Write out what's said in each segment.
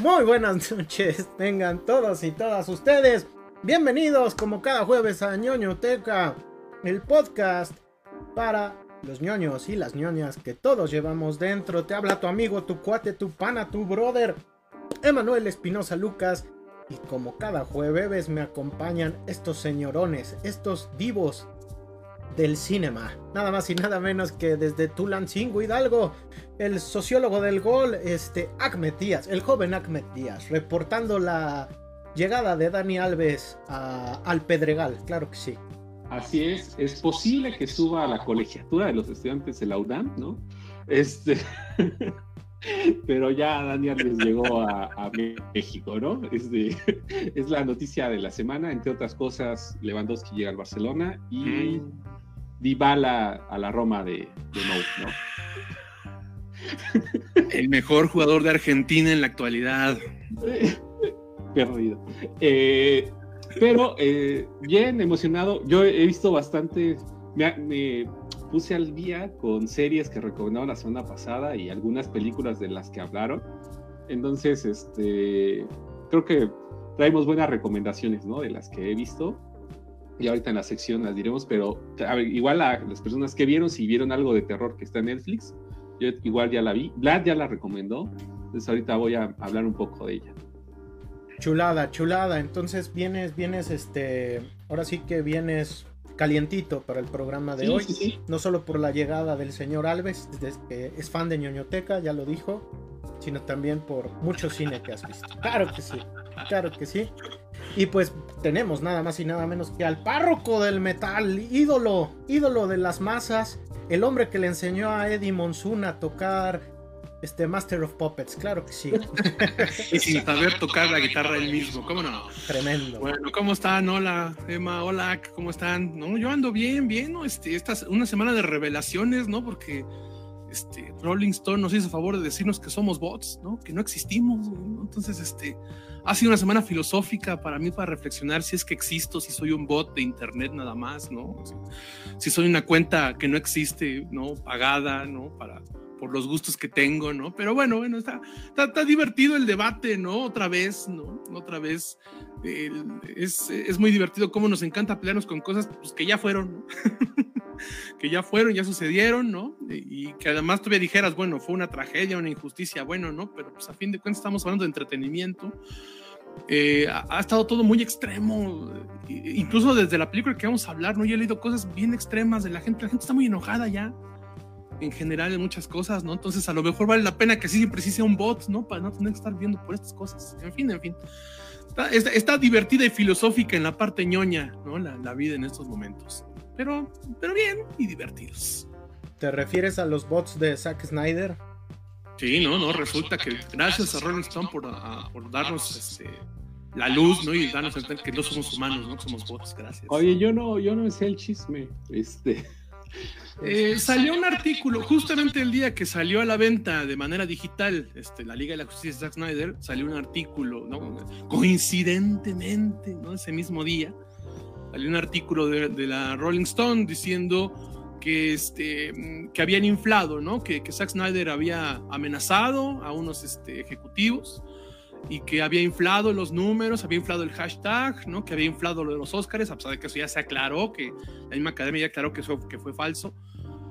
Muy buenas noches, tengan todos y todas ustedes. Bienvenidos como cada jueves a ñoñoteca, el podcast para los ñoños y las ñoñas que todos llevamos dentro. Te habla tu amigo, tu cuate, tu pana, tu brother, Emanuel Espinosa Lucas. Y como cada jueves me acompañan estos señorones, estos divos del cinema. Nada más y nada menos que desde Tulancingo Hidalgo, el sociólogo del gol, este Ahmed Díaz, el joven Ahmed Díaz, reportando la llegada de Dani Alves al Pedregal, claro que sí. Así es, es posible que suba a la colegiatura de los estudiantes de la UDAM, ¿no? Este, pero ya Dani Alves llegó a, México, ¿no? Este, es la noticia de la semana, entre otras cosas, Lewandowski llega al Barcelona y Dybala a la Roma de, de ¿no? El mejor jugador de Argentina en la actualidad. Perdido. Eh, pero eh, bien emocionado. Yo he visto bastante. Me, puse al día con series que recomendaron la semana pasada y algunas películas de las que hablaron. Entonces, este, creo que traemos buenas recomendaciones, ¿no? De las que he visto. Y ahorita en la sección las diremos, pero igual a las personas que vieron, si vieron algo de terror que está en Netflix, yo igual ya la vi. Vlad ya la recomendó. Entonces ahorita voy a hablar un poco de ella. Chulada, chulada. Entonces vienes, vienes, este, ahora sí que vienes calientito para el programa de hoy. No solo por la llegada del señor Alves, que es fan de ñoñoteca, ya lo dijo, sino también por mucho cine que has visto. Claro que sí, claro que sí. Y pues tenemos nada más y nada menos que al párroco del metal, ídolo, ídolo de las masas, el hombre que le enseñó a Eddie Monsoon a tocar este Master of Puppets, claro que sí. y sin saber tocar la guitarra él mismo, ¿cómo no? Tremendo. Bueno, ¿cómo están? Hola, Emma, hola, ¿cómo están? No, yo ando bien, bien, ¿no? Este, esta es una semana de revelaciones, ¿no? Porque este, Rolling Stone nos hizo favor de decirnos que somos bots, ¿no? Que no existimos, ¿no? Entonces, este, ha sido una semana filosófica para mí para reflexionar si es que existo, si soy un bot de internet nada más, ¿no? Si, soy una cuenta que no existe, ¿no? Pagada, ¿no? Para, por los gustos que tengo, ¿no? Pero bueno, bueno, está, está, divertido el debate, ¿no? Otra vez, ¿no? Otra vez. es, es, muy divertido cómo nos encanta pelearnos con cosas pues, que ya fueron, ¿no? que ya fueron, ya sucedieron, ¿no? Y, que además todavía dijeras, bueno, fue una tragedia, una injusticia, bueno, ¿no? Pero pues a fin de cuentas estamos hablando de entretenimiento. Eh, ha, estado todo muy extremo, incluso desde la película que vamos a hablar, ¿no? Yo he leído cosas bien extremas de la gente, la gente está muy enojada ya, en general, en muchas cosas, ¿no? Entonces a lo mejor vale la pena que siempre sí sea un bot, ¿no? Para no tener que estar viendo por estas cosas. En fin, en fin. Está, está, divertida y filosófica en la parte ñoña, ¿no? La, la vida en estos momentos pero, pero bien y divertidos. ¿Te refieres a los bots de Zack Snyder? Sí, no, no, resulta que gracias a Rolling Stone por, por darnos este, la luz, ¿no? Y darnos a entender que no somos humanos, no somos bots, gracias. Oye, yo no, yo no sé el chisme, este. Eh, salió un artículo, justamente el día que salió a la venta de manera digital este, la Liga de la Justicia de Zack Snyder, salió un artículo, coincidentemente, ese mismo día, Salió un artículo de, la Rolling Stone diciendo que, este, que habían inflado, ¿no? Que, que Zack Snyder había amenazado a unos este, ejecutivos y que había inflado los números, había inflado el hashtag, ¿no? Que había inflado lo de los Oscars, a pesar de que eso ya se aclaró, que la misma academia ya aclaró que eso que fue falso.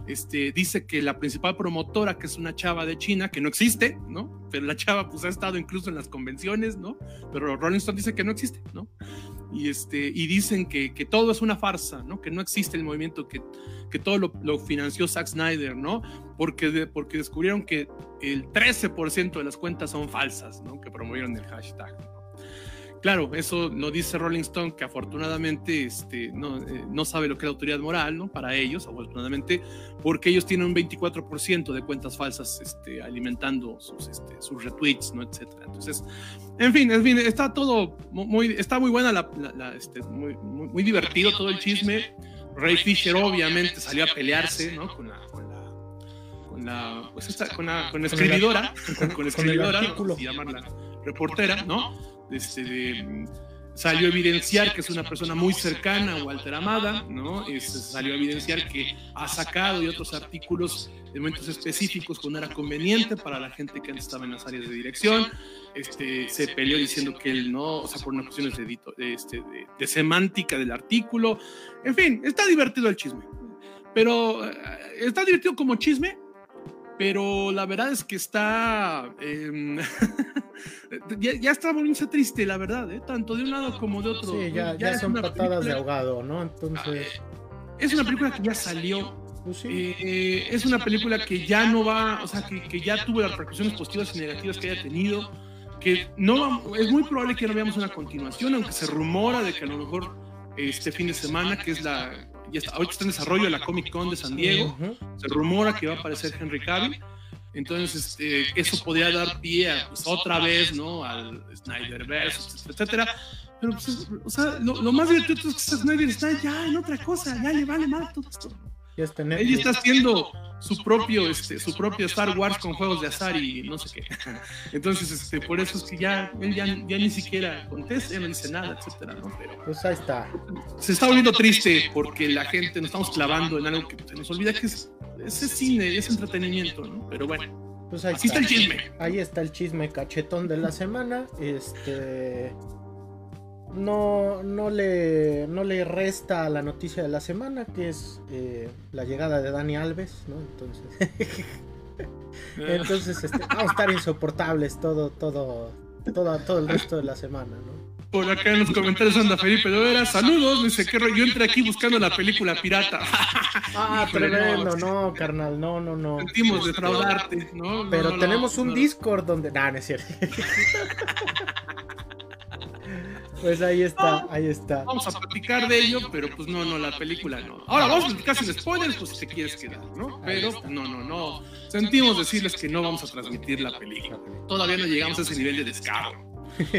Este, dice que la principal promotora, que es una chava de China, que no existe, ¿no? Pero la chava pues ha estado incluso en las convenciones, ¿no? Pero Rolling Stone dice que no existe, ¿no? Y, este, y dicen que, que todo es una farsa, ¿no? Que no existe el movimiento, que, que todo lo, lo financió Zack Snyder, ¿no? Porque, porque descubrieron que el 13% de las cuentas son falsas, ¿no? Que promovieron el hashtag. Claro, eso lo dice Rolling Stone, que afortunadamente este, no, eh, no sabe lo que es la autoridad moral, ¿no? Para ellos, afortunadamente, porque ellos tienen un 24% de cuentas falsas este, alimentando sus, este, sus retweets, ¿no? Etcétera. Entonces, en fin, en fin, está todo muy, está muy buena, la, este, muy, muy, divertido todo el chisme. Ray Fisher obviamente salió a pelearse, ¿no? Con la, con la, con la, pues esta, con la, con la escribidora, con, la escribidora, ¿no? llamarla reportera, ¿no? Este, salió a evidenciar que es una persona muy cercana a Walter Amada, ¿no? Este, salió a evidenciar que ha sacado y otros artículos de momentos específicos cuando era conveniente para la gente que estaba en las áreas de dirección. Este, se peleó diciendo que él no, o sea, por unas cuestiones de, este, de, de, semántica del artículo. En fin, está divertido el chisme. Pero eh, está divertido como chisme, pero la verdad es que está. Eh, ya, ya, está volviéndose triste, la verdad, ¿eh? tanto de un lado como de otro. Sí, ya, ya, son patadas de ahogado, ¿no? Entonces. Es una película que ya salió. Pues sí. eh, es una película que ya no va, o sea, que, que, ya tuvo las repercusiones positivas y negativas que haya tenido. Que no es muy probable que no veamos una continuación, aunque se rumora de que a lo mejor este fin de semana, que es la. Ya está, ahorita está en desarrollo la Comic Con de San Diego. Uh -huh. Se rumora que va a aparecer Henry Cavill. Entonces, este, eso podría dar pie a, pues, otra vez, ¿no? Al Snyderverse, etcétera. Pero, pues, o sea, lo, lo, más divertido es que Snyder está ya en otra cosa, ya le vale mal todo esto. Ya está Él está haciendo su propio, este, su propio Star Wars con juegos de azar y no sé qué. Entonces, este, por eso es que ya, él ya, ya ni siquiera contesta, ya no dice nada, etcétera, ¿no? Pero pues ahí está. Se está volviendo triste porque la gente nos estamos clavando en algo que se nos olvida que es, es cine, es entretenimiento, ¿no? Pero bueno. Pues ahí Así está. está el chisme. Ahí está el chisme cachetón de la semana. Este no, no, le, no le resta a la noticia de la semana, que es eh, la llegada de Dani Alves, ¿no? Entonces, entonces este, vamos a estar insoportables todo, todo, todo, todo el resto de la semana, ¿no? Por acá en los comentarios anda Felipe Lovera, saludos, dice que yo entré aquí buscando la película pirata. Ah, tremendo, no, carnal, no, no, no. Sentimos defraudarte, ¿no? Pero no, tenemos no, un no. Discord donde. Nah, no es cierto. Pues ahí está, ahí está. Vamos a platicar de ello, pero pues no, no, la película no. Ahora vamos a platicar sin spoilers, pues si te quieres quedar, ¿no? Pero no, no, no. Sentimos decirles que no vamos a transmitir la película. Todavía no llegamos a ese nivel de descaro.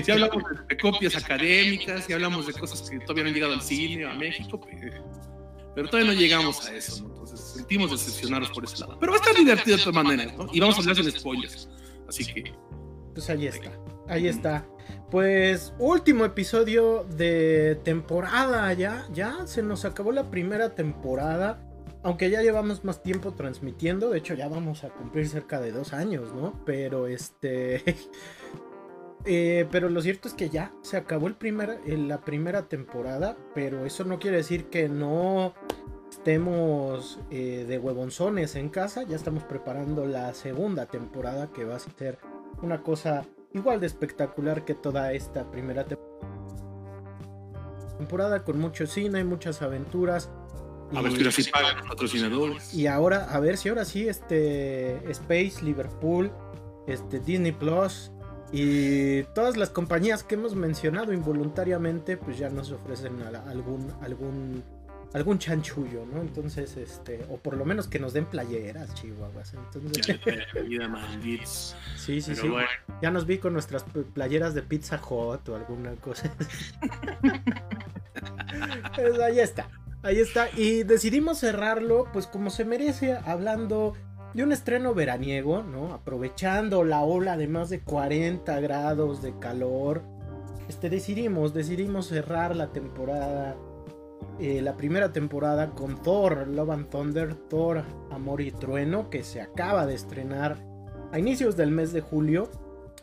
Si hablamos de, copias académicas, si hablamos de cosas que todavía no han llegado al cine, a México, pero todavía no llegamos a eso, ¿no? Entonces sentimos decepcionarnos por ese lado. Pero va a estar divertido de todas maneras, ¿no? Y vamos a hablar sin spoilers. Así que. Pues ahí está, ahí está. Pues último episodio de temporada ya, ya se nos acabó la primera temporada, aunque ya llevamos más tiempo transmitiendo, de hecho ya vamos a cumplir cerca de dos años, ¿no? Pero este, eh, pero lo cierto es que ya se acabó la primera temporada, pero eso no quiere decir que no estemos eh, de huevonzones en casa, ya estamos preparando la segunda temporada que va a ser una cosa igual de espectacular que toda esta primera temporada con mucho cine, muchas aventuras. A ver si ahora sí pagan los patrocinadores. Y ahora, a ver si ahora sí, este Space, Liverpool, este Disney Plus y todas las compañías que hemos mencionado involuntariamente, pues ya nos ofrecen algún algún algún chanchullo, ¿no? Entonces, este, o por lo menos que nos den playeras, chihuahuas. Entonces, ya, vida. Sí, sí, Pero sí. bueno. Ya nos vi con nuestras playeras de Pizza Hut o alguna cosa. pues ahí está. Ahí está. Y decidimos cerrarlo, pues como se merece, hablando de un estreno veraniego, ¿no? Aprovechando la ola de más de 40 grados de calor. Este, decidimos, decidimos cerrar la temporada eh, la primera temporada con Thor, Love and Thunder, Thor, Amor y Trueno, que se acaba de estrenar a inicios del mes de julio.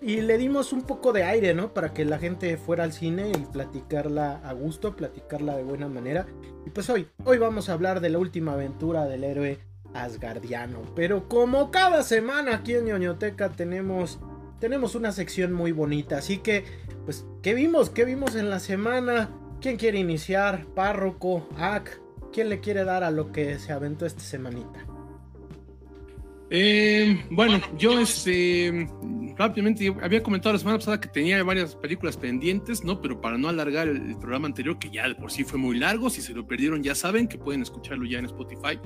Y le dimos un poco de aire, ¿no? Para que la gente fuera al cine y platicarla a gusto, platicarla de buena manera. Y pues hoy, hoy vamos a hablar de la última aventura del héroe asgardiano. Pero como cada semana aquí en ñoñoteca tenemos, tenemos una sección muy bonita. Así que, pues, ¿qué vimos? ¿Qué vimos en la semana? ¿Quién quiere iniciar? Párroco, Ak. ¿Quién le quiere dar a lo que se aventó esta semanita? Eh, bueno, yo este rápidamente había comentado la semana pasada que tenía varias películas pendientes, ¿no? Pero para no alargar el, programa anterior, que ya de por sí fue muy largo, si se lo perdieron ya saben que pueden escucharlo ya en Spotify.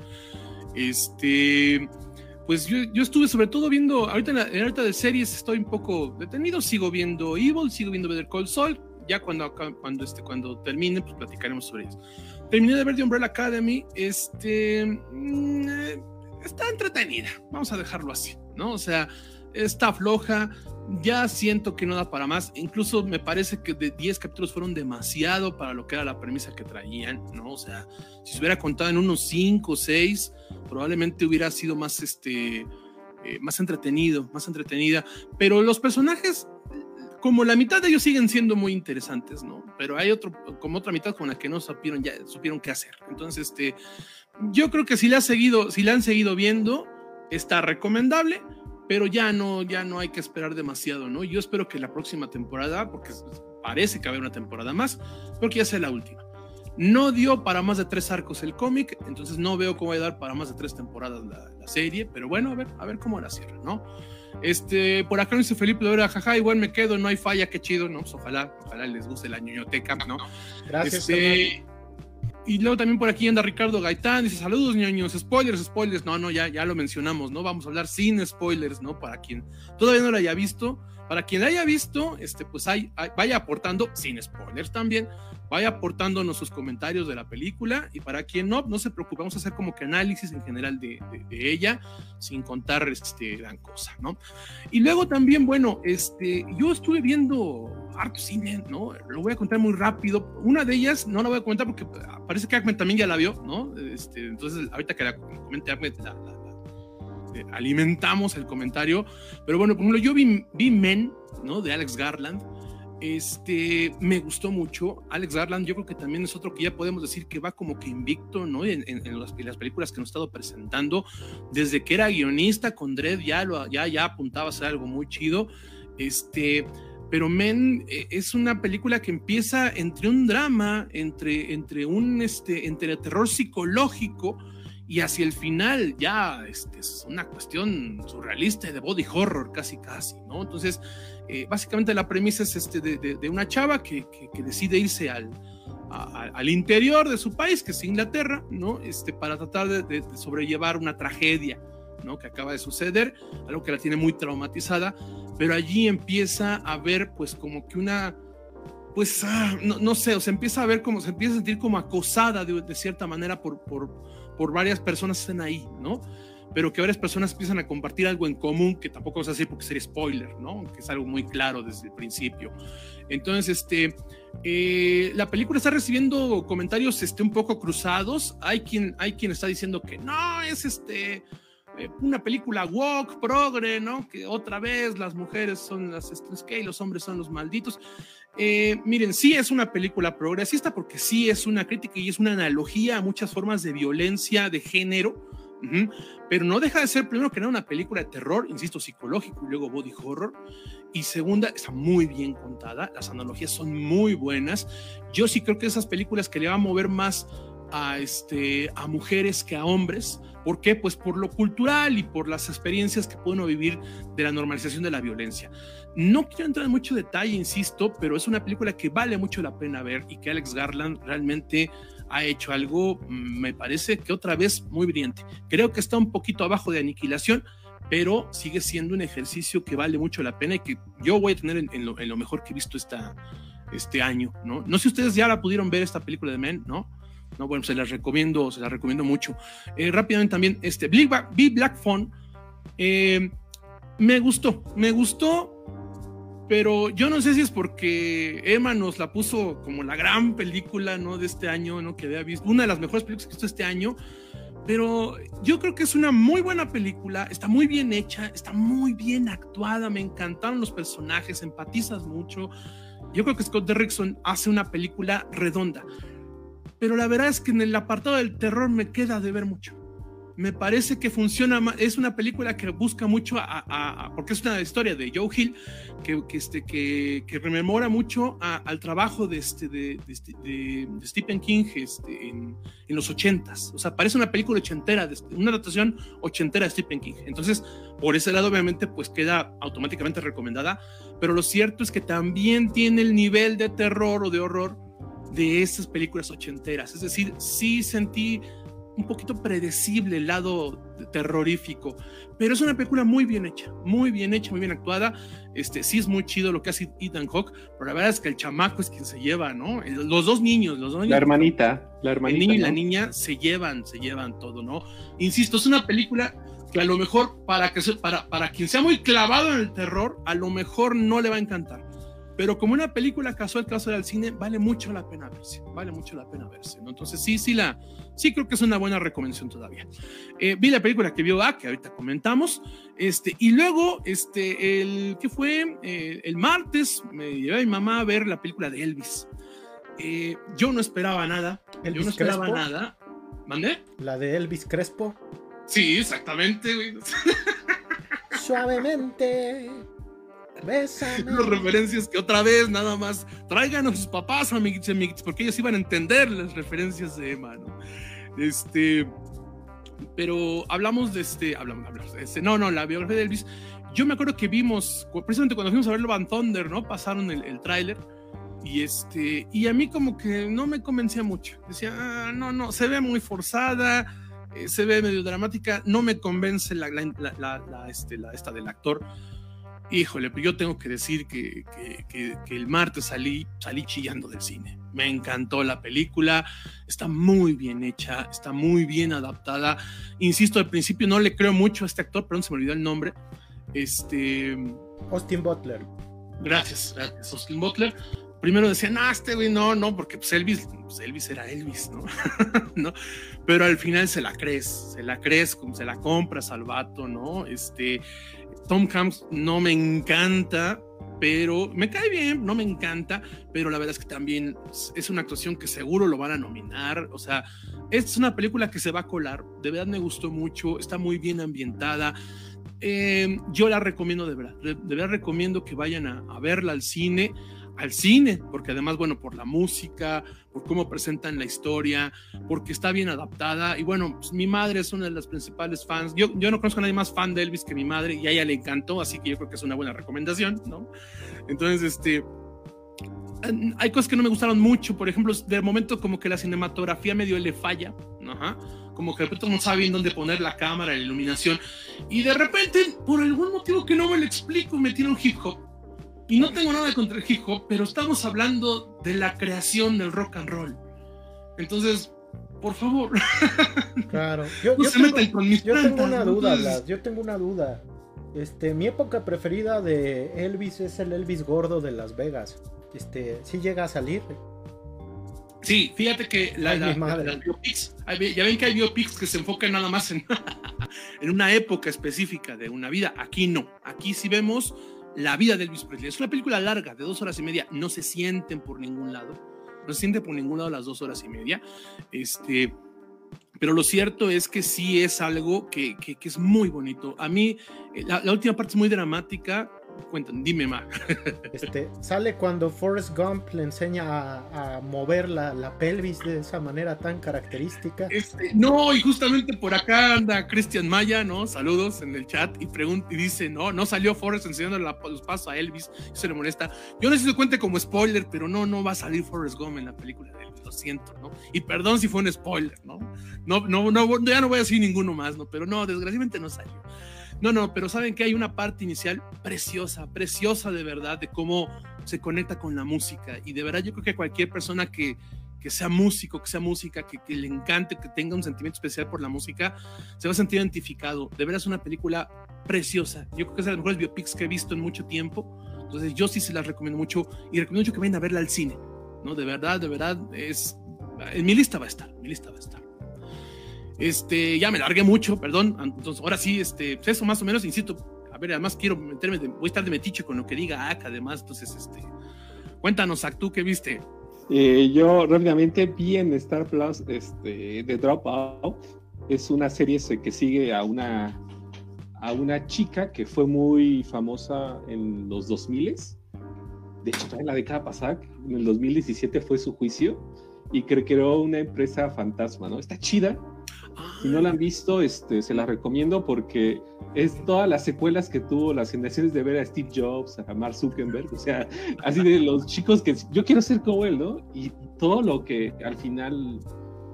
Este, pues yo, yo estuve sobre todo viendo, ahorita en, la, en ahorita de series estoy un poco detenido, sigo viendo Evil, sigo viendo Better Call Saul, ya cuando, cuando, este, cuando termine, pues platicaremos sobre eso. Terminé de ver The Umbrella Academy, este, mmm, está entretenida, vamos a dejarlo así, ¿no? O sea, está floja, ya siento que no da para más. Incluso me parece que de 10 capítulos fueron demasiado para lo que era la premisa que traían, ¿no? O sea, si se hubiera contado en unos 5 o 6, probablemente hubiera sido más, este, eh, más entretenido, más entretenida. Pero los personajes, como la mitad de ellos siguen siendo muy interesantes, ¿no? Pero hay otro, como otra mitad con la que no supieron, ya, supieron qué hacer. Entonces, este, yo creo que si le, ha seguido, si le han seguido viendo, está recomendable pero ya no, ya no hay que esperar demasiado, ¿no? Yo espero que la próxima temporada, porque parece que va a haber una temporada más, porque ya sea la última. No dio para más de tres arcos el cómic, entonces no veo cómo va a dar para más de tres temporadas la, serie, pero bueno, a ver, a ver cómo la cierra, ¿no? Este, por acá dice Felipe Lora, jaja, igual me quedo, no hay falla, qué chido, ¿no? Pues ojalá, ojalá les guste la ñoñoteca, ¿no? Gracias. Este, y luego también por aquí anda Ricardo Gaitán, dice saludos ñoños, spoilers, spoilers, no, no, ya, ya lo mencionamos, ¿no? Vamos a hablar sin spoilers, ¿no? Para quien todavía no lo haya visto, para quien la haya visto, este, pues hay, vaya aportando, sin spoilers también, vaya aportándonos sus comentarios de la película y para quien no, no se preocupe, vamos a hacer como que análisis en general de, ella, sin contar este, gran cosa, ¿no? Y luego también, bueno, este, yo estuve viendo harto cine, ¿no? Lo voy a contar muy rápido. Una de ellas no la voy a comentar porque parece que Ahmed también ya la vio, ¿no? Este, entonces, ahorita que la comente Ahmed, la, eh, alimentamos el comentario. Pero bueno, por ejemplo, yo vi, vi Men, ¿no? De Alex Garland. Este, me gustó mucho. Alex Garland, yo creo que también es otro que ya podemos decir que va como que invicto, ¿no? En, las, películas que nos ha estado presentando. Desde que era guionista con Dredd, ya, lo, ya, ya apuntaba a ser algo muy chido. Este, pero Men eh, es una película que empieza entre un drama, entre, entre un este, entre terror psicológico y hacia el final ya este, es una cuestión surrealista de body horror casi casi, ¿no? Entonces, eh, básicamente la premisa es este de, de, una chava que, que, decide irse al, al interior de su país, que es Inglaterra, ¿no? Este, para tratar de, sobrellevar una tragedia, ¿no? Que acaba de suceder, algo que la tiene muy traumatizada, pero allí empieza a ver pues como que una pues ah, no, no, sé, o se empieza a ver como se empieza a sentir como acosada de, de cierta manera por, por, por varias personas que estén ahí, ¿no? Pero que varias personas empiezan a compartir algo en común que tampoco vamos a decir porque sería spoiler, ¿no? Que es algo muy claro desde el principio. Entonces, este, eh, la película está recibiendo comentarios este, un poco cruzados. Hay quien, hay quien está diciendo que no, es este, eh, una película woke, progre, ¿no? Que otra vez las mujeres son las que los hombres son los malditos. Eh, miren, sí es una película progresista porque sí es una crítica y es una analogía a muchas formas de violencia de género, pero no deja de ser primero que nada una película de terror, insisto, psicológico y luego body horror. Y segunda, está muy bien contada, las analogías son muy buenas. Yo sí creo que esas películas que le van a mover más a, este, a mujeres que a hombres. ¿Por qué? Pues por lo cultural y por las experiencias que pueden vivir de la normalización de la violencia. No quiero entrar en mucho detalle, insisto, pero es una película que vale mucho la pena ver y que Alex Garland realmente ha hecho algo, mm, me parece que otra vez muy brillante. Creo que está un poquito abajo de aniquilación, pero sigue siendo un ejercicio que vale mucho la pena y que yo voy a tener en, lo, mejor que he visto esta, este año, ¿no? No sé si ustedes ya la pudieron ver esta película de Men, ¿no? No, bueno, se las recomiendo, se las recomiendo mucho. Eh, rápidamente también, este, Black, Black Phone, eh, me gustó, me gustó, pero yo no sé si es porque Emma nos la puso como la gran película, ¿no? De este año, ¿no? Que había visto, una de las mejores películas que he visto este año, pero yo creo que es una muy buena película, está muy bien hecha, está muy bien actuada, me encantaron los personajes, empatizas mucho. Yo creo que Scott Derrickson hace una película redonda, pero la verdad es que en el apartado del terror me queda de ver mucho me parece que funciona, es una película que busca mucho, a, porque es una historia de Joe Hill, que, que, este, que, rememora mucho al trabajo de, este, este, de, Stephen King este, en, en, los ochentas. O sea, parece una película ochentera, una adaptación ochentera de Stephen King. Entonces, por ese lado, obviamente, pues queda automáticamente recomendada, pero lo cierto es que también tiene el nivel de terror o de horror de esas películas ochenteras. Es decir, sí sentí un poquito predecible el lado terrorífico, pero es una película muy bien hecha, muy bien hecha, muy bien actuada. Este, sí es muy chido lo que hace Ethan Hawke, pero la verdad es que el chamaco es quien se lleva, ¿no? Los dos niños, los dos niños. La hermanita, la hermanita. El niño y la niña se llevan, se llevan todo, ¿no? Insisto, es una película que a lo mejor para, que, para, para quien sea muy clavado en el terror, a lo mejor no le va a encantar pero como una película casual que va a al cine, vale mucho la pena verse, vale mucho la pena verse, ¿no? Entonces sí, sí, la, sí creo que es una buena recomendación todavía. Eh, vi la película que vio A, que ahorita comentamos, este, y luego, este, el, ¿qué fue? Eh, el martes me llevé a mi mamá a ver la película de Elvis. Eh, yo no esperaba nada, yo no esperaba nada. ¿Mandé? La de Elvis Crespo. Sí, exactamente, Suavemente. Las referencias que otra vez nada más traigan a sus papás, amiguitos y amiguitos, porque ellos iban a entender las referencias de Emma, ¿no? Este, pero hablamos de este, hablamos, hablamos de este, no, no, la biografía de Elvis. Yo me acuerdo que vimos, precisamente cuando fuimos a ver Van Thunder, ¿no? Pasaron el, el tráiler y este, y a mí como que no me convencía mucho. Decía, ah, no, no, se ve muy forzada, eh, se ve medio dramática, no me convence la, la, la, la este, esta del actor híjole, pues yo tengo que decir que, el martes salí, salí chillando del cine. Me encantó la película, está muy bien hecha, está muy bien adaptada. Insisto, al principio no le creo mucho a este actor, perdón, se me olvidó el nombre. Este. Austin Butler. Gracias, gracias, Austin Butler. Primero decían, no, este güey, no, no, porque pues Elvis, pues Elvis era Elvis, ¿no? ¿no? Pero al final se la crees, se la crees, como se la compras al vato, ¿no? Este, Tom Hanks no me encanta, pero me cae bien, no me encanta, pero la verdad es que también es una actuación que seguro lo van a nominar, o sea, es una película que se va a colar, de verdad me gustó mucho, está muy bien ambientada, eh, yo la recomiendo de verdad, de, verdad recomiendo que vayan a verla al cine, al cine, porque además, bueno, por la música, por cómo presentan la historia, porque está bien adaptada. Y bueno, pues, mi madre es una de las principales fans. Yo, yo no conozco a nadie más fan de Elvis que mi madre y a ella le encantó, así que yo creo que es una buena recomendación, ¿no? Entonces, este, hay cosas que no me gustaron mucho, por ejemplo, de momento como que la cinematografía medio le falla, como que de repente no saben dónde poner la cámara, la iluminación, y de repente, por algún motivo que no me lo explico, metieron hip hop y no tengo nada contra el hip hop, pero estamos hablando de la creación del rock and roll. Entonces, por favor. Claro. Yo, no se tengo, con mis yo tengo una duda, Yo tengo una duda. Este, mi época preferida de Elvis es el Elvis gordo de Las Vegas. Este, ¿sí llega a salir? Sí, fíjate que la, biopics, ya ven que hay biopics que se enfocan nada más en, en una época específica de una vida. Aquí no. Aquí sí vemos la vida de Elvis Presley. Es una película larga, de dos horas y media. No se sienten por ningún lado. No se sienten por ningún lado las dos horas y media. Este, pero lo cierto es que sí es algo que, que, es muy bonito. A mí, eh, la, la, última parte es muy dramática. Cuéntame, dime más. Este, sale cuando Forrest Gump le enseña a, mover la, pelvis de esa manera tan característica. Este, no, y justamente por acá anda Christian Maya, ¿no? Saludos en el chat y pregunta y dice, no, no salió Forrest enseñando los pasos a Elvis, se le molesta. Yo no sé si se cuente como spoiler, pero no, no va a salir Forrest Gump en la película de Elvis, lo siento, ¿no? Y perdón si fue un spoiler, ¿no? No, no, no, ya no voy a decir ninguno más, ¿no? Pero no, desgraciadamente no salió. No, no, pero saben que hay una parte inicial preciosa, preciosa de verdad, de cómo se conecta con la música. Y de verdad yo creo que cualquier persona que, que sea músico, que sea música, que, le encante, que tenga un sentimiento especial por la música, se va a sentir identificado. De verdad es una película preciosa. Yo creo que es de las mejores biopics que he visto en mucho tiempo. Entonces yo sí se las recomiendo mucho y recomiendo mucho que vayan a verla al cine. ¿no? De verdad, de verdad, es... En mi lista va a estar, mi lista va a estar. Este, ya me largué mucho, perdón. Entonces, ahora sí, este, pues eso más o menos, insisto. A ver, además quiero meterme, de, voy a estar de metiche con lo que diga acá, además. Entonces, este, cuéntanos, ¿tú qué viste? Eh, yo rápidamente vi en Star Plus este, The Dropout. Es una serie que sigue a una, a una chica que fue muy famosa en los 2000 de hecho, en la década pasada, en el 2017 fue su juicio y creó una empresa fantasma, ¿no? Está chida, si no la han visto, este, se la recomiendo porque es todas las secuelas que tuvo las generaciones de ver a Steve Jobs, a Mark Zuckerberg, o sea, así de los chicos que yo quiero ser como él, ¿no? Y todo lo que al final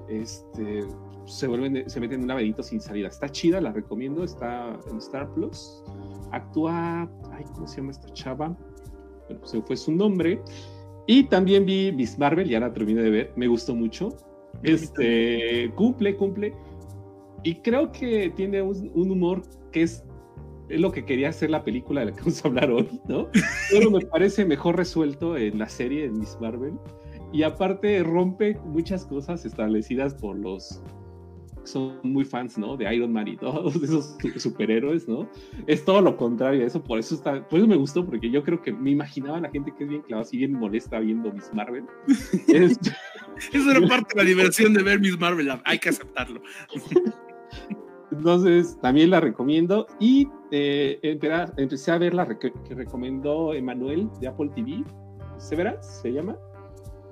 este, se vuelven, se meten en un laberinto sin salida. Está chida, la recomiendo, está en Star Plus. Actúa, ay, ¿cómo se llama esta chava? Bueno, se fue su nombre. Y también vi Miss Marvel, ya la terminé de ver, me gustó mucho. Este, cumple, cumple. Y creo que tiene un, un humor que es es lo que quería hacer la película de la que vamos a hablar hoy, ¿no? Pero me parece mejor resuelto en la serie de Miss Marvel. Y aparte rompe muchas cosas establecidas por los son muy fans, ¿no? De Iron Man y todos esos superhéroes, ¿no? Es todo lo contrario eso, por eso está, por eso me gustó, porque yo creo que me imaginaba la gente que es bien clavada, así bien molesta viendo Miss Marvel. es... Eso era parte de la diversión de ver Miss Marvel, hay que aceptarlo. Entonces, también la recomiendo. Y eh, empecé a ver la que recomendó Emanuel de Apple TV. ¿Severance se llama?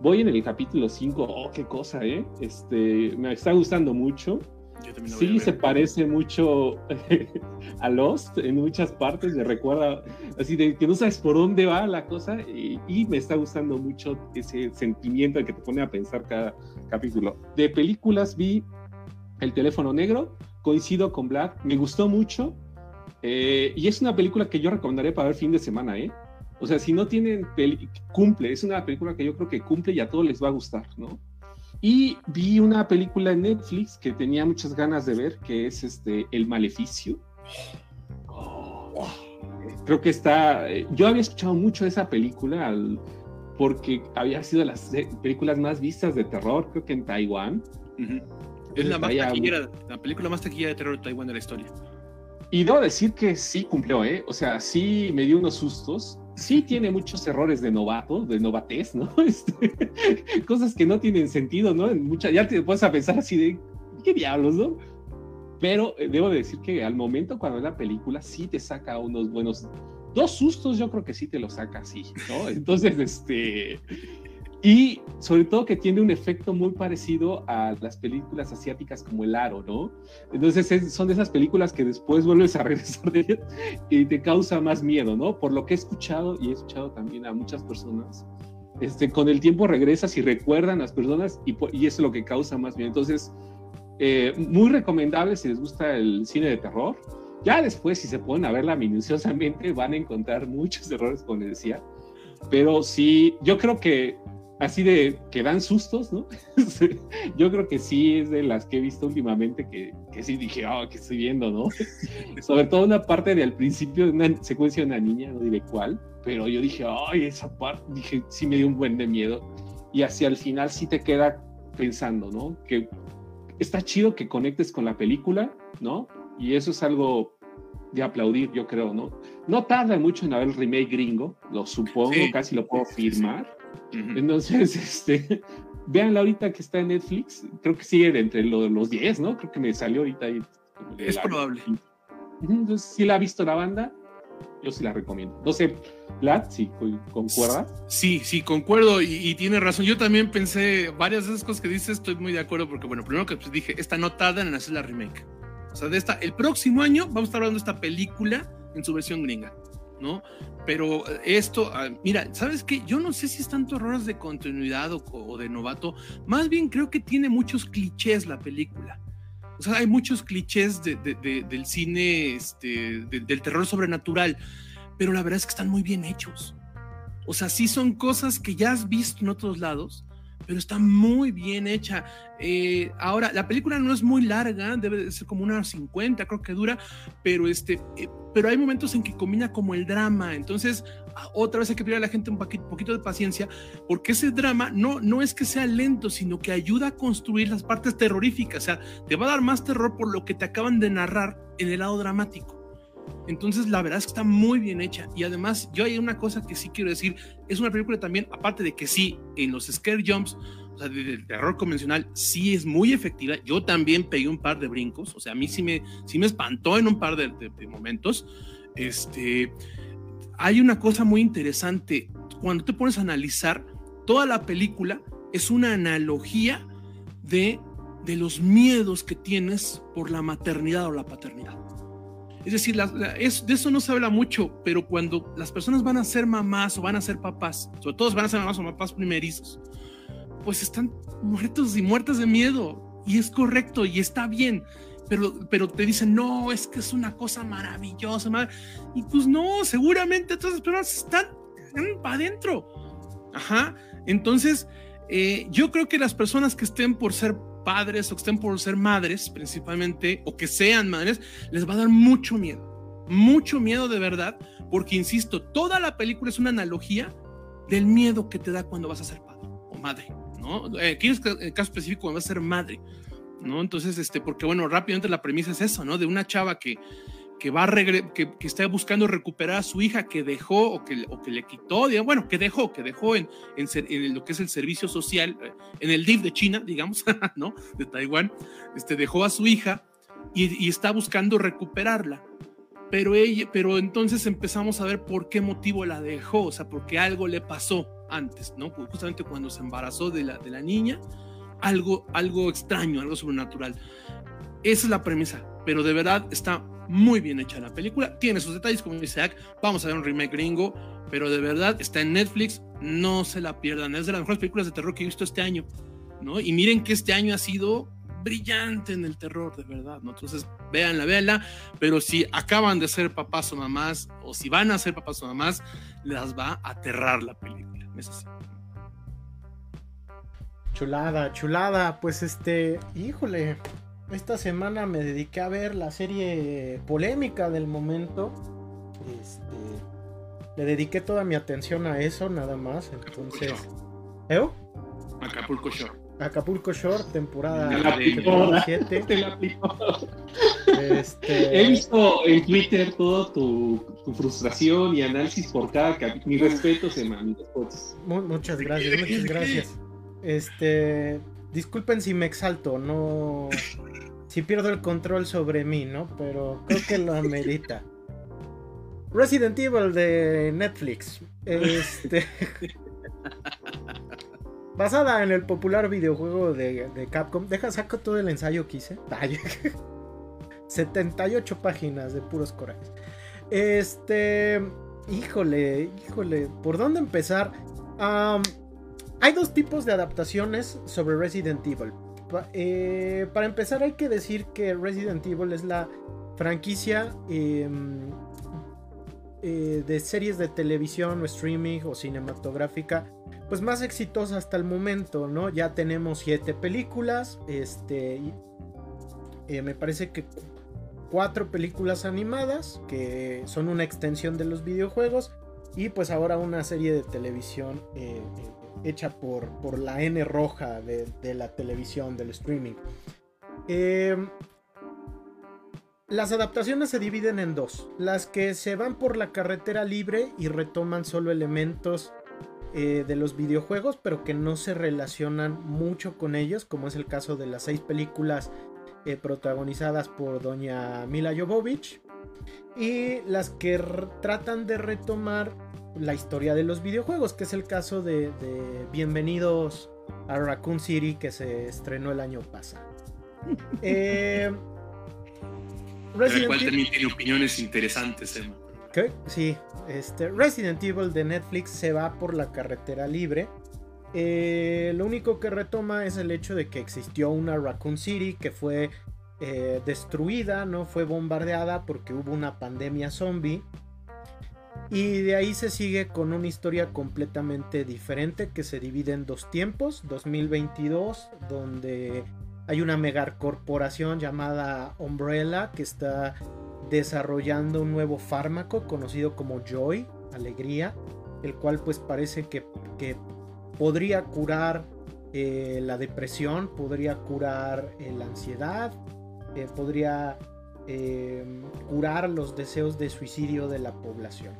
Voy en el capítulo 5. Oh, qué cosa, ¿eh? Este, me está gustando mucho. Sí, se parece mucho a Lost en muchas partes. Me recuerda así de que no sabes por dónde va la cosa. Y, y me está gustando mucho ese sentimiento que te pone a pensar cada capítulo. De películas vi El teléfono negro coincido con Black, me gustó mucho eh, y es una película que yo recomendaría para ver fin de semana, ¿eh? O sea, si no tienen, cumple, es una película que yo creo que cumple y a todos les va a gustar, ¿no? Y vi una película en Netflix que tenía muchas ganas de ver, que es este El Maleficio. creo que está, eh, yo había escuchado mucho de esa película porque había sido de las películas más vistas de terror, creo que en Taiwán. Es la, más taquillera, la película más taquillera de terror de Taiwán de la historia. Y debo decir que sí cumplió, ¿eh? O sea, sí me dio unos sustos. Sí tiene muchos errores de novato, de novatez, ¿no? Este, cosas que no tienen sentido, ¿no? mucha, ya te puedes a pensar así de, ¿qué diablos, no? Pero eh, debo decir que al momento cuando la película sí te saca unos buenos... Dos sustos yo creo que sí te lo saca así, ¿no? Entonces, este... Y sobre todo que tiene un efecto muy parecido a las películas asiáticas como El Aro, ¿no? Entonces son de esas películas que después vuelves a regresar de ellas y te causa más miedo, ¿no? Por lo que he escuchado y he escuchado también a muchas personas, este, con el tiempo regresas y recuerdan a las personas y, y eso es lo que causa más miedo. Entonces, eh, muy recomendable si les gusta el cine de terror. Ya después, si se ponen a verla minuciosamente, van a encontrar muchos errores, como les decía. Pero sí, yo creo que así de que dan sustos, ¿no? Yo creo que sí es de las que he visto últimamente que, que sí dije, oh, que estoy viendo, ¿no? Sobre todo una parte de al principio de una secuencia de una niña, no diré cuál, pero yo dije, ay, esa parte, dije, sí me dio un buen de miedo. Y hacia el final sí te queda pensando, ¿no? Que está chido que conectes con la película, ¿no? Y eso es algo de aplaudir, yo creo, ¿no? No tarda mucho en haber el remake gringo, lo supongo, casi lo puedo firmar entonces, este, véanla ahorita que está en Netflix. Creo que sigue entre los 10, ¿no? Creo que me salió ahorita ahí. Es probable. Entonces, si la ha visto la banda, yo sí la recomiendo. No sé, Vlad, si concuerda. Sí, sí, concuerdo y, tiene razón. Yo también pensé varias de esas cosas que dices, estoy muy de acuerdo porque, bueno, primero que pues, dije, esta no tarda en hacer la remake. O sea, de esta, el próximo año vamos a estar hablando de esta película en su versión gringa. ¿No? Pero esto, ah, mira, ¿sabes qué? Yo no sé si es tanto errores de continuidad o, de novato, más bien creo que tiene muchos clichés la película. O sea, hay muchos clichés del cine, este, del terror sobrenatural, pero la verdad es que están muy bien hechos. O sea, sí son cosas que ya has visto en otros lados, pero está muy bien hecha. Eh, ahora, la película no es muy larga, debe ser como una 50, creo que dura, pero, este, eh, pero hay momentos en que combina como el drama. Entonces, otra vez hay que pedirle a la gente un poquito, de paciencia, porque ese drama no, no es que sea lento, sino que ayuda a construir las partes terroríficas. O sea, te va a dar más terror por lo que te acaban de narrar en el lado dramático. Entonces, la verdad es que está muy bien hecha. Y además, yo hay una cosa que sí quiero decir: es una película también, aparte de que sí, en los scare jumps, o sea, del terror convencional, sí es muy efectiva. Yo también pegué un par de brincos, o sea, a mí sí me, sí me espantó en un par de, momentos. Este, hay una cosa muy interesante. Cuando te pones a analizar, toda la película es una analogía de, de los miedos que tienes por la maternidad o la paternidad. Es decir, de eso no se habla mucho, pero cuando las personas van a ser mamás o van a ser papás, sobre todo van a ser mamás o papás primerizos, pues están muertos y muertas de miedo. Y es correcto y está bien. Pero, pero te dicen, no, es que es una cosa maravillosa. Y pues no, seguramente todas las personas están, para adentro. Ajá. Entonces, eh, yo creo que las personas que estén por ser padres o que estén por ser madres, principalmente, o que sean madres, les va a dar mucho miedo. Mucho miedo de verdad, porque insisto, toda la película es una analogía del miedo que te da cuando vas a ser padre o madre, ¿no? Aquí en el caso específico, vas a ser madre, ¿no? Entonces, este, porque bueno, rápidamente la premisa es eso, ¿no? De una chava que, que va a que, que, está buscando recuperar a su hija que dejó o que, le quitó, bueno, que dejó, que dejó en, en, lo que es el servicio social, eh, en el DIF de China, digamos, ¿no? De Taiwán, este, dejó a su hija y, y está buscando recuperarla pero, ella, pero entonces empezamos a ver por qué motivo la dejó, o sea, porque algo le pasó antes, ¿no? Justamente cuando se embarazó de la, de la niña, algo, algo extraño, algo sobrenatural. Esa es la premisa, pero de verdad está muy bien hecha la película, tiene sus detalles, como dice Zach, vamos a ver un remake gringo, pero de verdad está en Netflix, no se la pierdan, es de las mejores películas de terror que he visto este año, ¿no? Y miren que este año ha sido brillante en el terror, de verdad, ¿no? Entonces, véanla, véanla, pero si acaban de ser papás o mamás, o si van a ser papás o mamás, les va a aterrar la película. Chulada, chulada, pues este, híjole, esta semana me dediqué a ver la serie polémica del momento. Este, le dediqué toda mi atención a eso, nada más. Entonces, ¿eh? Acapulco Shore. Acapulco Shore, temporada 7. Este... He visto en Twitter todo tu, frustración y análisis por cada capítulo. Mi respeto, Emma. Muchas gracias, muchas gracias. Este, disculpen si me exalto, no. Si pierdo el control sobre mí, ¿no? Pero creo que lo amerita. Resident Evil de Netflix. Este. Basada en el popular videojuego de, Capcom. Deja, saco todo el ensayo que hice. 78 páginas de puros corajes. Este. Híjole, híjole. ¿Por dónde empezar? hay dos tipos de adaptaciones sobre Resident Evil. Eh, para empezar, hay que decir que Resident Evil es la franquicia em, eh, de series de televisión o streaming o cinematográfica pues más exitosa hasta el momento, ¿no? Ya tenemos siete películas, este, eh, me parece que cuatro películas animadas que son una extensión de los videojuegos y pues ahora una serie de televisión eh, eh, hecha por, por, la N roja de, la televisión, del streaming. Em, las adaptaciones se dividen en dos, las que se van por la carretera libre y retoman solo elementos eh, de los videojuegos, pero que no se relacionan mucho con ellos, como es el caso de las seis películas eh, protagonizadas por doña Mila Jovovich, y las que tratan de retomar la historia de los videojuegos, que es el caso de, Bienvenidos a Raccoon City, que se estrenó el año pasado. eh, cual también tiene opiniones interesantes, Emma. Sí, este, Resident Evil de Netflix se va por la carretera libre. Eh, lo único que retoma es el hecho de que existió una Raccoon City que fue eh, destruida, no fue bombardeada porque hubo una pandemia zombie. Y de ahí se sigue con una historia completamente diferente que se divide en dos tiempos. 2022, donde hay una megacorporación llamada Umbrella que está desarrollando un nuevo fármaco conocido como Joy, alegría, el cual pues parece que, podría curar eh, la depresión, podría curar eh, la ansiedad, eh, podría curar los deseos de suicidio de la población.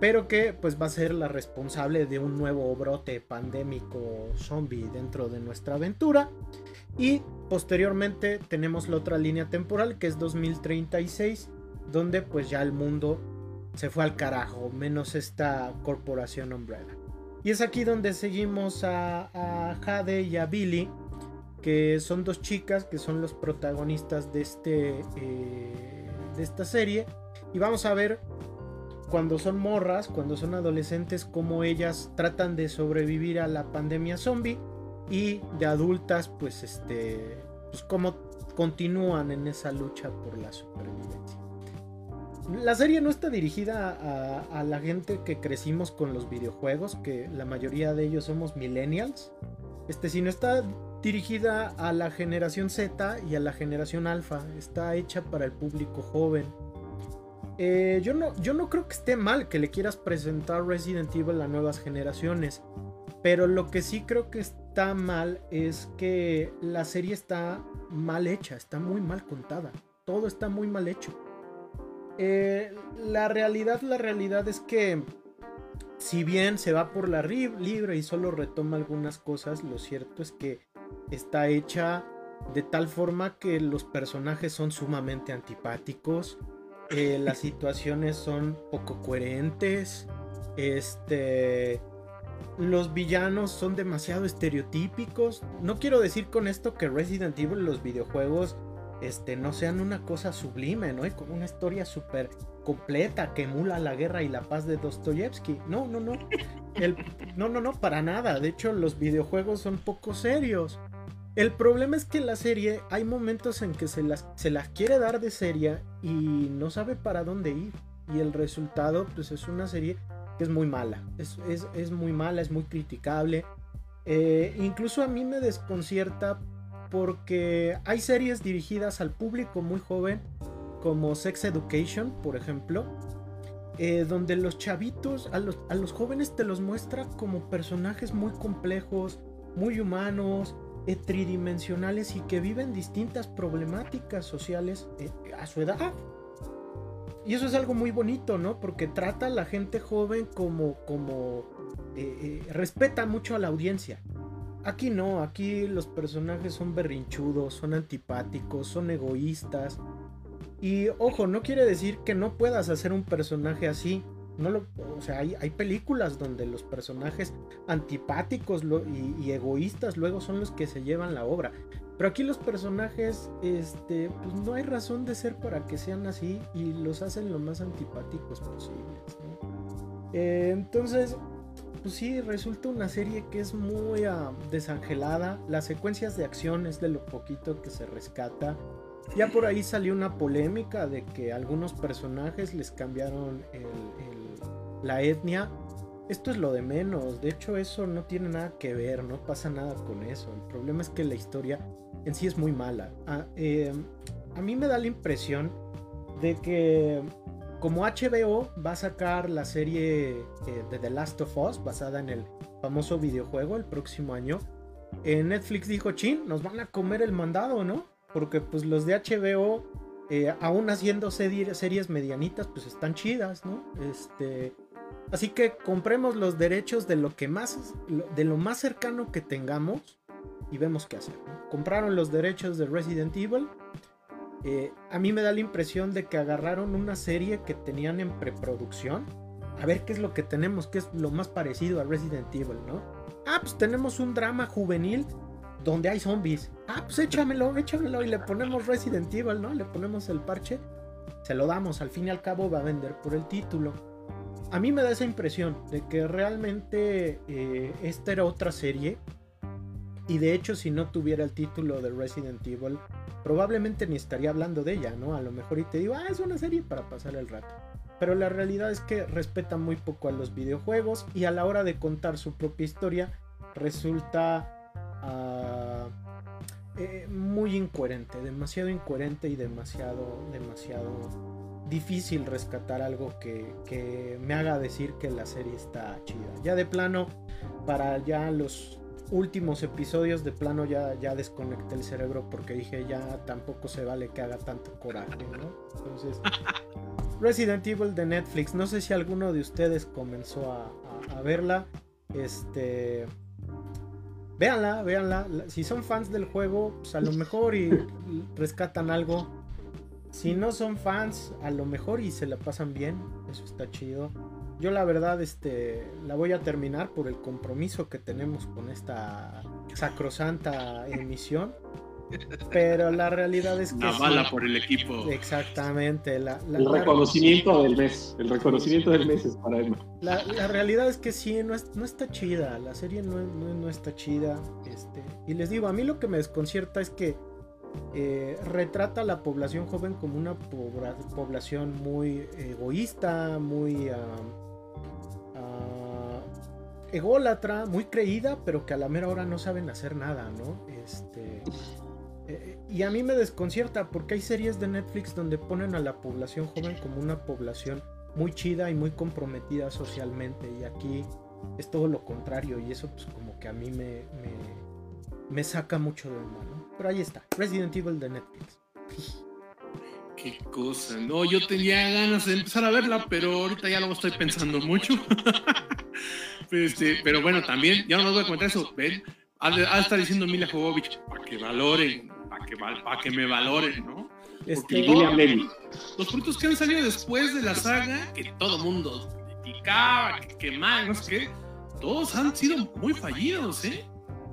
Pero que pues va a ser la responsable de un nuevo brote pandémico zombie dentro de nuestra aventura. Y posteriormente tenemos la otra línea temporal que es 2036, donde pues ya el mundo se fue al carajo, menos esta corporación Umbrella. Y es aquí donde seguimos a, Jade y a Billy, que son dos chicas que son los protagonistas de, este, eh, de esta serie. Y vamos a ver cuando son morras, cuando son adolescentes, cómo ellas tratan de sobrevivir a la pandemia zombie y de adultas pues este pues cómo continúan en esa lucha por la supervivencia. La serie no está dirigida a, la gente que crecimos con los videojuegos, que la mayoría de ellos somos millennials, este, sino está dirigida a la generación Z y a la generación alfa. Está hecha para el público joven. Eh, yo, no, yo no creo que esté mal que le quieras presentar Resident Evil a nuevas generaciones. Pero lo que sí creo que está mal es que la serie está mal hecha, está muy mal contada. Todo está muy mal hecho. Eh, la realidad, la realidad es que si bien se va por la libre y solo retoma algunas cosas, lo cierto es que está hecha de tal forma que los personajes son sumamente antipáticos, eh, las situaciones son poco coherentes, este, los villanos son demasiado estereotípicos. No quiero decir con esto que Resident Evil, los videojuegos, este, no sean una cosa sublime, ¿no? Y con una historia súper completa que emula la guerra y la paz de Dostoyevsky. No, no, no. El, no, no, no, para nada. De hecho, los videojuegos son poco serios. El problema es que la serie hay momentos en que se las, se las quiere dar de seria y no sabe para dónde ir. Y el resultado, pues es una serie que es muy mala. Es, es, muy mala, es muy criticable. Eh, incluso a mí me desconcierta porque hay series dirigidas al público muy joven, como Sex Education, por ejemplo, eh, donde los chavitos, a los, a los jóvenes te los muestra como personajes muy complejos, muy humanos, eh, tridimensionales y que viven distintas problemáticas sociales a su edad. Y eso es algo muy bonito, ¿no? Porque trata a la gente joven como, como respeta mucho a la audiencia. Aquí no, aquí los personajes son berrinchudos, son antipáticos, son egoístas. Y ojo, no quiere decir que no puedas hacer un personaje así. No lo, o sea, hay, películas donde los personajes antipáticos y, egoístas luego son los que se llevan la obra. Pero aquí los personajes, este, pues no hay razón de ser para que sean así y los hacen lo más antipáticos posibles. Eh, entonces, pues sí, resulta una serie que es muy ah, desangelada. Las secuencias de acción es de lo poquito que se rescata. Ya por ahí salió una polémica de que algunos personajes les cambiaron la etnia. Esto es lo de menos. De hecho, eso no tiene nada que ver, no pasa nada con eso. El problema es que la historia en sí es muy mala. Ah, em, a mí me da la impresión de que como HBO va a sacar la serie eh, de The Last of Us basada en el famoso videojuego el próximo año, eh, Netflix dijo, chin, nos van a comer el mandado, ¿no? Porque pues los de HBO, eh, aún haciendo series medianitas, pues están chidas, ¿no? Este, así que compremos los derechos de lo que más, de lo más cercano que tengamos y vemos qué hacer. Compraron los derechos de Resident Evil eh, a mí me da la impresión de que agarraron una serie que tenían en preproducción. A ver qué es lo que tenemos, qué es lo más parecido a Resident Evil, ¿no? Ah, pues tenemos un drama juvenil donde hay zombies. Ah, pues échamelo, échamelo y le ponemos Resident Evil, ¿no? Le ponemos el parche. Se lo damos, al fin y al cabo va a vender por el título. A mí me da esa impresión de que realmente eh, esta era otra serie. Y de hecho, si no tuviera el título de Resident Evil, probablemente ni estaría hablando de ella, ¿no? A lo mejor y te digo, ah, es una serie para pasar el rato. Pero la realidad es que respeta muy poco a los videojuegos y a la hora de contar su propia historia resulta ah, eh, muy incoherente, demasiado incoherente y demasiado, demasiado difícil rescatar algo que, que me haga decir que la serie está chida. Ya de plano, para ya los últimos episodios de plano ya, ya desconecté el cerebro porque dije ya tampoco se vale que haga tanto coraje, ¿no? Entonces, Resident Evil de Netflix, no sé si alguno de ustedes comenzó a, verla, este... Véanla, véanla. Si son fans del juego, pues a lo mejor y rescatan algo. Si no son fans, a lo mejor y se la pasan bien. Eso está chido. Yo la verdad este, la voy a terminar por el compromiso que tenemos con esta sacrosanta emisión. Pero la realidad es que... La bala por el equipo. Exactamente. el reconocimiento del mes. El reconocimiento del mes es para él. La, realidad es que sí, no, no está chida. La serie no, no, está chida. Este, y les digo, a mí lo que me desconcierta es que eh, retrata a la población joven como una pobra- población muy egoísta, muy ah, ególatra, muy creída, pero que a la mera hora no saben hacer nada, ¿no? Este, eh, y a mí me desconcierta porque hay series de Netflix donde ponen a la población joven como una población muy chida y muy comprometida socialmente y aquí es todo lo contrario y eso pues como que a mí me, me, me saca mucho de onda, ¿no? Pero ahí está, Resident Evil de Netflix. Qué cosa. No, yo tenía ganas de empezar a verla, pero ahorita ya lo estoy pensando mucho. este, pero bueno, también, ya no les voy a comentar eso. Ven, de estar diciendo Mila Jovovich, para que valoren, para que, me valoren, ¿no? Este. Los productos que han salido después de la saga, que todo mundo criticaba, que, que mal, no sé qué, todos han sido muy fallidos, ¿eh?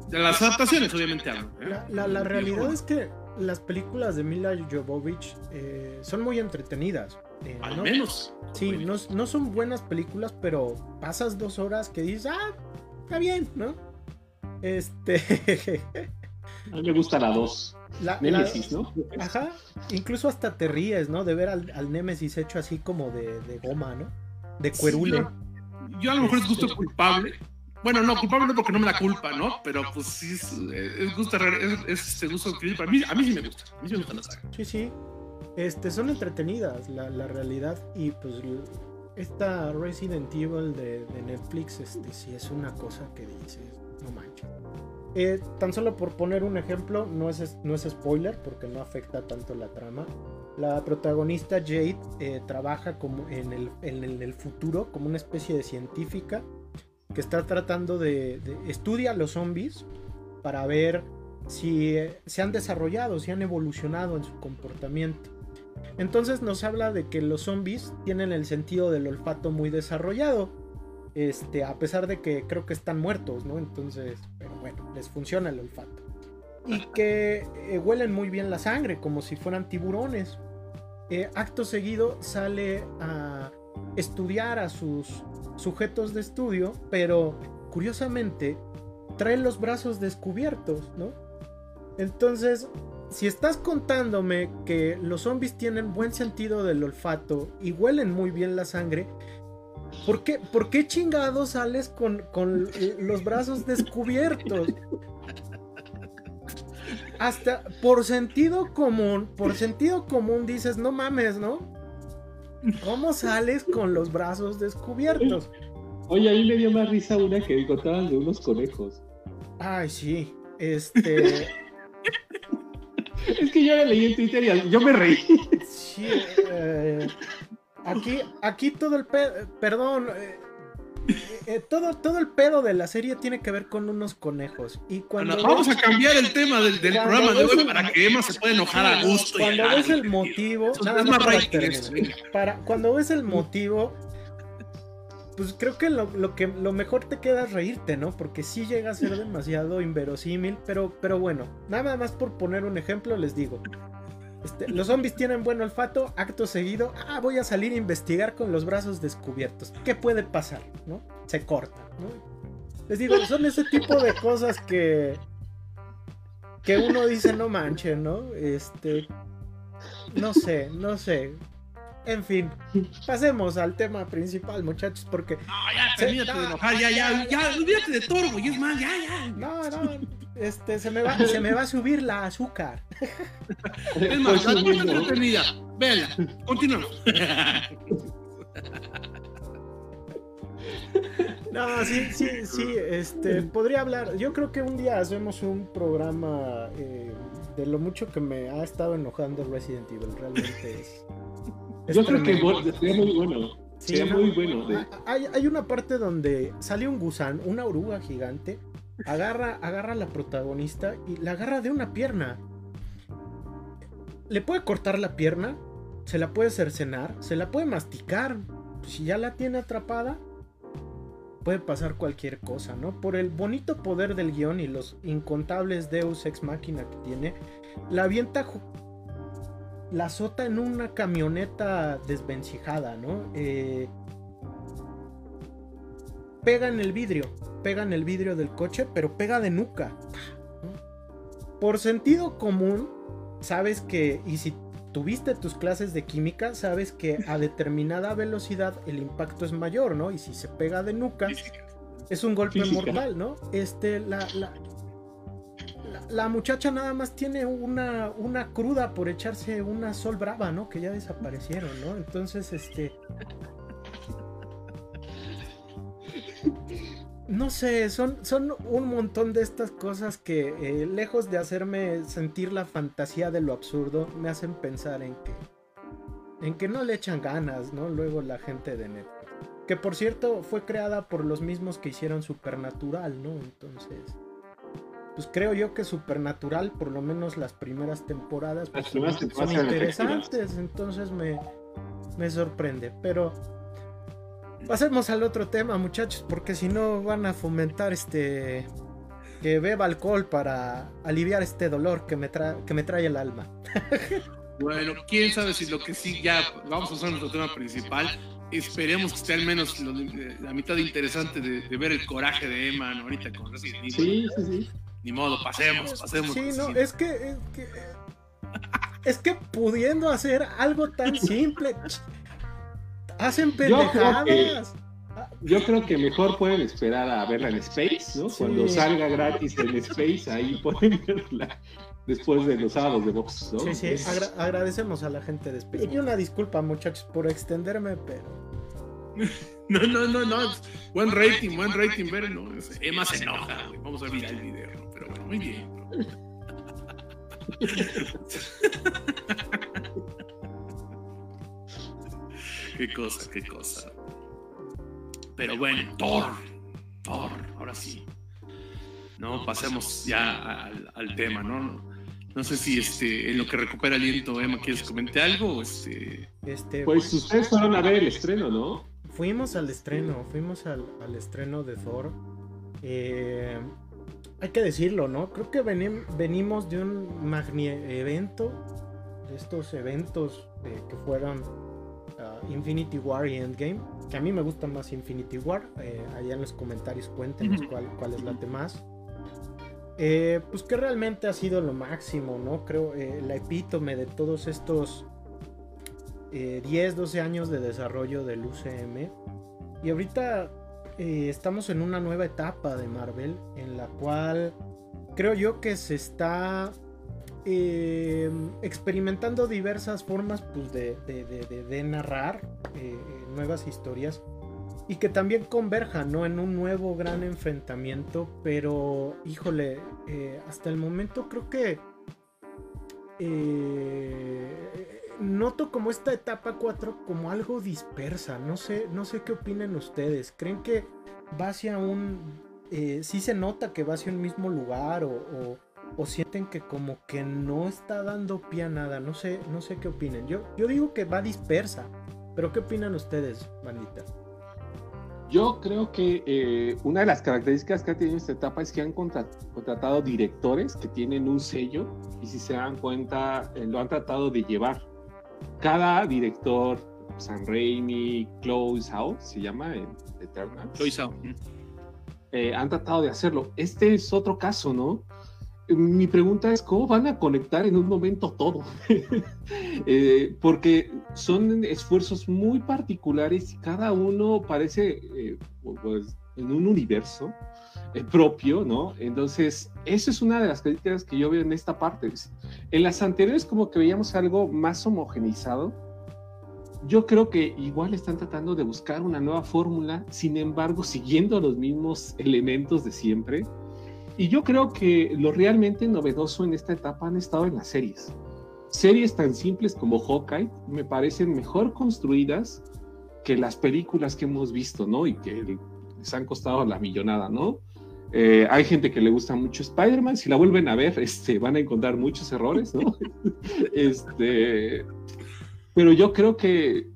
De las adaptaciones, obviamente. ¿eh? La, la- la realidad es que las películas de Mila Jovovich eh, son muy entretenidas. eh, Al ¿no? menos. Sí, no, no son buenas películas, pero pasas dos horas que dices, ah, está bien, ¿no? Este. A mí me gusta la 2. la- la- Nemesis, ¿no? Ajá, incluso hasta te ríes, ¿no? De ver al, al Némesis hecho así como de, de goma, ¿no? De cuerule. Sí, yo, yo a lo mejor es gusto culpable. Bueno, no, culpable no porque no me la culpa, ¿no? Pero pues sí, es, es gusto, es, es este gusto. Para mí, a mí sí me gusta. A mí sí me gusta la saga. Sí, sí. Este, son entretenidas, la, la realidad. Y pues esta Resident Evil de, de Netflix, este, sí es una cosa que dices, no manches. Eh, tan solo por poner un ejemplo, no es, no es spoiler porque no afecta tanto la trama. La protagonista Jade eh, trabaja como en el, en el- en el futuro como una especie de científica que está tratando de, de- estudia a los zombies para ver si eh, se han desarrollado, si han evolucionado en su comportamiento. Entonces nos habla de que los zombies tienen el sentido del olfato muy desarrollado. Este, a pesar de que creo que están muertos, ¿no? Entonces, pero bueno, les funciona el olfato. Y que eh, huelen muy bien la sangre, como si fueran tiburones. Eh, acto seguido sale a estudiar a sus sujetos de estudio, pero curiosamente trae los brazos descubiertos, ¿no? Entonces, si estás contándome que los zombies tienen buen sentido del olfato y huelen muy bien la sangre, ¿por qué, por qué chingados sales con, con los brazos descubiertos? Hasta por sentido común, por sentido común dices, no mames, ¿no? ¿Cómo sales con los brazos descubiertos? Oye, a mí me dio más risa una que contaban de unos conejos. Ay, sí. Este. Es que yo la leí en Twitter y yo me reí. Sí. eh, aquí, aquí todo el pedo. Perdón. eh, eh, todo, todo el pedo de la serie tiene que ver con unos conejos. Y cuando. Bueno, vamos a cambiar el tema del, programa de hoy para que Emma se pueda enojar a gusto. Cuando ves el motivo. Nada más para. Para, cuando ves el motivo, pues creo que lo, lo que lo mejor te queda es reírte, ¿no? Porque sí llega a ser demasiado inverosímil, pero, pero bueno, nada más por poner un ejemplo les digo. Este, los zombies tienen buen olfato, acto seguido, ah, voy a salir a investigar con los brazos descubiertos. ¿Qué puede pasar? ¿No? Se corta, ¿no? Les digo, son ese tipo de cosas que que uno dice no manche, ¿no? Este no sé, no sé. En fin, pasemos al tema principal, muchachos, porque No, ya, termínate de enojar, ya, ya, ya, olvídate de todo, güey, es más, ya, ya. no, no, este se me va se me va a subir la azúcar. Es más, la mismo. entretenida, véanla, continuamos. No, sí, sí, sí, este podría hablar. Yo creo que un día hacemos un programa eh, de lo mucho que me ha estado enojando Resident Evil, realmente es. Yo creo que sería muy bueno. Sí, sería no, muy bueno. de- Ah, Hay, hay una parte donde sale un gusano, una oruga gigante, agarra, agarra a la protagonista y la agarra de una pierna. Le puede cortar la pierna, se la puede cercenar, se la puede masticar. Si ya la tiene atrapada, puede pasar cualquier cosa, ¿no? Por el bonito poder del guion y los incontables Deus Ex Máquina que tiene, la avienta la azota en una camioneta desvencijada, ¿no? Eh, pega en el vidrio, pega en el vidrio del coche, pero pega de nuca. Por sentido común, sabes que, y si tuviste tus clases de química, sabes que a determinada velocidad el impacto es mayor, ¿no? Y si se pega de nuca, es un golpe mortal, ¿no? Este, la, la, la, muchacha nada más tiene una, una cruda por echarse una sol brava, ¿no? Que ya desaparecieron, ¿no? Entonces, este... No sé, son, son un montón de estas cosas que, eh, lejos de hacerme sentir la fantasía de lo absurdo, me hacen pensar en que, en que no le echan ganas, ¿no? Luego la gente de Netflix. Que por cierto fue creada por los mismos que hicieron Supernatural, ¿no? Entonces, pues creo yo que Supernatural, por lo menos las primeras temporadas, pues, son, interesantes. Entonces me, me sorprende. Pero Pasemos al otro tema, muchachos, porque si no van a fomentar este que beba alcohol para aliviar este dolor que me, que me trae el alma. bueno, quién sabe si lo que sí ya vamos a usar nuestro tema principal. Esperemos que esté al menos la mitad interesante de, ver el coraje de Emma ahorita con Resident Evil. Sí, sí, sí. Ni modo, pasemos, pasemos. Sí, no, es que, es que es que pudiendo hacer algo tan simple Hacen pendejadas. Yo creo, que, mejor pueden esperar a verla en Space, ¿no? Cuando salga gratis en Space, ahí pueden verla después de los sábados de box, ¿no? Sí, sí, agradecemos a la gente de Space. Y una disculpa, muchachos, por extenderme, pero. No, no, no, no. Buen rating, buen rating, ver, ¿no? Emma se enoja, güey. Vamos a ver el video, muy bien. qué cosa, qué cosa. Pero bueno, Thor, Thor, ahora sí. No, pasemos ya al, tema, ¿no? No sé si este, en lo que recupera aliento, Emma, ¿quieres comentar algo? Este... este pues ustedes fueron a ver el estreno, ¿no? Fuimos al estreno, fuimos al, estreno de Thor. Eh, hay que decirlo, ¿no? Creo que venimos de un magni evento, de estos eventos eh, que fueron Infinity War y Endgame. Que a mí me gusta más Infinity War. Eh, allá en los comentarios cuéntenos cuál, cuál es la más. Eh, pues que realmente ha sido lo máximo, ¿no? Creo eh, la epítome de todos estos 10, 12 años de desarrollo del UCM. Y ahorita estamos en una nueva etapa de Marvel en la cual creo yo que se está eh, experimentando diversas formas pues, de, narrar eh, nuevas historias y que también converjan ¿no? en un nuevo gran enfrentamiento, pero híjole, eh, hasta el momento creo que noto como esta etapa 4 como algo dispersa, no sé, no sé qué opinen ustedes, ¿creen que va hacia un... si se nota que va hacia un mismo lugar o o sienten que como que no está dando pie a nada. No sé, no sé qué opinen. Yo, yo digo que va dispersa. Pero ¿qué opinan ustedes, manita? Yo creo que eh, una de las características que ha tenido esta etapa es que han contratado directores que tienen un sello y si se dan cuenta eh, lo han tratado de llevar. Cada director, San Raimi, Chloe Zhao, se llama en Eternal. Chloe Zhao. Eh, han tratado de hacerlo. Este es otro caso, ¿no? mi pregunta es, ¿cómo van a conectar en un momento todo? Eh, porque son esfuerzos muy particulares y cada uno parece eh, pues, en un universo eh, propio, ¿no? Entonces, eso es una de las críticas que yo veo en esta parte. En las anteriores como que veíamos algo más homogenizado. Yo creo que igual están tratando de buscar una nueva fórmula, sin embargo, siguiendo los mismos elementos de siempre y yo creo que lo realmente novedoso en esta etapa han estado en las series. Series tan simples como Hawkeye me parecen mejor construidas que las películas que hemos visto, ¿no? Y que les han costado la millonada, ¿no? Eh, hay gente que le gusta mucho Spider-Man, si la vuelven a ver, este, van a encontrar muchos errores, ¿no? este, pero yo creo que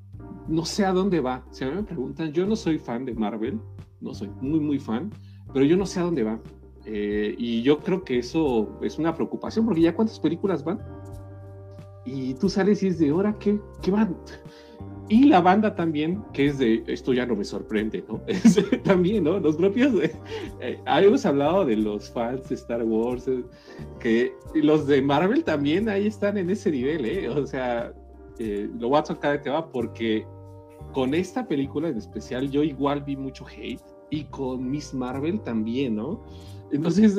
no sé a dónde va. Si a mí me preguntan, yo no soy fan de Marvel, no soy muy, muy fan, pero yo no sé a dónde va. Eh, y yo creo que eso es una preocupación, porque ya cuántas películas van. Y tú sales y es de, ¿ahora qué, qué van? Y la banda también, que es de, esto ya no me sorprende, ¿no? también, ¿no? Los propios, eh, habíamos hablado de los fans de Star Wars, eh, que los de Marvel también ahí están en ese nivel, ¿eh? O sea, eh, lo voy a tocar de tema porque con esta película en especial yo igual vi mucho hate y con Miss Marvel también, ¿no? Entonces,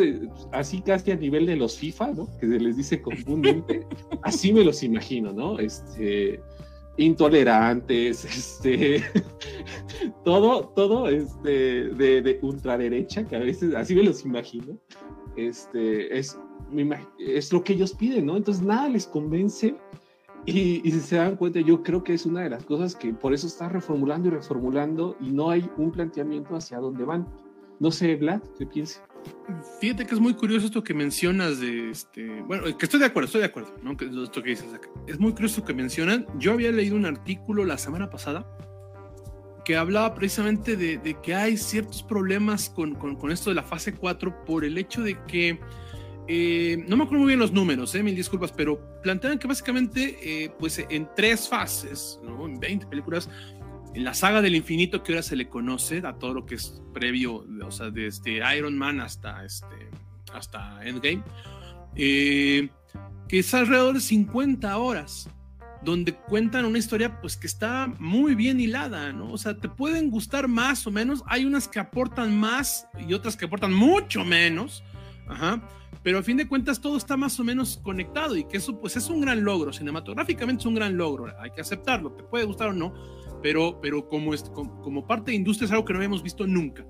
así casi a nivel de los FIFA, ¿no? Que se les dice comúnmente, así me los imagino, ¿no? Este, intolerantes, este, todo, todo este, de, de, ultraderecha, que a veces así me los imagino, este, es, es lo que ellos piden, ¿no? Entonces nada les convence y, y, si se dan cuenta, yo creo que es una de las cosas que por eso está reformulando y reformulando y no hay un planteamiento hacia dónde van. No sé, Vlad, ¿qué piensas? Fíjate que es muy curioso esto que mencionas de este. Bueno, que estoy de acuerdo, estoy de acuerdo, ¿no? Que esto que dices acá. Es muy curioso que mencionan. Yo había leído un artículo la semana pasada que hablaba precisamente de, de que hay ciertos problemas con, con, con, esto de la fase 4 por el hecho de que. Eh, no me acuerdo muy bien los números, eh, mil disculpas, pero plantean que básicamente, eh, pues en tres fases, ¿no? en 20 películas, en la saga del infinito que ahora se le conoce a todo lo que es previo, o sea, desde Iron Man hasta, este, hasta Endgame, eh, que es alrededor de 50 horas, donde cuentan una historia pues que está muy bien hilada, ¿no? O sea, te pueden gustar más o menos, hay unas que aportan más y otras que aportan mucho menos, ajá, pero a fin de cuentas todo está más o menos conectado y que eso pues es un gran logro, cinematográficamente es un gran logro, hay que aceptarlo, te puede gustar o no, pero, pero como, como, como parte de industria es algo que no habíamos visto nunca.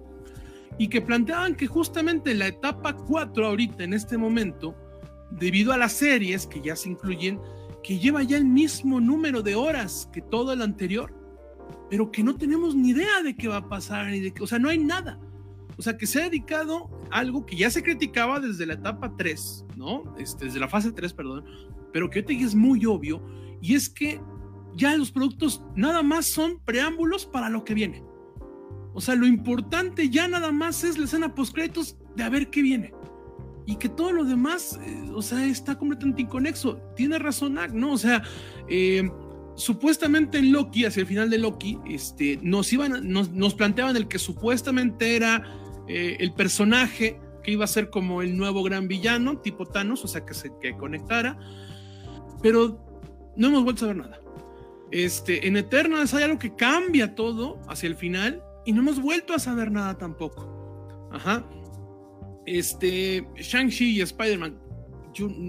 Y que planteaban que justamente la etapa 4 ahorita, en este momento, debido a las series que ya se incluyen, que lleva ya el mismo número de horas que todo el anterior, pero que no tenemos ni idea de qué va a pasar, ni de qué, o sea, no hay nada. O sea, que se ha dedicado a algo que ya se criticaba desde la etapa 3, ¿no? Este, desde la fase 3, perdón, pero que ahorita es muy obvio, y es que ya los productos nada más son preámbulos para lo que viene. O sea, lo importante ya nada más es la escena post créditos de a ver qué viene. Y que todo lo demás, eh, o sea, está completamente inconexo. Tiene razón, ¿no? O sea, eh, supuestamente en Loki, hacia el final de Loki, este, nos, iban, nos, nos planteaban el que supuestamente era eh, el personaje que iba a ser como el nuevo gran villano, tipo Thanos, o sea, que se que conectara. Pero no hemos vuelto a ver nada. Este, en Eternals hay algo que cambia todo hacia el final y no hemos vuelto a saber nada tampoco. Ajá. Este, Shang-Chi y Spider-Man,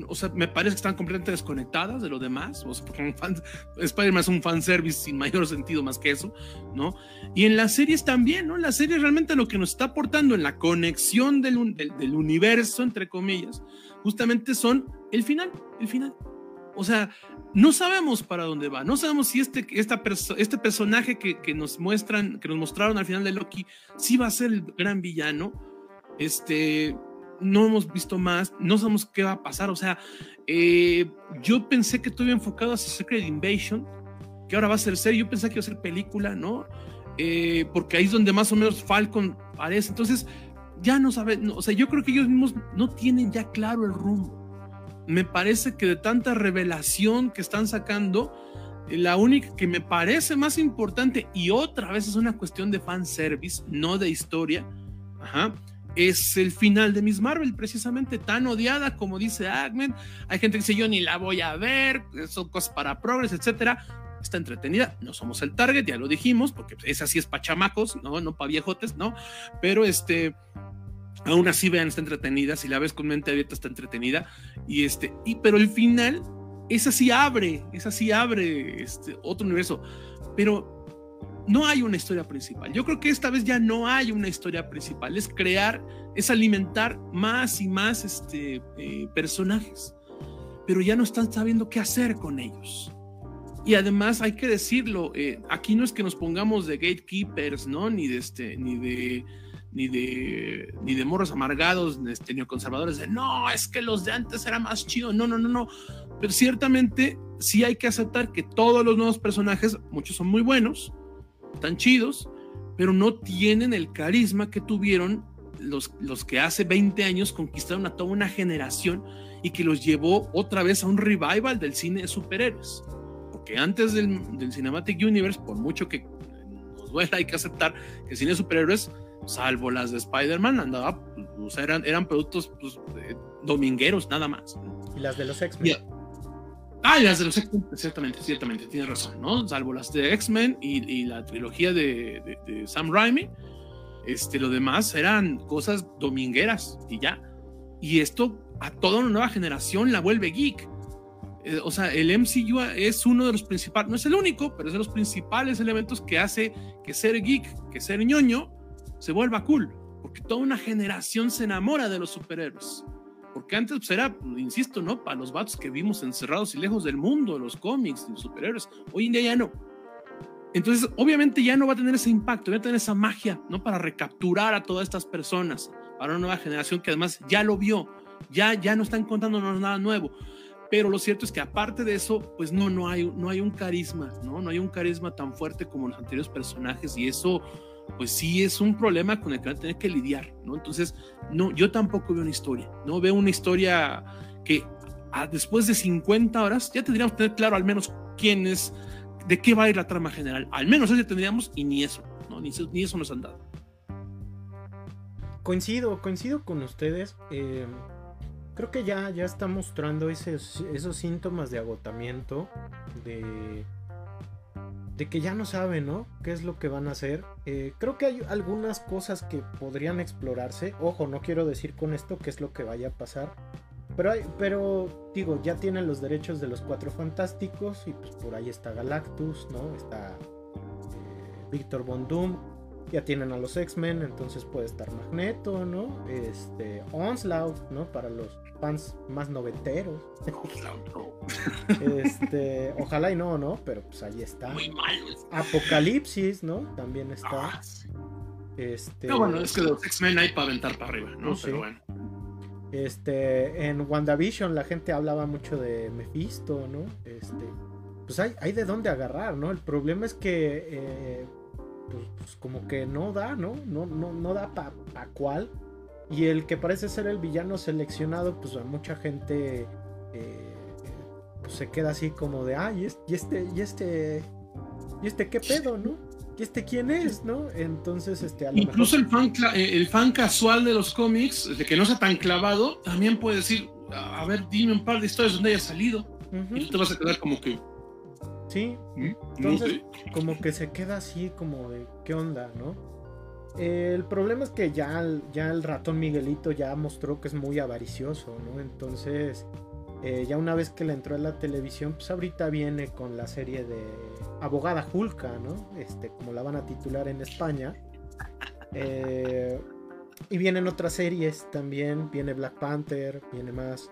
o sea, me parece que están completamente desconectadas de lo demás. O sea, Spider-Man es un fanservice sin mayor sentido más que eso, ¿no? Y en las series también, ¿no? Las series realmente lo que nos está aportando en la conexión del, del, del universo, entre comillas, justamente son el final, el final. O sea, no sabemos para dónde va, no sabemos si este, esta este personaje que, que, nos muestran, que nos mostraron al final de Loki, sí va a ser el gran villano. Este, no hemos visto más, no sabemos qué va a pasar. O sea, eh, yo pensé que estuve enfocado a Secret Invasion, que ahora va a ser serie. Yo pensé que iba a ser película, ¿no? Eh, porque ahí es donde más o menos Falcon aparece. Entonces, ya no saben, no, o sea, yo creo que ellos mismos no tienen ya claro el rumbo me parece que de tanta revelación que están sacando, la única que me parece más importante, y otra vez es una cuestión de fanservice, no de historia, es el final de Miss Marvel, precisamente tan odiada como dice Agmen. Hay gente que dice yo ni la voy a ver, son cosas para progres, etcétera. Está entretenida, no somos el target, ya lo dijimos, porque esa sí es para chamacos, no, no para viejotes, ¿no? Pero este, aún así vean, está entretenida, si la ves con mente abierta está entretenida, y este, y pero el final, esa sí abre, esa sí abre este otro universo, pero no hay una historia principal. Yo creo que esta vez ya no hay una historia principal, es crear, es alimentar más y más este, eh, personajes, pero ya no están sabiendo qué hacer con ellos. Y además hay que decirlo, eh, aquí no es que nos pongamos de gatekeepers, ¿no? Ni de este, ni de ni de, ni de morros amargados, este, neoconservadores, de no, es que los de antes era más chido. No, no, no, no. Pero ciertamente sí hay que aceptar que todos los nuevos personajes, muchos son muy buenos, tan chidos, pero no tienen el carisma que tuvieron los, los que hace 20 años conquistaron a toda una generación y que los llevó otra vez a un revival del cine de superhéroes porque antes del, del Cinematic Universe, por mucho que nos duela, hay que aceptar que el cine de superhéroes, salvo las de Spider-Man, andaba, sea, eran, eran productos pues, eh, domingueros, nada más. Y las de los X-Men. Ah, y las de los X-Men, ciertamente, ciertamente, tienes razón, ¿no? Salvo las de X-Men y, y, la trilogía de, de, de, Sam Raimi, este, lo demás eran cosas domingueras y ya. Y esto a toda una nueva generación la vuelve geek. Eh, o sea, el MCU es uno de los principales, no es el único, pero es de los principales elementos que hace que ser geek, que ser ñoño, se vuelva cool. Porque toda una generación se enamora de los superhéroes. Porque antes pues, era, insisto, ¿no? Para los vatos que vimos encerrados y lejos del mundo, los cómics, los superhéroes. Hoy en día ya no. Entonces, obviamente ya no va a tener ese impacto, va a tener esa magia, ¿no? Para recapturar a todas estas personas, para una nueva generación que además ya lo vio, ya, ya no están contándonos nada nuevo. Pero lo cierto es que aparte de eso, pues no, no hay, no hay un carisma, ¿no? No hay un carisma tan fuerte como los anteriores personajes y eso, pues sí es un problema con el que van a tener que lidiar, ¿no? Entonces, no, yo tampoco veo una historia, ¿no? Veo una historia que a, después de 50 horas ya tendríamos que tener claro al menos quién es, de qué va a ir la trama general. Al menos eso ya tendríamos y ni eso, ¿no? Ni eso, ni eso nos han dado. Coincido, coincido con ustedes. Eh, creo que ya, ya está mostrando esos, esos síntomas de agotamiento, de, de que ya no saben, ¿no? ¿Qué es lo que van a hacer? Eh, creo que hay algunas cosas que podrían explorarse. Ojo, no quiero decir con esto qué es lo que vaya a pasar. Pero, hay, pero digo, ya tienen los derechos de los cuatro fantásticos y pues por ahí está Galactus, ¿no? Está eh, Víctor Von Doom, ya tienen a los X-Men, entonces puede estar Magneto, ¿no? Este, Onslaught, ¿no? Para los fans más noventeros. este, ojalá y no, ¿no? Pero pues ahí está. Muy malo. Apocalipsis, ¿no? También está. Ah, sí. Este. No, bueno, es que los X-Men hay para aventar para arriba, ¿no? Sí. Pero bueno. Este, en WandaVision la gente hablaba mucho de Mephisto, ¿no? Este, pues hay, hay de dónde agarrar, ¿no? El problema es que, eh, pues, pues, como que no da, ¿no? No, no, no da para pa cuál. Y el que parece ser el villano seleccionado, pues a mucha gente eh, pues se queda así como de, ah, y este, y este, y este, qué pedo, ¿no? ¿Y este quién es, no? Entonces, este, a lo Incluso mejor... el, fan, el fan casual de los cómics, de que no sea tan clavado, también puede decir, a ver, dime un par de historias donde haya salido. Uh -huh. Y tú te vas a quedar como que... Sí, entonces no sé. como que se queda así como de, ¿qué onda, no? El problema es que ya, el ratón Miguelito ya mostró que es muy avaricioso, ¿no? Entonces, eh, ya una vez que le entró a la televisión, pues ahorita viene con la serie de Abogada Julka, ¿no? Este, como la van a titular en España. Eh, y vienen otras series también, viene Black Panther, viene más,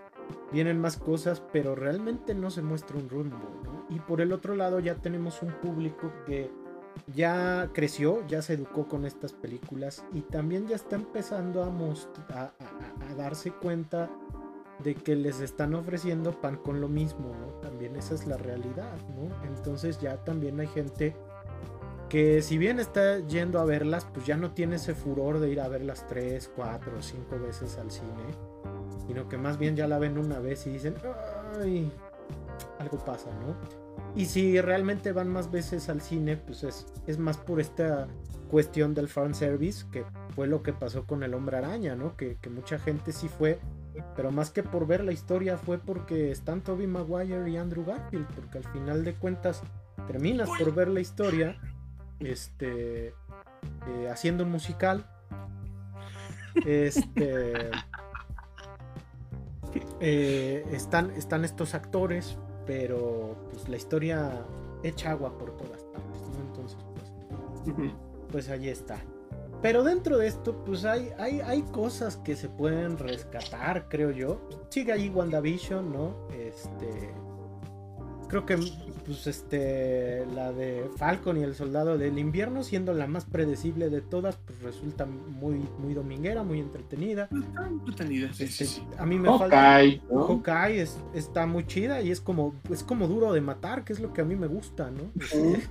vienen más cosas, pero realmente no se muestra un rumbo, ¿no? Y por el otro lado ya tenemos un público que ya creció, ya se educó con estas películas y también ya está empezando a, darse cuenta de que les están ofreciendo pan con lo mismo, ¿no? También esa es la realidad, ¿no? Entonces ya también hay gente que si bien está yendo a verlas, pues ya no tiene ese furor de ir a verlas tres, cuatro, cinco veces al cine, sino que más bien ya la ven una vez y dicen, ay, algo pasa, ¿no? Y si realmente van más veces al cine, pues es, es más por esta cuestión del fanservice, que fue lo que pasó con el hombre araña, ¿no? Que, que, mucha gente sí fue, pero más que por ver la historia fue porque están Toby Maguire y Andrew Garfield, porque al final de cuentas terminas por ver la historia, este, eh, haciendo un musical, este, eh, están, están estos actores, pero pues la historia echa agua por todas partes, ¿no? Entonces, pues, pues ahí está. Pero dentro de esto, pues hay, hay, hay cosas que se pueden rescatar, creo yo. Sigue ahí WandaVision, ¿no? Este. Creo que pues este la de Falcon y el Soldado del Invierno siendo la más predecible de todas pues resulta muy muy dominguera muy entretenida entretenida sí, este, sí, sí. a mí me Hawkeye, falta ¿no? Hawkeye es, está muy chida y es como es como duro de matar que es lo que a mí me gusta no este,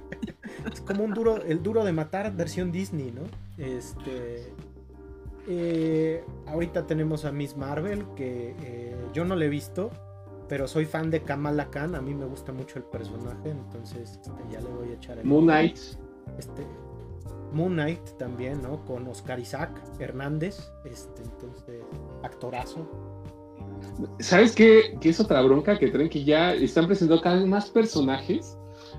es como un duro el duro de matar versión Disney no este eh, ahorita tenemos a Miss Marvel que eh, yo no le he visto pero soy fan de Kamala Khan, a mí me gusta mucho el personaje, entonces este, ya le voy a echar el Moon Knight. Este, Moon Knight también, ¿no? Con Oscar Isaac Hernández, este, entonces, actorazo. ¿Sabes qué? Que es otra bronca que traen que ya están presentando cada vez más personajes.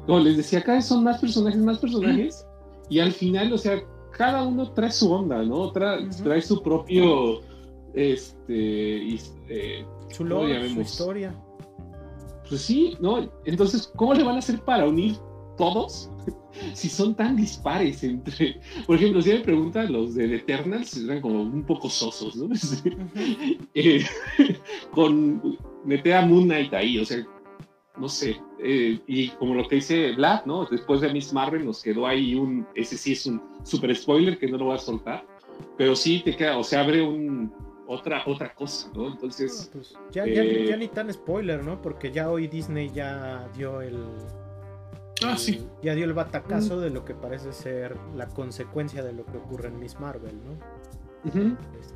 Como les decía, cada vez son más personajes, más personajes. Y al final, o sea, cada uno trae su onda, ¿no? Trae, trae su propio. Este. Eh, su lore, su historia. Pues sí, ¿no? Entonces, ¿cómo le van a hacer para unir todos si son tan dispares entre. Por ejemplo, si me preguntan los de Eternals, eran como un poco sosos, ¿no? Eh, con. Mete a Moon Knight ahí, o sea, no sé. Eh, y como lo que dice Vlad, ¿no? Después de Miss Marvel nos quedó ahí un. Ese sí es un super spoiler que no lo voy a soltar. Pero sí te queda, o sea, abre un, otra, otra cosa, ¿no? Entonces. Pues, ya, ya, ya, ni tan spoiler, ¿no? Porque ya hoy Disney ya dio el, Ah, sí. Ya dio el batacazo de lo que parece ser la consecuencia de lo que ocurre en Miss Marvel, ¿no? Este,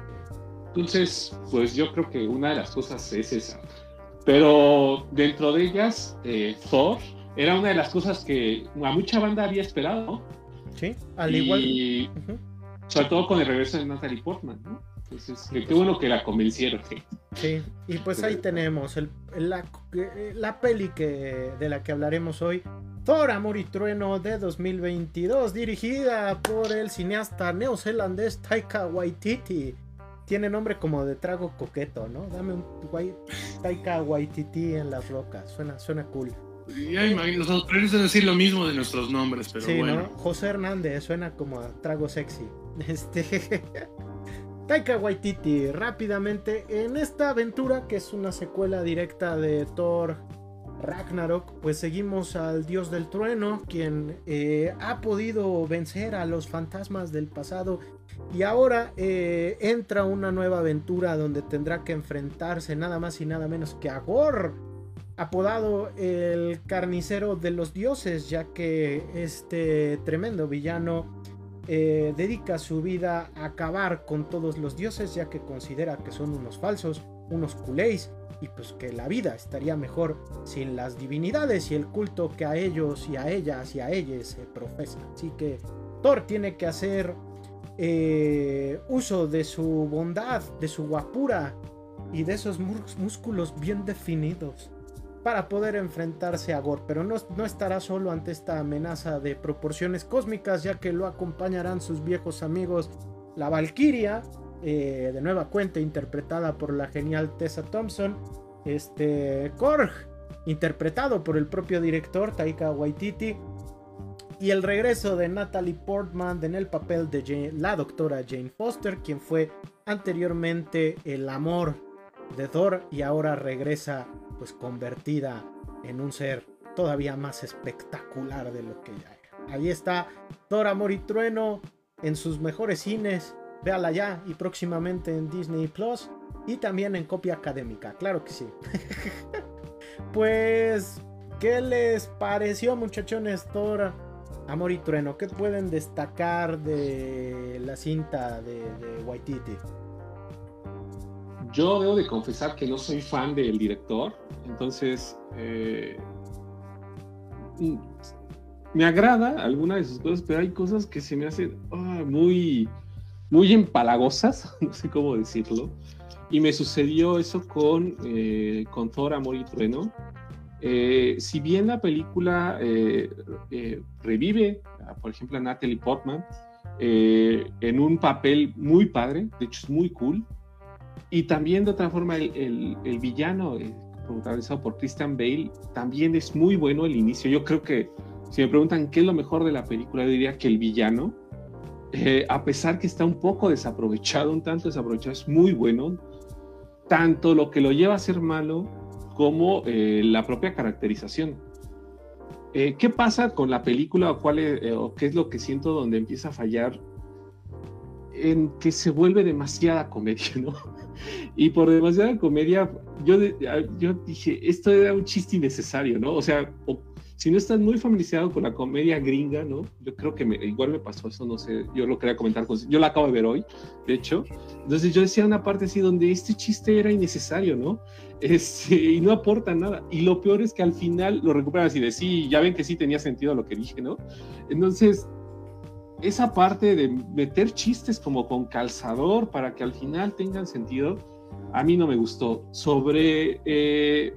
Entonces, pues yo creo que una de las cosas es esa. Pero dentro de ellas, eh, Thor era una de las cosas que a mucha banda había esperado. Sí, al igual. Y sobre todo con el regreso de Natalie Portman, ¿no? Entonces, qué bueno que la convencieron. Sí, y pues ahí tenemos el, la, la, peli que, de la que hablaremos hoy, Thor, Amor y Trueno de 2022, dirigida por el cineasta neozelandés Taika Waititi. Tiene nombre como de trago coqueto, ¿no? Dame un Taika Waititi en las rocas, suena, suena cool. Ya imagino, nosotros decir lo mismo de nuestros nombres, pero sí, bueno. ¿no? José Hernández suena como a trago sexy. Este. Taika Waititi, rápidamente, en esta aventura que es una secuela directa de Thor Ragnarok, pues seguimos al dios del trueno, quien eh, ha podido vencer a los fantasmas del pasado y ahora eh, entra una nueva aventura donde tendrá que enfrentarse nada más y nada menos que a Gor, apodado el carnicero de los dioses, ya que este tremendo villano eh, dedica su vida a acabar con todos los dioses, ya que considera que son unos falsos, unos culéis, y pues que la vida estaría mejor sin las divinidades y el culto que a ellos y a ellas y a ellas se profesa. Así que Thor tiene que hacer eh, uso de su bondad, de su guapura y de esos músculos bien definidos para poder enfrentarse a Gore, pero no, no, estará solo ante esta amenaza de proporciones cósmicas, ya que lo acompañarán sus viejos amigos, la Valkyria, eh, de nueva cuenta, interpretada por la genial Tessa Thompson, este Korg, interpretado por el propio director Taika Waititi, y el regreso de Natalie Portman en el papel de la doctora Jane Foster, quien fue anteriormente el amor de Thor y ahora regresa pues convertida en un ser todavía más espectacular de lo que ya era. Ahí está Thor Amor y Trueno en sus mejores cines. Véala ya y próximamente en Disney Plus y también en copia académica, claro que sí. pues, ¿qué les pareció, muchachones? Thor Amor y Trueno, ¿qué pueden destacar de la cinta de, de Waititi? Yo debo de confesar que no soy fan del director, entonces eh, mm, me agrada alguna de sus cosas, pero hay cosas que se me hacen ah, muy, muy empalagosas, no sé cómo decirlo. Y me sucedió eso con, eh, con Thor, Amor y Trueno. Eh, si bien la película revive, por ejemplo, a Natalie Portman en un papel muy padre, de hecho es muy cool, y también de otra forma el, el, villano, eh, protagonizado por Christian Bale, también es muy bueno el inicio. Yo creo que si me preguntan qué es lo mejor de la película, yo diría que el villano, eh, a pesar que está un poco desaprovechado, un tanto desaprovechado, es muy bueno. Tanto lo que lo lleva a ser malo como eh, la propia caracterización. ¿Qué pasa con la película o, cuál o qué es lo que siento donde empieza a fallar? En que se vuelve demasiada comedia, ¿no? Y por demasiada comedia, yo, yo dije, esto era un chiste innecesario, ¿no? O sea, si no estás muy familiarizado con la comedia gringa, ¿no? Yo creo que me, igual me pasó eso, no sé, yo lo quería comentar, con, yo la acabo de ver hoy, de hecho. Entonces yo decía una parte así donde este chiste era innecesario, ¿no? Este, y no aporta nada. Y lo peor es que al final lo recuperas y de sí, ya ven que sí tenía sentido lo que dije, ¿no? Entonces, esa parte de meter chistes como con calzador para que al final tengan sentido, a mí no me gustó. Sobre... Eh,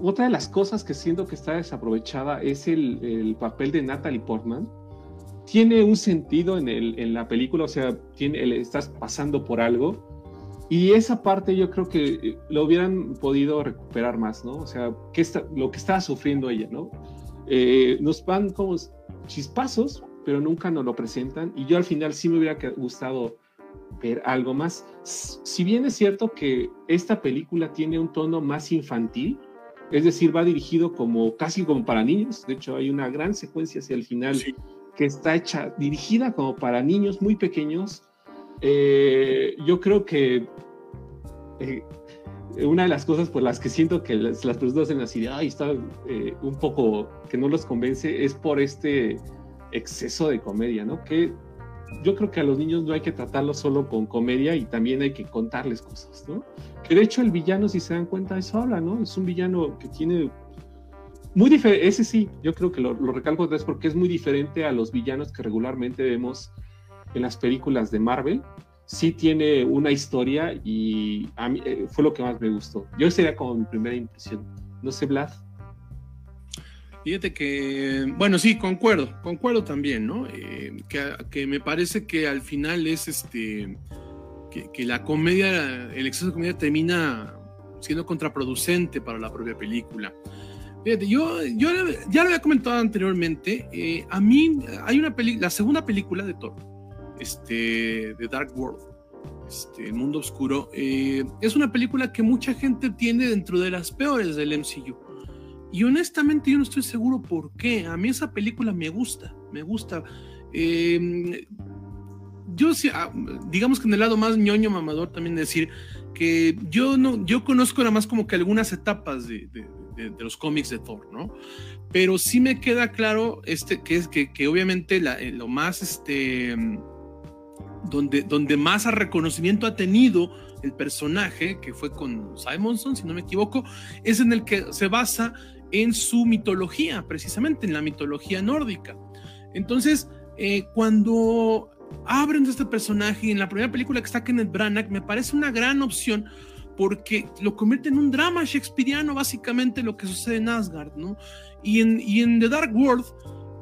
otra de las cosas que siento que está desaprovechada es el, papel de Natalie Portman. Tiene un sentido en, el, en la película, o sea, tiene, estás pasando por algo. Y esa parte yo creo que eh, lo hubieran podido recuperar más, ¿no? O sea, ¿qué está, lo que estaba sufriendo ella, ¿no? Eh, nos van como chispazos, pero nunca nos lo presentan. Y yo al final sí me hubiera gustado ver algo más. Si bien es cierto que esta película tiene un tono más infantil, es decir, va dirigido como casi como para niños. De hecho, hay una gran secuencia hacia el final que está hecha, dirigida como para niños muy pequeños. Eh, yo creo que eh, una de las cosas por las que siento que las, personas en la ciudad está eh, un poco que no los convence es por este exceso de comedia, ¿no? Que yo creo que a los niños no hay que tratarlos solo con comedia y también hay que contarles cosas, ¿no? Que de hecho el villano, si se dan cuenta, eso habla, ¿no? Es un villano que tiene muy diferente, ese sí, yo creo que lo, lo recalco otra vez porque es muy diferente a los villanos que regularmente vemos en las películas de Marvel. Sí tiene una historia y a mí eh, fue lo que más me gustó. Yo sería como mi primera impresión. No sé, Vlad. Fíjate que, bueno, sí, concuerdo, concuerdo también, ¿no? Eh, que, me parece que al final es este, que, la comedia, el exceso de comedia termina siendo contraproducente para la propia película. Fíjate, yo, yo ya lo había comentado anteriormente, eh, a mí hay una película, la segunda película de Thor, este, The Dark World, este, El Mundo Oscuro, eh, es una película que mucha gente tiene dentro de las peores del MCU y honestamente yo no estoy seguro por qué. A mí esa película me gusta, me gusta. Em, yo ah, digamos que en el lado más ñoño mamador también decir que yo no, yo conozco nada más como que algunas etapas de, los cómics de Thor, ¿no? Pero sí me queda claro este, que es que, obviamente eh, lo más, este, donde, donde más reconocimiento ha tenido el personaje, que fue con Simonson, si no me equivoco, es en el que se basa en su mitología, precisamente en la mitología nórdica. Entonces, eh, cuando abren este personaje en la primera película que está Kenneth Branagh, me parece una gran opción porque lo convierte en un drama shakespeariano, básicamente lo que sucede en Asgard, ¿no? Y en, y en The Dark World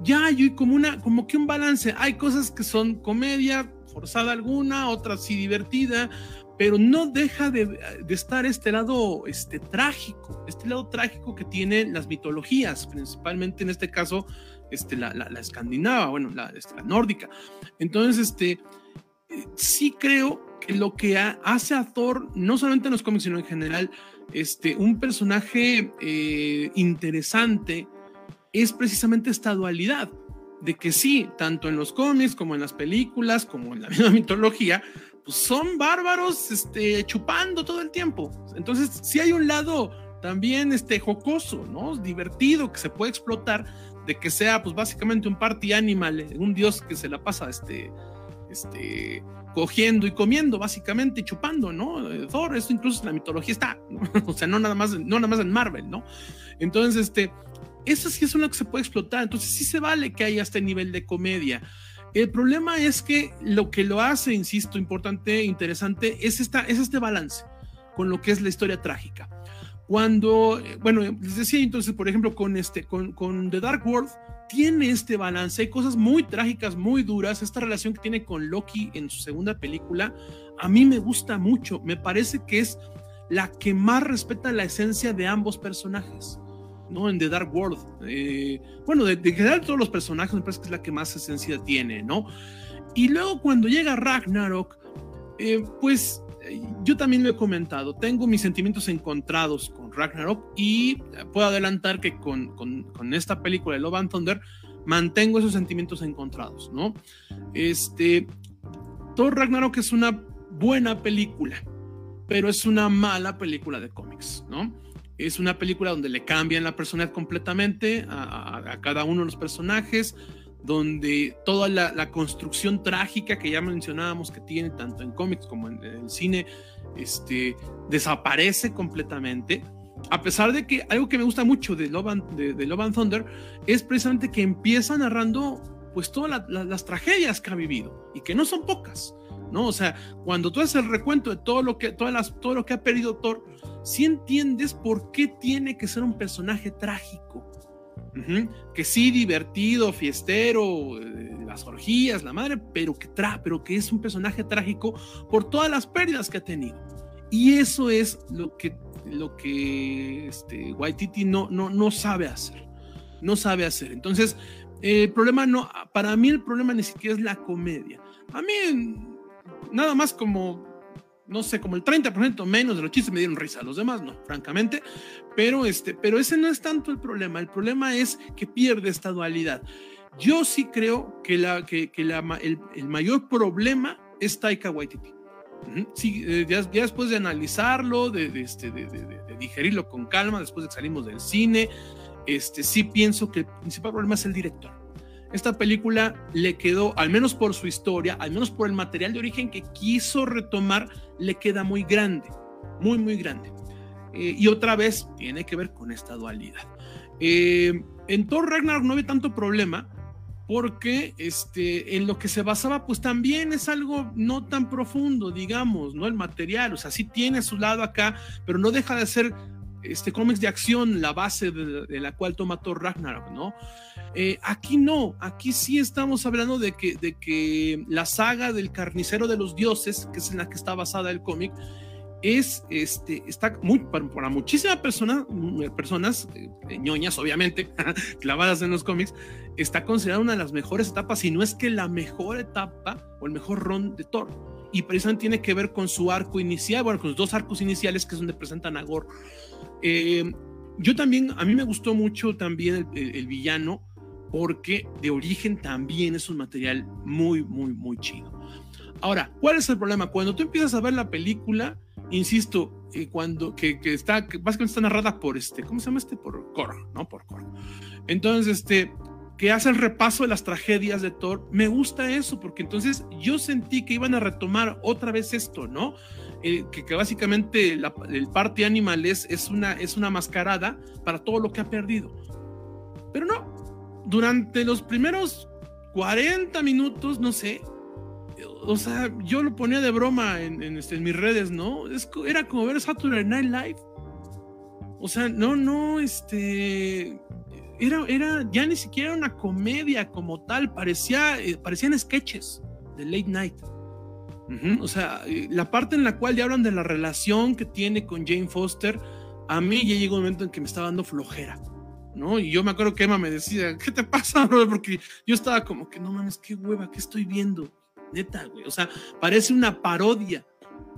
ya hay como, una, como que un balance. Hay cosas que son comedia, forzada alguna, otras sí divertida, pero no deja de, estar este lado este, trágico, este lado trágico que tienen las mitologías, principalmente en este caso este, la, la, escandinava, bueno, la, este, nórdica. Entonces, este, sí creo que lo que hace a Thor, no solamente en los cómics, sino en general, este, un personaje eh, interesante, es precisamente esta dualidad de que sí, tanto en los cómics como en las películas, como en la misma mitología, pues, son bárbaros este, chupando todo el tiempo. Entonces, si hay un lado también este, jocoso, ¿no? Divertido, que se puede explotar, de que sea, pues básicamente un party animal, eh, un dios que se la pasa, este, este, cogiendo y comiendo, básicamente, chupando, ¿no? Eh, Thor, eso incluso en la mitología está, o sea, no nada más, no nada más en Marvel, ¿no? Entonces, este, eso sí es una que se puede explotar, entonces sí se vale que haya este nivel de comedia. El problema es que lo que lo hace, insisto, importante, interesante, es, esta, es este balance con lo que es la historia trágica. Cuando, eh, bueno, les decía entonces, por ejemplo, con, este, con, con The Dark World, tiene este balance, hay cosas muy trágicas, muy duras, esta relación que tiene con Loki en su segunda película, a mí me gusta mucho, me parece que es la que más respeta la esencia de ambos personajes. ¿No? En The Dark World. Eh, bueno, de, de, todos los personajes me parece que es la que más esencia tiene, ¿no? Y luego cuando llega Ragnarok, eh, pues eh, yo también lo he comentado, tengo mis sentimientos encontrados con Ragnarok y puedo adelantar que con, con, con esta película de Love and Thunder mantengo esos sentimientos encontrados, ¿no? Este, Thor Ragnarok es una buena película, pero es una mala película de cómics, ¿no? Es una película donde le cambian la personalidad completamente a, cada uno de los personajes, donde toda la, construcción trágica que ya mencionábamos que tiene tanto en cómics como en, el cine, este, desaparece completamente. A pesar de que algo que me gusta mucho de Love and, de, Love and Thunder es precisamente que empieza narrando pues todas las tragedias que ha vivido y que no son pocas. ¿no? O sea, cuando tú haces el recuento de todo lo que, todas las, todo lo que ha perdido Thor, sí entiendes por qué tiene que ser un personaje trágico. Que sí, divertido, fiestero, eh, las orgías, la madre, pero que, tra pero que es un personaje trágico por todas las pérdidas que ha tenido. Y eso es lo que, lo que este, Waititi no, no, no sabe hacer. No sabe hacer. Entonces, el problema no, para mí el problema ni siquiera es la comedia. A mí nada más como, no sé, como el 30% menos de los chistes me dieron risa, los demás no, francamente, pero, este, pero ese no es tanto el problema, el problema es que pierde esta dualidad. Yo sí creo que, la, que, que la, el, el, mayor problema es Taika Waititi. Sí, eh, ya, después de analizarlo, de, este, de, digerirlo con calma, después de que salimos del cine, este, sí pienso que el principal problema es el director esta película le quedó, al menos por su historia, al menos por el material de origen que quiso retomar, le queda muy grande, muy, muy grande. Eh, y otra vez tiene que ver con esta dualidad. Eh, en Thor Ragnarok no había tanto problema porque este, en lo que se basaba, pues también es algo no tan profundo, digamos, ¿no? El material, o sea, sí tiene su lado acá, pero no deja de ser este cómics de acción, la base de, la cual toma Thor Ragnarok, ¿no? Eh, aquí no, aquí sí estamos hablando de que, de que la saga del carnicero de los dioses, que es en la que está basada el cómic, es, este, está muy, para, muchísimas personas, personas eh, ñoñas, obviamente, clavadas en los cómics, está considerada una de las mejores etapas, si no es que la mejor etapa o el mejor ron de Thor. Y precisamente tiene que ver con su arco inicial, bueno, con los dos arcos iniciales, que es donde presentan a Gore eh, yo también, a mí me gustó mucho también el, villano, porque de origen también es un material muy, muy, muy chido. Ahora, ¿cuál es el problema? Cuando tú empiezas a ver la película, insisto, eh, cuando que, está, básicamente está narrada por este, ¿cómo se llama este? Por Cor, ¿no? Por Cor. Entonces, este, que hace el repaso de las tragedias de Thor, me gusta eso, porque entonces yo sentí que iban a retomar otra vez esto, ¿no? Eh, que, básicamente el parte animal es, es, una, es una mascarada para todo lo que ha perdido. Pero no, durante los primeros 40 minutos, no sé, o sea, yo lo ponía de broma en, este, mis redes, ¿no? Era como ver Saturday Night Live. O sea, no, no, este. Era, era ya ni siquiera una comedia como tal, parecía, eh, parecían sketches de late night. O sea, la parte en la cual ya hablan de la relación que tiene con Jane Foster, a mí ya llegó un momento en que me estaba dando flojera, ¿no? Y yo me acuerdo que Emma me decía, ¿qué te pasa, bro? Porque yo estaba como que, no mames, qué hueva, ¿qué estoy viendo? Neta, güey. O sea, parece una parodia.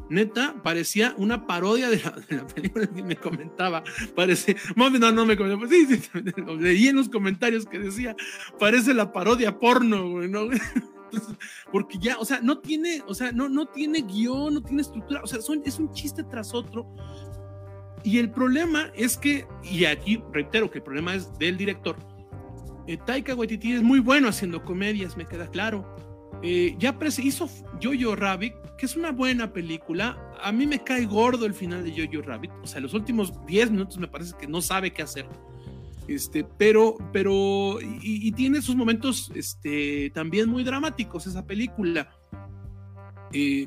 Neta, parecía una parodia de la, película que me comentaba. Parece, mami, no, no me comentaba. Sí, sí, leí en los comentarios que decía, parece la parodia porno, güey, ¿no? Porque ya, o sea, no tiene, o sea, no, no tiene guion, no tiene estructura, o sea, es un chiste tras otro. Y el problema es que, y aquí reitero que el problema es del director, eh, Taika Waititi es muy bueno haciendo comedias, me queda claro. Eh, ya hizo Jojo Rabbit, que es una buena película. A mí me cae gordo el final de Jojo Rabbit. O sea, los últimos 10 minutos me parece que no sabe qué hacer. Este, pero, pero, y, tiene sus momentos este, también muy dramáticos esa película. Eh,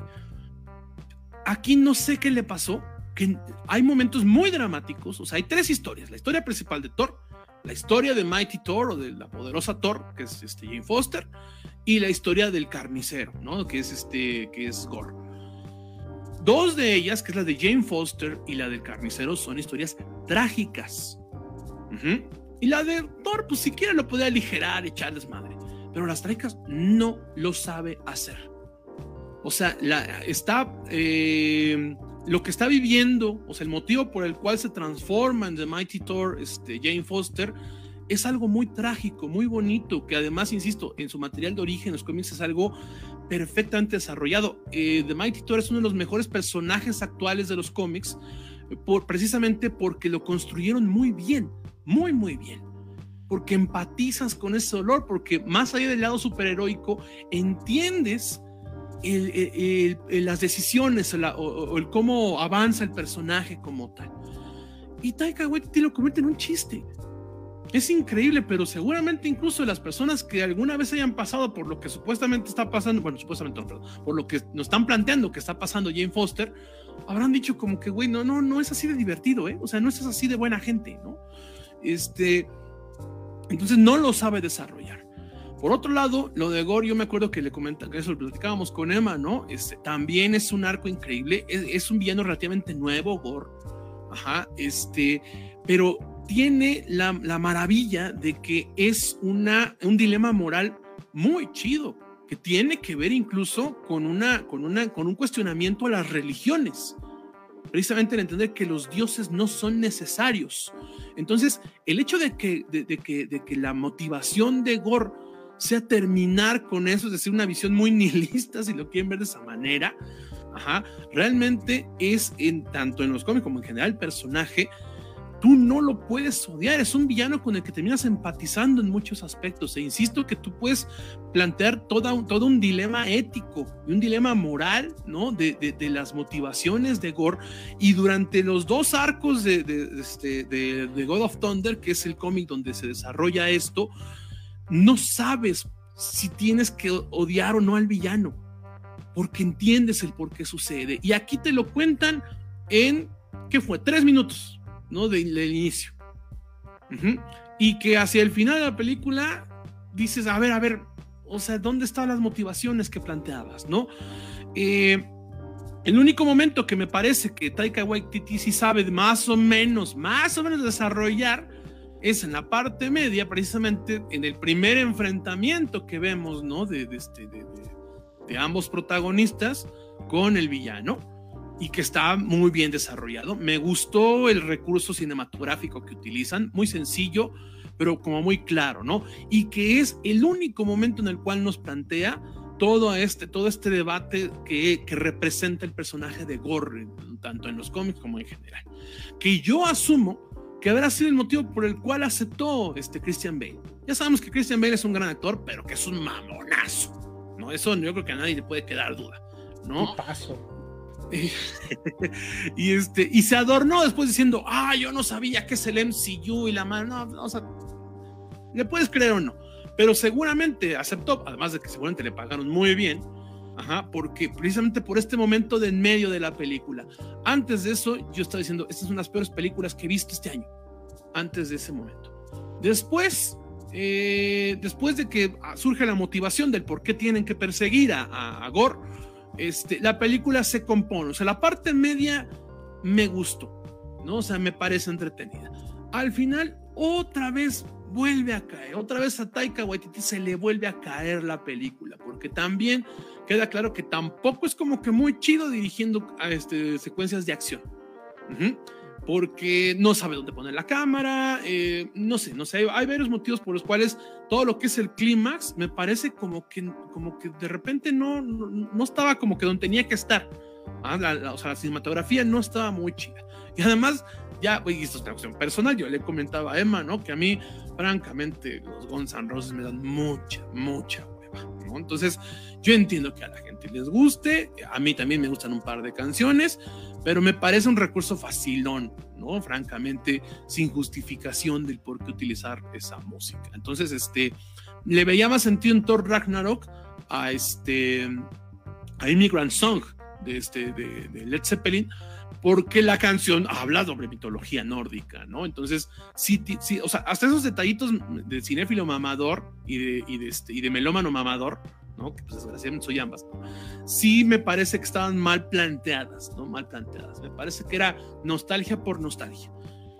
aquí no sé qué le pasó, que hay momentos muy dramáticos, o sea, hay tres historias, la historia principal de Thor, la historia de Mighty Thor o de la poderosa Thor, que es este Jane Foster, y la historia del carnicero, ¿no? Que es este, que es Gore. Dos de ellas, que es la de Jane Foster y la del carnicero, son historias trágicas. Y la de Thor, pues siquiera lo podía aligerar, echarles madre. Pero las traicas no lo sabe hacer. O sea, está. Eh, lo que está viviendo, o sea, el motivo por el cual se transforma en The Mighty Thor, este, Jane Foster, es algo muy trágico, muy bonito, que además, insisto, en su material de origen, los cómics es algo perfectamente desarrollado. Eh, The Mighty Thor es uno de los mejores personajes actuales de los cómics por, precisamente porque lo construyeron muy bien, muy, muy bien. Porque empatizas con ese dolor, porque más allá del lado superheroico, entiendes las decisiones o, el cómo avanza el personaje como tal. Y Taika Waititi lo convierte en un chiste. Es increíble, pero seguramente incluso las personas que alguna vez hayan pasado por lo que supuestamente está pasando, bueno, supuestamente no, perdón, por lo que nos están planteando que está pasando Jane Foster, habrán dicho como que, güey, no, no, no es así de divertido, ¿eh? O sea, no es así de buena gente, ¿no? Este, entonces no lo sabe desarrollar. Por otro lado, lo de Gore, yo me acuerdo que le comentaba, que eso lo platicábamos con Emma, ¿no? Este, también es un arco increíble, es, un villano relativamente nuevo, Gore, ajá, este, pero tiene la, maravilla de que es una, un dilema moral muy chido, que tiene que ver incluso con, una, con, una, con un cuestionamiento a las religiones. Precisamente el entender que los dioses no son necesarios. Entonces, el hecho de que, de, que, de que la motivación de Gore sea terminar con eso, es decir, una visión muy nihilista, si lo quieren ver de esa manera, ajá, realmente es en tanto en los cómics como en general el personaje tú no lo puedes odiar, es un villano con el que terminas empatizando en muchos aspectos. E insisto que tú puedes plantear un, todo un dilema ético y un dilema moral, ¿no? De, las motivaciones de Gore. Y durante los dos arcos de, este, de God of Thunder, que es el cómic donde se desarrolla esto, no sabes si tienes que odiar o no al villano, porque entiendes el por qué sucede. Y aquí te lo cuentan en, ¿qué fue? Tres minutos ¿no? del inicio. Y que hacia el final de la película dices, a ver, a ver, o sea, ¿dónde están las motivaciones que planteabas, no? Eh, el único momento que me parece que Taika Waititi sí sabe más o menos, más o menos desarrollar es en la parte media, precisamente en el primer enfrentamiento que vemos, ¿no? De, este, de ambos protagonistas con el villano y que está muy bien desarrollado. Me gustó el recurso cinematográfico que utilizan, muy sencillo, pero como muy claro, ¿no? Y que es el único momento en el cual nos plantea todo este, todo este debate que, que representa el personaje de Gore, tanto en los cómics como en general. Que yo asumo que habrá sido el motivo por el cual aceptó este Christian Bale. Ya sabemos que Christian Bale es un gran actor, pero que es un mamonazo, ¿no? Eso yo creo que a nadie le puede quedar duda, ¿no? paso. y, este, y se adornó después diciendo, ah, yo no sabía que es el MCU y la mano, no, o sea, le puedes creer o no, pero seguramente aceptó, además de que seguramente le pagaron muy bien, ajá, porque precisamente por este momento de en medio de la película. Antes de eso, yo estaba diciendo, esta es una de las peores películas que he visto este año, antes de ese momento. Después, eh, después de que surge la motivación del por qué tienen que perseguir a, a Gore, este, la película se compone, o sea, la parte media me gustó, ¿no? O sea, me parece entretenida. Al final, otra vez vuelve a caer, otra vez a Taika Waititi se le vuelve a caer la película, porque también queda claro que tampoco es como que muy chido dirigiendo a este, secuencias de acción porque no sabe dónde poner la cámara, eh, no sé, no sé, hay varios motivos por los cuales todo lo que es el clímax me parece como que, como que de repente no, no, estaba como que donde tenía que estar. Ah, o sea, la cinematografía no estaba muy chida. Y además, ya, y esto es una cuestión personal, yo le comentaba a Emma, ¿no? Que a mí, francamente, los Guns N' Roses me dan mucha, mucha ¿no? Entonces, yo entiendo que a la gente les guste, a mí también me gustan un par de canciones, pero me parece un recurso facilón, ¿no? Francamente, sin justificación del por qué utilizar esa música. Entonces, este, le veía más sentido en Thor Ragnarok a este, a Immigrant Song de, este, de, Led Zeppelin, porque la canción habla sobre mitología nórdica, ¿no? Entonces, sí, sí, o sea, hasta esos detallitos de cinéfilo mamador y de, y de, este, y de melómano mamador, ¿no? Que pues desgraciadamente soy ambas, Sí me parece que estaban mal planteadas, ¿no? Mal planteadas. Me parece que era nostalgia por nostalgia.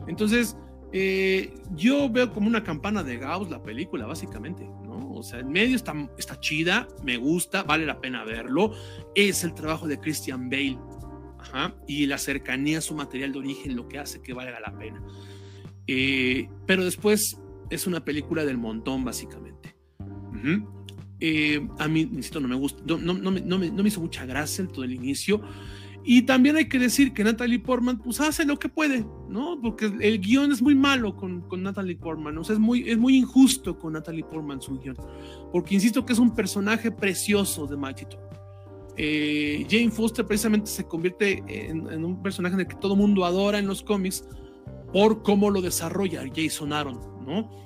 Entonces, eh, yo veo como una campana de Gauss la película, básicamente, ¿no? O sea, en medio está, está chida, me gusta, vale la pena verlo. Es el trabajo de Christian Bale, y la cercanía a su material de origen lo que hace que valga la pena. Eh, pero después es una película del montón, básicamente. Eh, a mí, insisto, no me gusta, no, no, no, me, no, me, hizo mucha gracia todo el inicio. Y también hay que decir que Natalie Portman pues hace lo que puede, ¿no? Porque el guion es muy malo con, con Natalie Portman, o sea, es muy, es muy injusto con Natalie Portman su guion, porque insisto que es un personaje precioso de Thor. Eh, Jane Foster precisamente se convierte en, en, un personaje en el que todo mundo adora en los cómics por cómo lo desarrolla Jason Aaron, ¿no?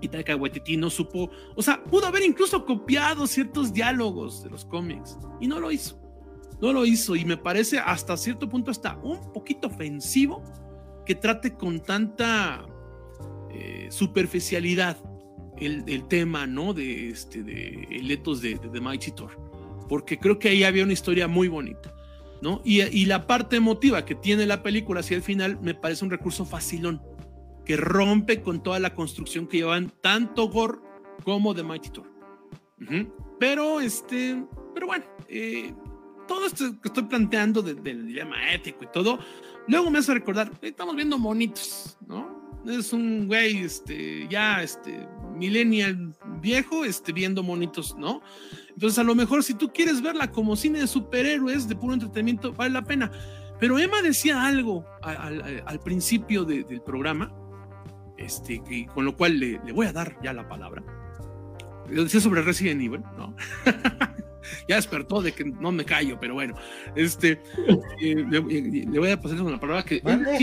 Y Taika Waititi no supo, o sea, pudo haber incluso copiado ciertos diálogos de los cómics y no lo hizo no lo hizo y me parece hasta cierto punto hasta un poquito ofensivo que trate con tanta eh, superficialidad el, el, tema, ¿no? De este, de el de, de, de Mighty Thor, porque creo que ahí había una historia muy bonita, ¿no? Y, y, la parte emotiva que tiene la película hacia el final me parece un recurso facilón, que rompe con toda la construcción que llevan tanto Gore como de Mighty Thor. Uh -huh. Pero, este, pero bueno, eh, todo esto que estoy planteando del de, de dilema ético y todo, luego me hace recordar, estamos viendo monitos, ¿no? Es un güey, este, ya, este, millennial viejo, este, viendo monitos, ¿no? Entonces, a lo mejor si tú quieres verla como cine de superhéroes, de puro entretenimiento, vale la pena. Pero Emma decía algo al, al, al principio de, del programa, este, que, con lo cual le, le voy a dar ya la palabra. Lo decía sobre Resident Evil, ¿no? ya despertó de que no me callo, pero bueno, este, eh, le, le, voy a pasar una palabra que ¿Vale?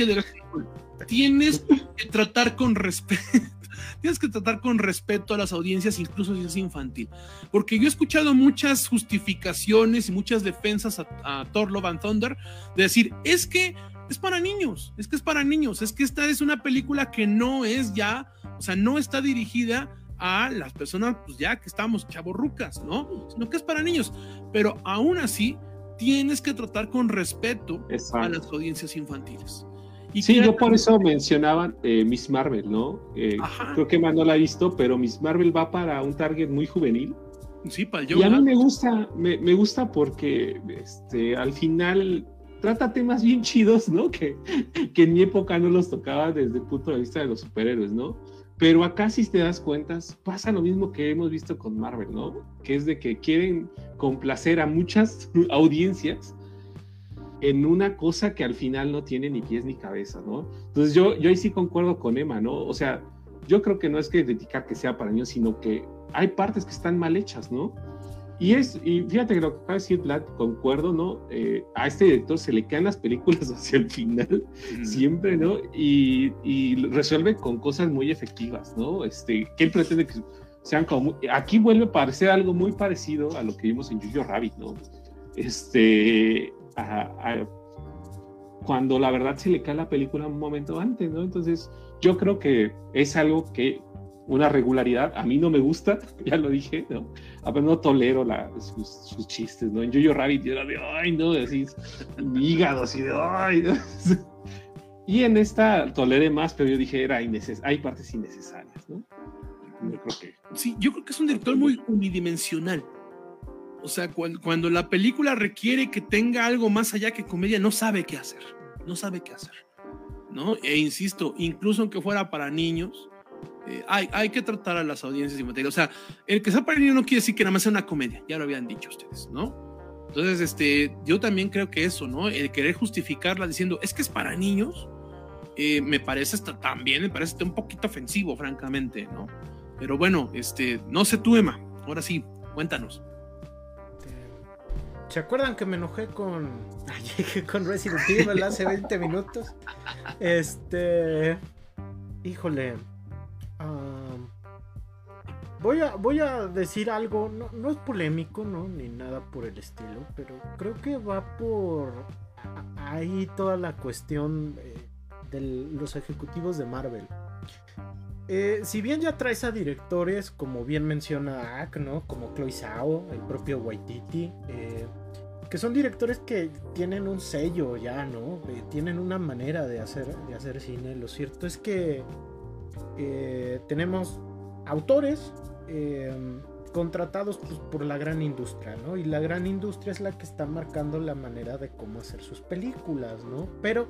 tienes que tratar con respeto. Tienes que tratar con respeto a las audiencias, incluso si es infantil. Porque yo he escuchado muchas justificaciones y muchas defensas a, a Thor Love and Thunder de decir, es que es para niños, es que es para niños, es que esta es una película que no es ya, o sea, no está dirigida a las personas, pues ya que estamos chavorrucas, ¿no? Sino que es para niños. Pero aún así, tienes que tratar con respeto Exacto. a las audiencias infantiles. Y sí, yo por eso mencionaba eh, Miss Marvel, ¿no? Eh, creo que más no la he visto, pero Miss Marvel va para un target muy juvenil. Sí, para yo. Y a mí me gusta, me, me gusta porque este, al final trata temas bien chidos, ¿no? Que, que en mi época no los tocaba desde el punto de vista de los superhéroes, ¿no? Pero acá, si te das cuenta, pasa lo mismo que hemos visto con Marvel, ¿no? Que es de que quieren complacer a muchas audiencias en una cosa que al final no tiene ni pies ni cabeza, ¿no? Entonces yo, yo ahí sí concuerdo con Emma, ¿no? O sea, yo creo que no es que criticar que sea para niños, sino que hay partes que están mal hechas, ¿no? Y es, y fíjate que lo que acaba de decir Vlad, concuerdo, ¿no? Eh, a este director se le caen las películas hacia el final, mm. siempre, ¿no? Y, y, resuelve con cosas muy efectivas, ¿no? Este, que él pretende que sean como. Aquí vuelve a parecer algo muy parecido a lo que vimos en Jojo Rabbit, ¿no? Este. A, a, cuando la verdad se le cae la película un momento antes, ¿no? Entonces, yo creo que es algo que una regularidad. A mí no me gusta, ya lo dije, ¿no? A ver, no tolero la, sus, sus, chistes, ¿no? En Jojo Rabbit yo era de, ay, no, así, hígado, así de, ay, ¿no? Y en esta toleré más, pero yo dije, era hay partes innecesarias, ¿no? Yo creo que... Sí, yo creo que es un director muy unidimensional. O sea, cuando, cuando la película requiere que tenga algo más allá que comedia, no sabe qué hacer. No sabe qué hacer. ¿No? E insisto, incluso aunque fuera para niños, eh, hay, hay, que tratar a las audiencias infantiles. O sea, el que sea para niños no quiere decir que nada más sea una comedia, ya lo habían dicho ustedes, ¿no? Entonces, este, yo también creo que eso, ¿no? El querer justificarla diciendo, es que es para niños, eh, me parece hasta también, me parece un poquito ofensivo, francamente, ¿no? Pero bueno, este, no sé tú, Emma, ahora sí, cuéntanos. ¿Se acuerdan que me enojé con, con Resident Evil hace 20 minutos? Este, híjole, Voy, a, voy a decir algo, no, no, es polémico, ¿no? Ni nada por el estilo, pero creo que va por ahí toda la cuestión de, de los ejecutivos de Marvel. Eh, si bien ya traes a directores, como bien menciona Ak, ¿no? Como Chloe Zhao, el propio Waititi, eh, que son directores que tienen un sello ya, ¿no? Eh, tienen una manera de hacer, de hacer cine. Lo cierto es que eh, tenemos autores eh, contratados pues, por la gran industria, ¿no? Y la gran industria es la que está marcando la manera de cómo hacer sus películas, ¿no? Pero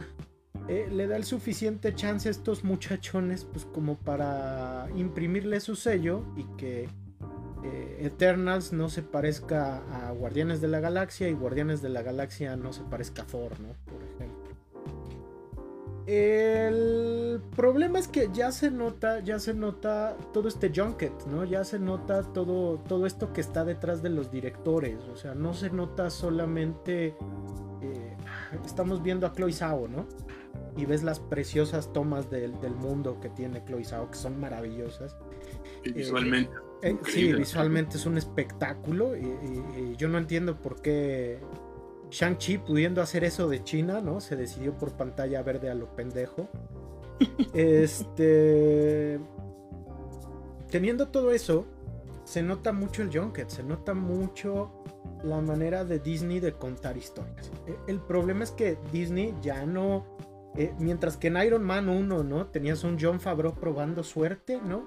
eh, le da el suficiente chance a estos muchachones, pues como para imprimirle su sello y que eh, Eternals no se parezca a Guardianes de la Galaxia y Guardianes de la Galaxia no se parezca a Thor, ¿no? El problema es que ya se nota, ya se nota todo este junket, ¿no? Ya se nota todo, todo esto que está detrás de los directores. O sea, no se nota solamente. Eh, estamos viendo a Chloe Zhao, ¿no? Y ves las preciosas tomas del, mundo que tiene Chloe Zhao, que son maravillosas. visualmente. Eh, eh, sí, visualmente es un espectáculo. y yo no entiendo por qué Shang-Chi pudiendo hacer eso de China, ¿no? Se decidió por pantalla verde a lo pendejo. este. Teniendo todo eso, se nota mucho el Junket, se nota mucho la manera de Disney de contar historias. E, el problema es que Disney ya no. Eh, mientras que en Iron Man 1, ¿no? Tenías un John Favreau probando suerte, ¿no?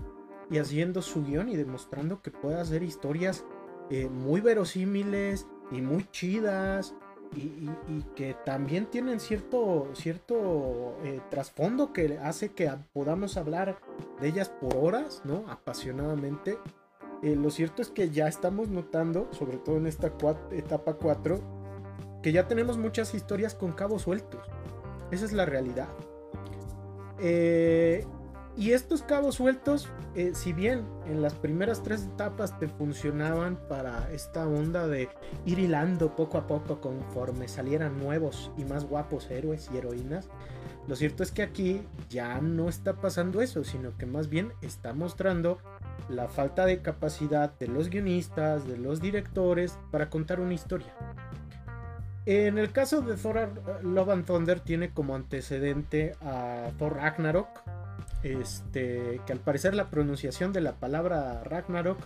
Y haciendo su guion y demostrando que puede hacer historias eh, muy verosímiles y muy chidas y, que también tienen cierto, cierto eh, trasfondo que hace que podamos hablar de ellas por horas, ¿no? Apasionadamente. Eh, lo cierto es que ya estamos notando, sobre todo en esta etapa 4, que ya tenemos muchas historias con cabos sueltos. Esa es la realidad. Eh, y estos cabos sueltos, eh, si bien en las primeras tres etapas te funcionaban para esta onda de ir hilando poco a poco conforme salieran nuevos y más guapos héroes y heroínas, lo cierto es que aquí ya no está pasando eso, sino que más bien está mostrando la falta de capacidad de los guionistas, de los directores para contar una historia. En el caso de Thor Love and Thunder tiene como antecedente a Thor Ragnarok, este, que al parecer la pronunciación de la palabra Ragnarok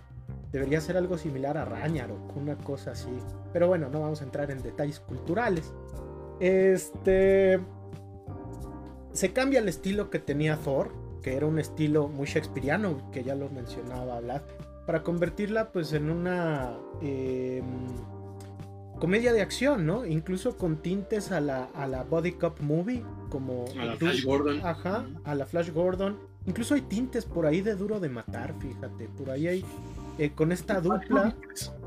debería ser algo similar a Ragnarok, una cosa así. Pero bueno, no vamos a entrar en detalles culturales. Este. Se cambia el estilo que tenía Thor, que era un estilo muy shakespeariano, que ya lo mencionaba Vlad, para convertirla pues en una. Em, comedia de acción, ¿no? Incluso con tintes a la, a la Body Cup Movie, como... A la Flash Gordon. Ajá, a la Flash Gordon. Incluso hay tintes por ahí de duro de matar, fíjate. Por ahí hay... Eh, con esta dupla,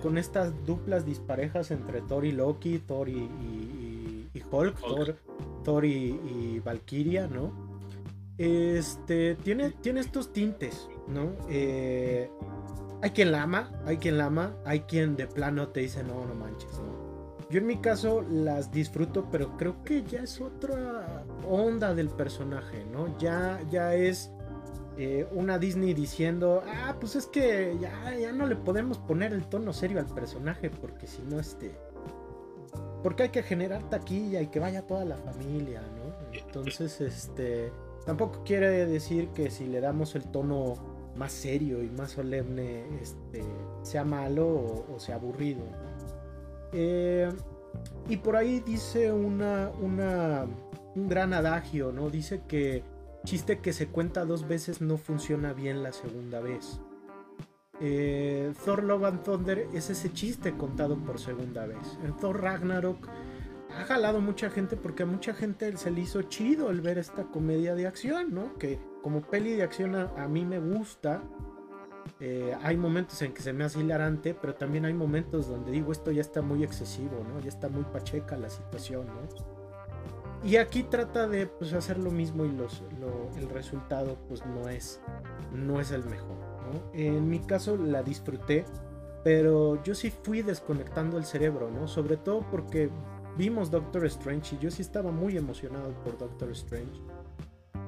con estas duplas disparejas entre Thor y Loki, Thor y, y, Hulk, Thor, Thor y, Valkyria, ¿no? Este, tiene, tiene estos tintes, ¿no? Eh, hay quien la ama, hay quien la ama, hay quien de plano te dice, no, no manches, ¿no? Yo en mi caso las disfruto, pero creo que ya es otra onda del personaje, ¿no? Ya, ya es eh, una Disney diciendo, ah, pues es que ya, ya no le podemos poner el tono serio al personaje, porque si no, este... Porque hay que generar taquilla y que vaya toda la familia, ¿no? Entonces, este... Tampoco quiere decir que si le damos el tono más serio y más solemne, este, sea malo o, sea aburrido. Eh, y por ahí dice una, una, un gran adagio, ¿no? Dice que chiste que se cuenta dos veces no funciona bien la segunda vez. Eh, Thor Love and Thunder es ese chiste contado por segunda vez. En Thor Ragnarok ha jalado mucha gente porque a mucha gente se le hizo chido el ver esta comedia de acción, ¿no? Que como peli de acción a mí me gusta. Eh, hay momentos en que se me hace hilarante, pero también hay momentos donde digo esto ya está muy excesivo, ¿no? Ya está muy pacheca la situación, ¿no? Y aquí trata de pues, hacer lo mismo y los, el resultado pues no es, no es el mejor, ¿no? En mi caso la disfruté, pero yo sí fui desconectando el cerebro, ¿no? Sobre todo porque vimos Doctor Strange y yo sí estaba muy emocionado por Doctor Strange.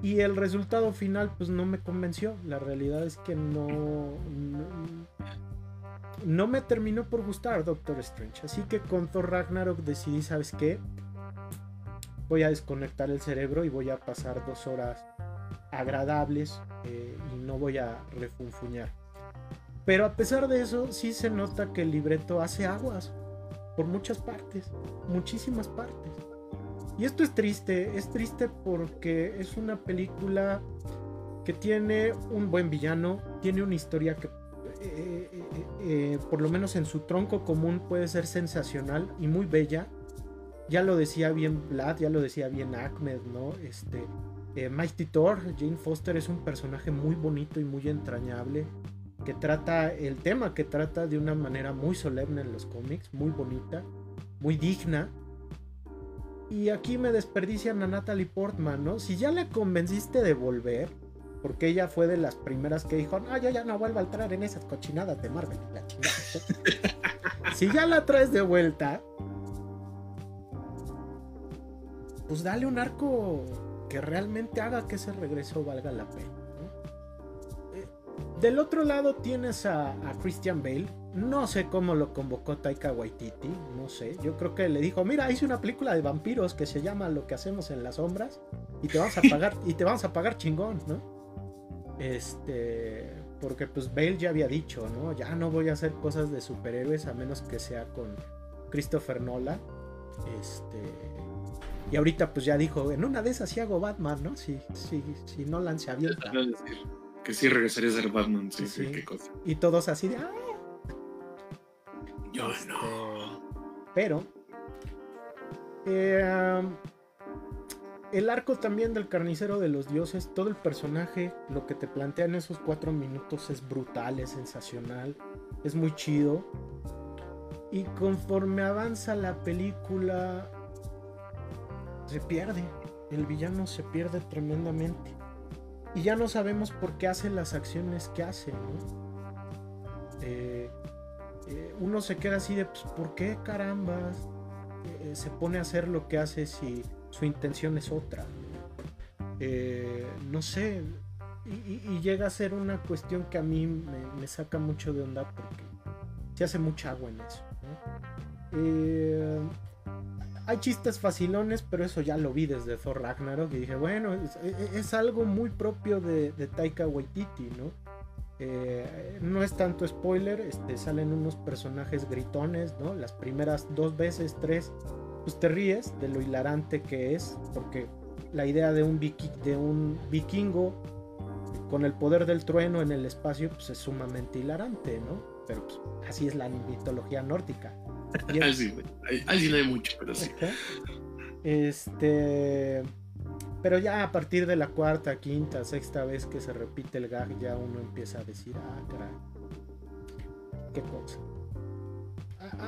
Y el resultado final pues no me convenció. La realidad es que no, no, me terminó por gustar Doctor Strange. Así que con Thor Ragnarok decidí, ¿sabes qué? Voy a desconectar el cerebro y voy a pasar dos horas agradables eh, y no voy a refunfuñar. Pero a pesar de eso, sí se nota que el libreto hace aguas por muchas partes, muchísimas partes. Y esto es triste, es triste porque es una película que tiene un buen villano, tiene una historia que eh, eh, eh, por lo menos en su tronco común puede ser sensacional y muy bella. Ya lo decía bien Vlad, ya lo decía bien Ahmed, ¿no? Este, Mighty Thor, Jane Foster es un personaje muy bonito y muy entrañable, que trata el tema que trata de una manera muy solemne en los cómics, muy bonita, muy digna. Y aquí me desperdician a Natalie Portman, ¿no? Si ya la convenciste de volver, porque ella fue de las primeras que dijo, no, yo ya no vuelvo a entrar en esas cochinadas de Marvel. si ya la traes de vuelta, pues dale un arco que realmente haga que ese regreso valga la pena. Eh, del otro lado tienes a, Christian Bale. No sé cómo lo convocó Taika Waititi, no sé. Yo creo que le dijo, mira, hice una película de vampiros que se llama Lo que hacemos en las sombras y te vamos a pagar y te vamos a pagar chingón, ¿no? Este, porque pues Bale ya había dicho, ¿no? Ya no voy a hacer cosas de superhéroes a menos que sea con Christopher Nolan. Este, y ahorita pues ya dijo, en una de esas sí hago Batman, ¿no? Si, si, si Nolan se abierta. Que sí regresaría a ser Batman, sí, sí, qué cosa. Y todos así de... ¡Ah! Yo este, no. Pero... Eh, el arco también del carnicero de los dioses, todo el personaje, lo que te plantea en esos cuatro minutos es brutal, es sensacional, es muy chido. Y conforme avanza la película, se pierde. El villano se pierde tremendamente. Y ya no sabemos por qué hace las acciones que hace, eh, eh, uno se queda así de, pues, ¿por qué carambas eh, se pone a hacer lo que hace si su intención es otra? no sé, y, llega a ser una cuestión que a mí me, saca mucho de onda porque se hace mucha agua en eso. Hay chistes facilones, pero eso ya lo vi desde Thor Ragnarok y dije, bueno, es, algo muy propio de, Taika Waititi, ¿no? Eh, no es tanto spoiler, este, salen unos personajes gritones, ¿no? Las primeras dos veces, tres, pues te ríes de lo hilarante que es, porque la idea de un, de un vikingo con el poder del trueno en el espacio, pues es sumamente hilarante, ¿no? Pero pues, así es la mitología nórdica. Ahí no hay mucho, pero sí. Este. Pero ya a partir de la cuarta, quinta, sexta vez que se repite el gag, ya uno empieza a decir, ah, caray. Qué cosa.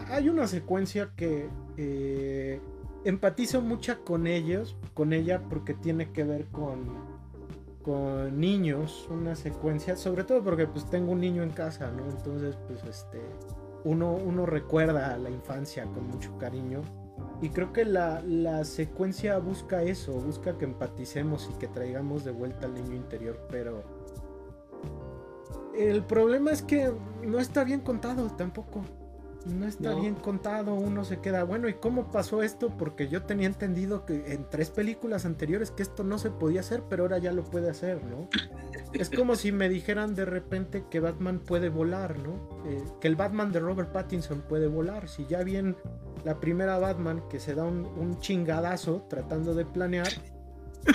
Hay una secuencia que eh, empatizo mucho con ellos, con ella, porque tiene que ver con, con niños, una secuencia, sobre todo porque pues tengo un niño en casa, ¿no? Entonces, pues este uno, uno recuerda a la infancia con mucho cariño. Y creo que la, secuencia busca eso, busca que empaticemos y que traigamos de vuelta al niño interior, pero el problema es que no está bien contado tampoco. No está bien contado, uno se queda, bueno, ¿y cómo pasó esto? Porque yo tenía entendido que en tres películas anteriores que esto no se podía hacer, pero ahora ya lo puede hacer, ¿no? es como si me dijeran de repente que Batman puede volar, ¿no? Eh, que el Batman de Robert Pattinson puede volar. Si ya bien la primera Batman que se da un, chingadazo tratando de planear,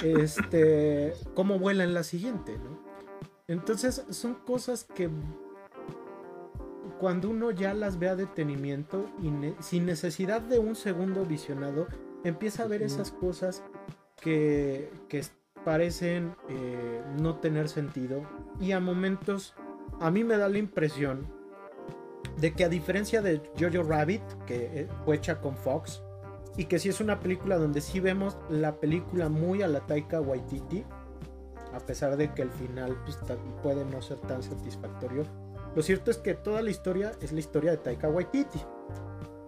este, ¿cómo vuela en la siguiente, ¿no? Entonces son cosas que cuando uno ya las ve a detenimiento y sin necesidad de un segundo visionado, empieza a ver esas cosas que, que parecen eh, no tener sentido. Y a momentos a mí me da la impresión de que a diferencia de Jojo Rabbit, que eh, fue hecha con Fox, y que sí es una película donde sí vemos la película muy a la Taika Waititi, a pesar de que el final pues, puede no ser tan satisfactorio, lo cierto es que toda la historia es la historia de Taika Waititi.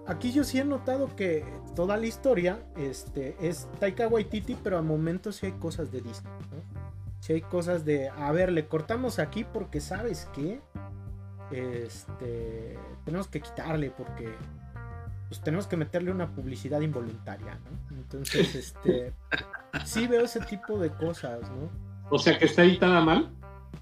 Aquí yo sí he notado que toda la historia este, es Taika Waititi, pero a momentos sí hay cosas de Disney. ¿no? Sí hay cosas de, a ver, le cortamos aquí porque sabes que este, tenemos que quitarle porque pues, tenemos que meterle una publicidad involuntaria. ¿no? Entonces, este, sí veo ese tipo de cosas. ¿no? O sea que está editada mal.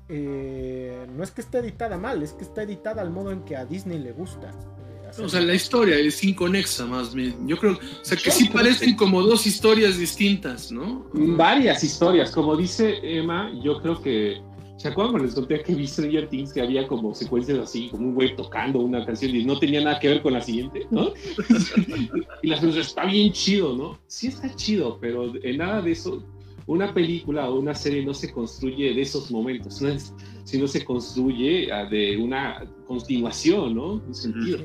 Eh, no es que esté editada mal, es que está editada al modo en que a Disney le gusta. Eh, o sea, la historia es inconexa más bien. Yo creo, o sea, que sí parecen como dos historias distintas, ¿no? Varias historias, como dice Emma, yo creo que ¿Se acuerdan cuando les conté que vi Stranger Things que había como secuencias así, como un güey tocando una canción y no tenía nada que ver con la siguiente, ¿no? y la gente está bien chido, ¿no? Sí está chido, pero en nada de eso una película o una serie no se construye de esos momentos. no se construye ah, de una continuación, ¿no? Un sentido.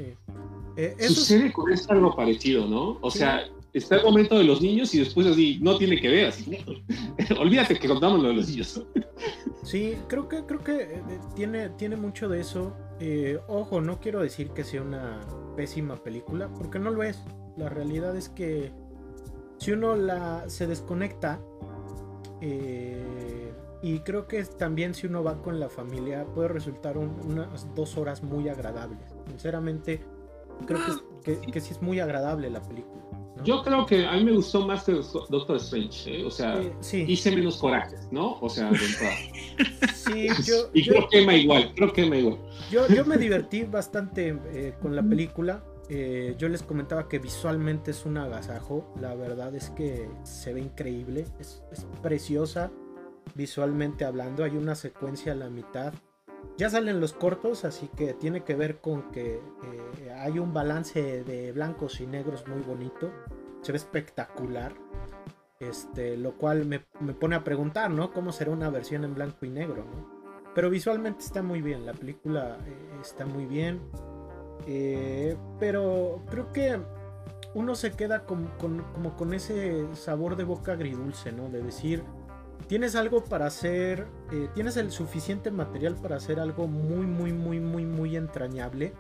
Eh, Sucede con esto algo parecido, ¿no? O sea, está el momento de los niños y después así, no tiene que ver, así, olvídate que contamos lo de los niños. Sí, creo que, creo que eh, tiene, tiene mucho de eso. Eh, ojo, no quiero decir que sea una pésima película, porque no lo es. La realidad es que si uno la se desconecta, eh, y creo que también si uno va con la familia, puede resultar unas dos horas muy agradables. Sinceramente, creo que, que sí es muy agradable la película. Yo creo que a mí me gustó más que Doctor Strange, ¿eh? o sea, hice menos corajes, ¿no? O sea, de Sí, yo, y creo que me igual, creo que me igual. Yo, yo me divertí bastante eh, con la película. Eh, yo les comentaba que visualmente es un agasajo. La verdad es que se ve increíble, es, es preciosa visualmente hablando. Hay una secuencia a la mitad ya salen los cortos, así que tiene que ver con que eh, hay un balance de blancos y negros muy bonito. Se ve espectacular. Este, lo cual me, pone a preguntar, ¿no? ¿Cómo será una versión en blanco y negro, Pero visualmente está muy bien, la película eh, está muy bien. Eh, pero creo que uno se queda como con ese sabor de boca agridulce, ¿no? De decir, tienes algo para hacer, eh, tienes el suficiente material para hacer algo muy, muy, muy, muy, muy entrañable.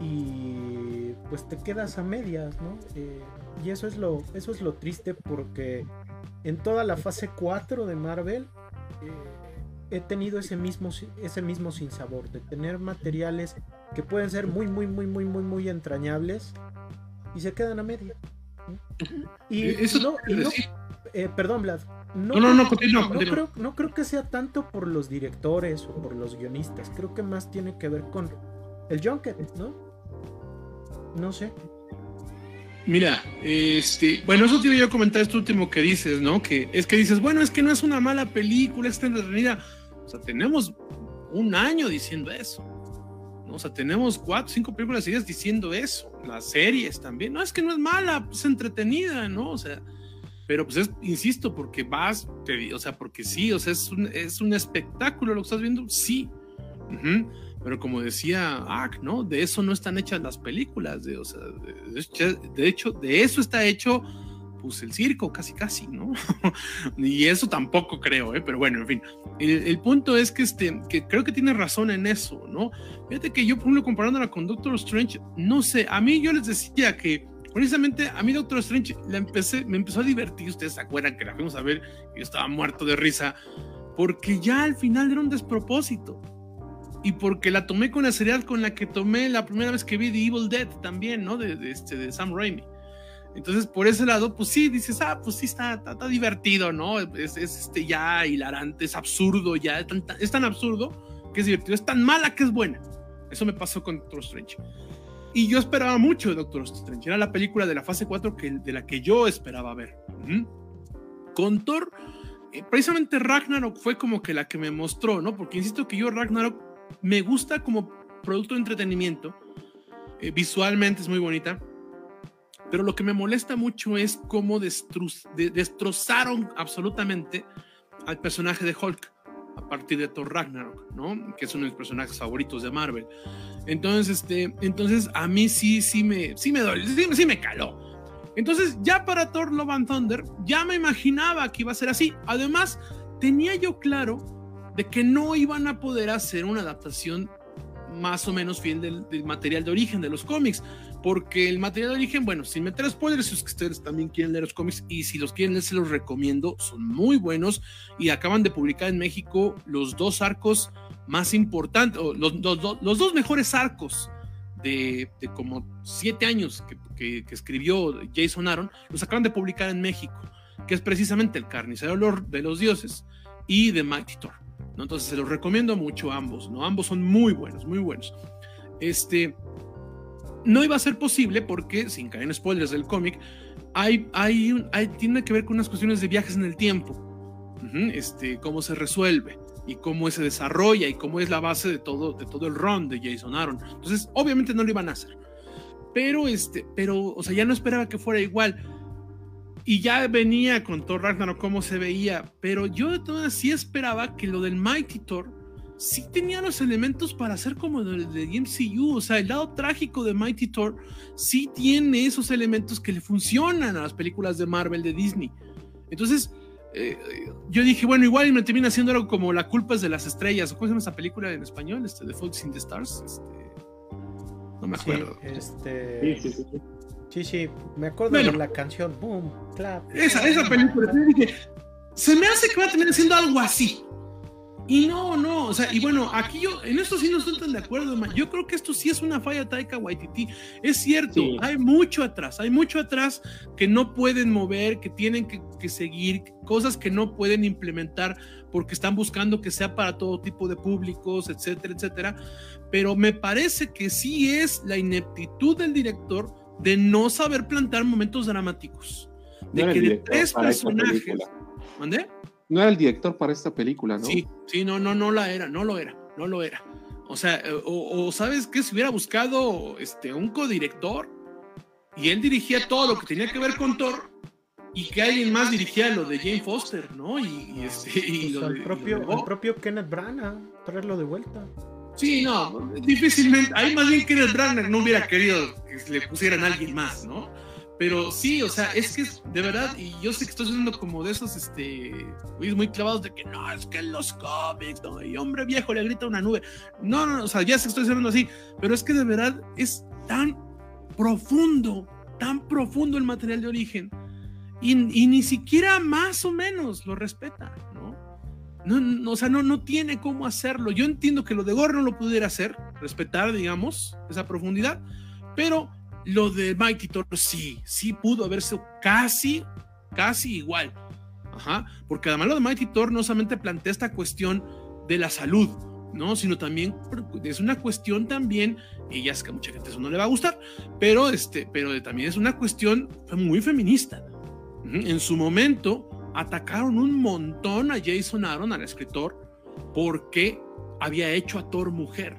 Y pues te quedas a medias, ¿no? Eh, y eso es, lo, eso es lo triste porque en toda la fase 4 de Marvel eh, he tenido ese mismo, ese mismo sinsabor, de tener materiales que pueden ser muy, muy, muy, muy, muy, muy entrañables y se quedan a medias. Y, eso no, y no, eh, perdón, Vlad. No, no, no, Creo, no creo que sea tanto por los directores o por los guionistas. Creo que más tiene que ver con el Junket, ¿no? No sé. Mira, este, bueno, eso te iba a comentar esto último que dices, ¿no? Que es que dices, bueno, es que no es una mala película, está entretenida. O sea, tenemos un año diciendo eso. O sea, tenemos cuatro, cinco películas seguidas diciendo eso. Las series también. No, es que no es mala, es entretenida, ¿no? O sea, pero pues es, insisto, porque vas, te, o sea, porque sí, o sea, es un, es un espectáculo lo que estás viendo, sí. Pero como decía Ark, ¿no? De eso no están hechas las películas, de, o sea, de, hecho, de eso está hecho pues el circo, casi casi, ¿no? y eso tampoco creo, ¿eh? Pero bueno, en fin. El, punto es que, este, que creo que tiene razón en eso, ¿no? Fíjate que yo, por ejemplo, comparándola con Doctor Strange, no sé, a mí yo les decía que Precisamente a mí Doctor Strange la empecé, me empezó a divertir, ustedes se acuerdan que la fuimos a ver, yo estaba muerto de risa, porque ya al final era un despropósito. Y porque la tomé con la seriedad con la que tomé la primera vez que vi The Evil Dead también, ¿no? De, este, de Sam Raimi. Entonces, por ese lado, pues sí, dices, ah, pues sí, está, está, divertido, ¿no? Es, este ya hilarante, es absurdo, ya es tan, absurdo que es divertido, es tan mala que es buena. Eso me pasó con Doctor Strange. Y yo esperaba mucho de Doctor Strange. Era la película de la fase 4 que, de la que yo esperaba ver. Con Thor, eh, precisamente Ragnarok fue como que la que me mostró, ¿no? Porque insisto que yo Ragnarok me gusta como producto de entretenimiento. Eh, visualmente es muy bonita. Pero lo que me molesta mucho es cómo destrozaron absolutamente al personaje de Hulk a partir de Thor Ragnarok, ¿no? Que es uno de mis personajes favoritos de Marvel. Entonces, este, entonces a mí sí, sí me, sí me dolió, sí, me caló. Entonces, ya para Thor Love and Thunder, ya me imaginaba que iba a ser así. Además, tenía yo claro de que no iban a poder hacer una adaptación más o menos fiel del, material de origen de los cómics, porque el material de origen, bueno, sin meter spoilers, si ustedes también quieren leer los cómics y si los quieren leer, se los recomiendo, son muy buenos y acaban de publicar en México los dos arcos más importantes, los, los, dos mejores arcos de, como siete años que, que, escribió Jason Aaron, los acaban de publicar en México, que es precisamente El Carnicero de los Dioses y The Mighty Thor. ¿no? Entonces se los recomiendo mucho ambos, ¿no? Ambos son muy buenos, muy buenos. Este, no iba a ser posible porque, sin caer en spoilers del cómic, hay, hay, hay, tiene que ver con unas cuestiones de viajes en el tiempo, este, cómo se resuelve y cómo se desarrolla y cómo es la base de todo, de todo el run de Jason Aaron. Entonces, obviamente no lo iban a hacer. Pero, este, pero, o sea, ya no esperaba que fuera igual. y ya venía con Thor Ragnarok cómo se veía, pero yo de todas sí esperaba que lo del Mighty Thor sí tenía los elementos para hacer como el de MCU, o sea, el lado trágico de Mighty Thor sí tiene esos elementos que le funcionan a las películas de Marvel de Disney. Entonces, eh, yo dije, bueno, igual me termina haciendo algo como La culpa es de las estrellas, ¿cómo se llama esa película en español? Este, The Fault in the Stars. Este, no me acuerdo. este... Sí, sí, sí. Sí, sí, me acuerdo de la canción Boom, Clap. Esa, esa película. se me hace que va a terminar haciendo algo así. Y no, no, o sea, y bueno, aquí yo, en esto sí no estoy tan de acuerdo, man. Yo creo que esto sí es una falla Taika Waititi. Es cierto, hay mucho atrás, hay mucho atrás que no pueden mover, que tienen que, que, seguir, cosas que no pueden implementar porque están buscando que sea para todo tipo de públicos, etcétera, etcétera. Pero me parece que sí es la ineptitud del director de no saber plantar momentos dramáticos. De que de tres personajes. ¿Mandé? No era el director para esta película, ¿no? Sí, sí, no, no, no la era, no lo era, no lo era. O sea, eh, o, sabes que si hubiera buscado este, un codirector y él dirigía todo lo que tenía que ver con Thor y que alguien más dirigía lo de Jane Foster, ¿no? Y, este, y pues el, propio, el propio Kenneth Branagh, traerlo de vuelta. Sí, no, difícilmente. Ahí más bien Kenneth Branagh no hubiera querido que le pusieran a alguien más, ¿no? Pero sí, o sea, es que es de verdad, y yo sé que estoy siendo como de esos, este, muy clavados de que no, es que en los cómics, no, y hombre viejo le grita una nube. No, no, o sea, ya sé que estoy hablando así, pero es que de verdad es tan profundo, tan profundo el material de origen, y, ni siquiera más o menos lo respeta, ¿no? No, o sea, no, no tiene cómo hacerlo. Yo entiendo que lo de Gore no lo pudiera hacer, respetar, digamos, esa profundidad, pero lo de Mighty Thor sí, sí pudo haberse casi, casi igual. Ajá, porque además lo de Mighty Thor no solamente plantea esta cuestión de la salud, ¿no? Sino también es una cuestión también, y ya es que a mucha gente eso no le va a gustar, pero, este, pero también es una cuestión muy feminista. En su momento atacaron un montón a Jason Aaron, al escritor, porque había hecho a Thor mujer.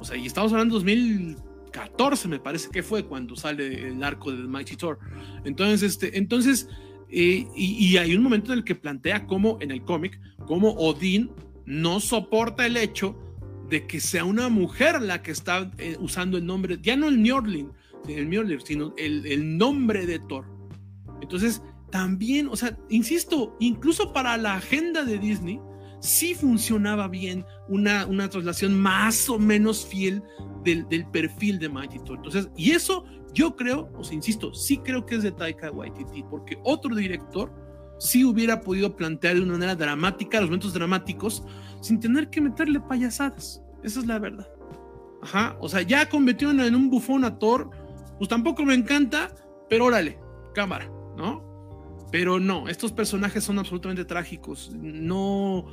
O sea, y estamos hablando de 2000 14 me parece que fue cuando sale el arco de Mighty Thor. Entonces, este, entonces eh, y, hay un momento en el que plantea cómo en el cómic, cómo Odín no soporta el hecho de que sea una mujer la que está eh, usando el nombre, ya no el Mjolnir, el Mjolnir sino el, el nombre de Thor. Entonces, también, o sea, insisto, incluso para la agenda de Disney, sí funcionaba bien una, una traslación más o menos fiel del, perfil de Thor. Entonces, y eso yo creo, o insisto, sí creo que es de Taika Waititi, porque otro director sí hubiera podido plantear de una manera dramática los momentos dramáticos sin tener que meterle payasadas. Esa es la verdad. Ajá, o sea, ya convirtió en un bufón a Thor, pues tampoco me encanta, pero órale, cámara, ¿no? Pero no, estos personajes son absolutamente trágicos. No,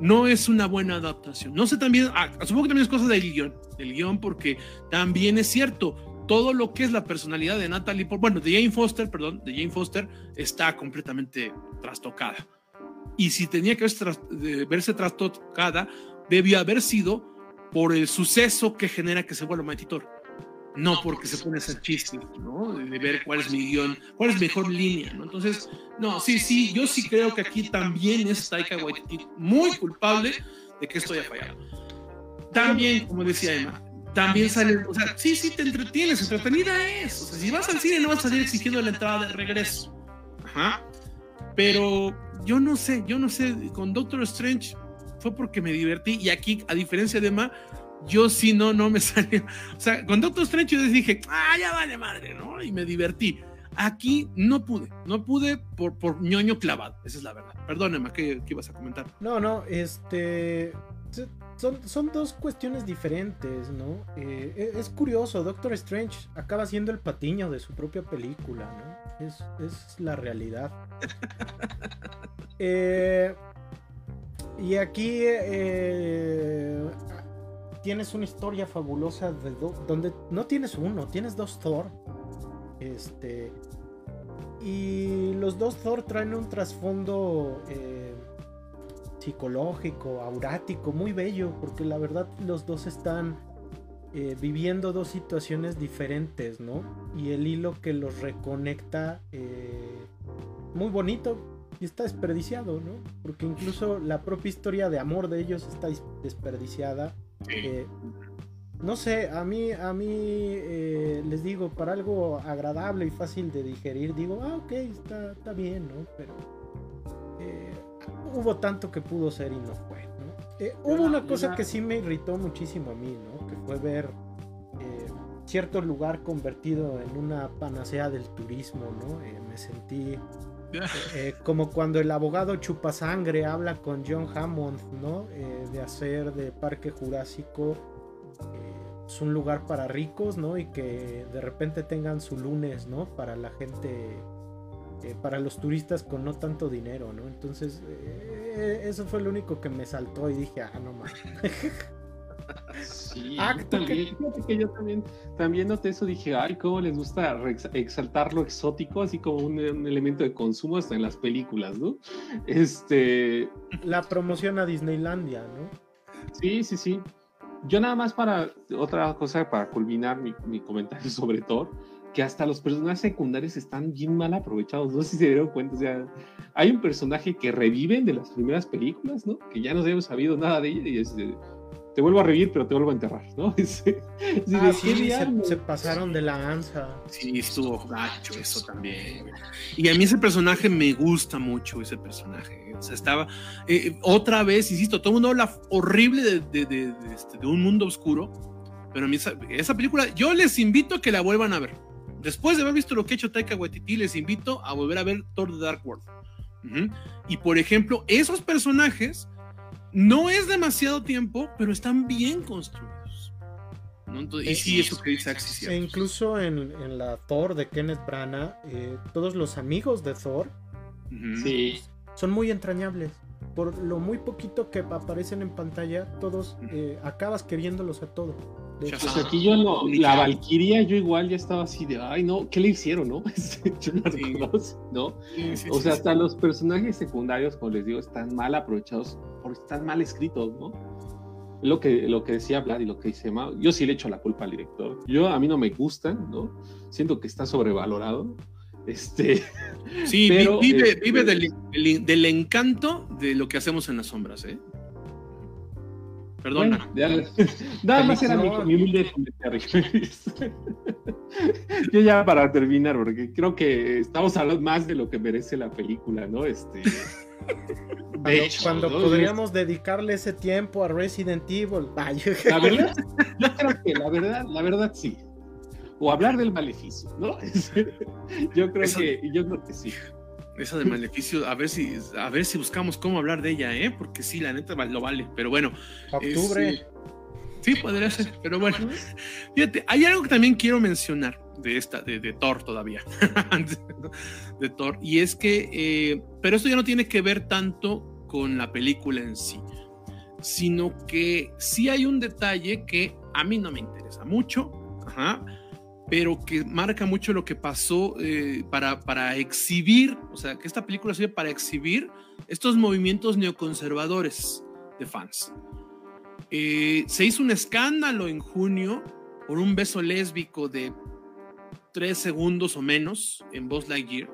no es una buena adaptación. No sé también, ah, supongo que también es cosa del guion, del guion, porque también es cierto, todo lo que es la personalidad de Natalie, bueno, de Jane Foster, perdón, de Jane Foster, está completamente trastocada. Y si tenía que verse, trastocada, debió haber sido por el suceso que genera que se vuelva Matitor no porque se pone a hacer chistes, ¿no? De ver cuál es mi guion, cuál es mejor línea, ¿no? Entonces, no, sí, sí, yo sí creo que aquí también es Taika Waititi muy culpable de que esto haya fallado. También, como decía Emma, también sale, o sea, sí, sí te entretienes, entretenida es, o sea, si vas al cine no vas a salir exigiendo la entrada de regreso. Ajá. Pero yo no sé, yo no sé, con Doctor Strange fue porque me divertí y aquí, a diferencia de Emma, yo sí no, no me salió. O sea, con Doctor Strange yo dije, ah, ya vale madre, ¿no? Y me divertí. Aquí no pude, no pude por, por ñoño clavado, esa es la verdad. Perdóneme, ¿qué, ¿qué, ibas a comentar? No, no, este. Son, son dos cuestiones diferentes, ¿no? Eh, e, es curioso, Doctor Strange acaba siendo el patiño de su propia película, ¿no? Es, es la realidad. eh, y aquí eh, tienes una historia fabulosa de donde no tienes uno, tienes dos Thor. Este. Y los dos Thor traen un trasfondo eh, psicológico, aurático, muy bello, porque la verdad los dos están eh, viviendo dos situaciones diferentes, ¿no? Y el hilo que los reconecta eh, muy bonito y está desperdiciado, ¿no? Porque incluso la propia historia de amor de ellos está desperdiciada. Eh, no sé, a mí, a mí eh, les digo, para algo agradable y fácil de digerir, digo, ah, ok, está, está bien, ¿no? Pero eh, hubo tanto que pudo ser y no fue, ¿no? Eh, hubo una cosa que sí me irritó muchísimo a mí, ¿no? Que fue ver cierto lugar convertido en una panacea del turismo, ¿no? me sentí como cuando el abogado Chupasangre habla con John Hammond, ¿no? de hacer de Parque Jurásico un lugar para ricos, ¿no? Y que de repente tengan su lunes, ¿no? Para la gente, eh, para los turistas con no tanto dinero, ¿no? Entonces, eh, eso fue lo único que me saltó y dije, ah, no más. Sí, también, que... yo también, también noté eso, dije, ay, cómo les gusta exaltar lo exótico, así como un, un, elemento de consumo hasta en las películas, ¿no? Este... La promoción a Disneylandia, ¿no? Sí, sí, sí. Yo nada más para otra cosa, para culminar mi, mi, comentario sobre Thor, que hasta los personajes secundarios están bien mal aprovechados, no sé si se dieron cuenta, o sea, hay un personaje que reviven de las primeras películas, ¿no? Que ya no hemos sabido nada de ella y es, te vuelvo a revivir, pero te vuelvo a enterrar, ¿no? ah, sí, se, pasaron de la ansa. Sí, estuvo gacho eso también. Y a mí ese personaje me gusta mucho, ese personaje. O sea, estaba, eh, otra vez, insisto, todo el mundo habla horrible de, de, de, este, de, un mundo oscuro, pero a mí esa, esa, película, yo les invito a que la vuelvan a ver. Después de haber visto lo que ha hecho Taika Waititi, les invito a volver a ver Thor The Dark World. Uh -huh. Y por ejemplo, esos personajes no es demasiado tiempo, pero están bien construidos. ¿no? Entonces, y sí, eso que dice Axis. E incluso en, en, la Thor de Kenneth Branagh, eh, todos los amigos de Thor uh -huh. sí. son muy entrañables. Por lo muy poquito que aparecen en pantalla, todos eh, acabas queriéndolos a todos. Pues aquí yo no, la Valkyria, yo igual ya estaba así de, ay no, ¿qué le hicieron, no? yo no sí. ¿no? Sí, sí, o sea, hasta los personajes secundarios, como les digo, están mal aprovechados porque están mal escritos, ¿no? Lo que, lo que decía Vlad y lo que dice Emma, yo sí le echo la culpa al director. Yo, a mí no me gustan, ¿no? Siento que está sobrevalorado. Este, sí, pero, vive, eh, vive del, del, encanto de lo que hacemos en las sombras, ¿eh? Perdona. Bueno, nada más era mi, mi humilde comentario. Yo ya para terminar, porque creo que estamos hablando más de lo que merece la película, ¿no? Este. Cuando, hecho, cuando ¿no? podríamos dedicarle ese tiempo a Resident Evil. La verdad, yo creo que la verdad, la verdad sí. O hablar del maleficio, ¿no? Yo creo Eso... que, yo creo que sí esa de maleficio, a ver si a ver si buscamos cómo hablar de ella, ¿eh? Porque sí, la neta lo vale, pero bueno. Octubre. Es, sí, podría ser, pero bueno. Fíjate, hay algo que también quiero mencionar de esta, de, de Thor todavía, de Thor, y es que, eh, pero esto ya no tiene que ver tanto con la película en sí, sino que sí hay un detalle que a mí no me interesa mucho, ajá, pero que marca mucho lo que pasó eh, para, para exhibir, o sea, que esta película sirve para exhibir estos movimientos neoconservadores de fans. Eh, se hizo un escándalo en junio por un beso lésbico de tres segundos o menos en Buzz Lightyear.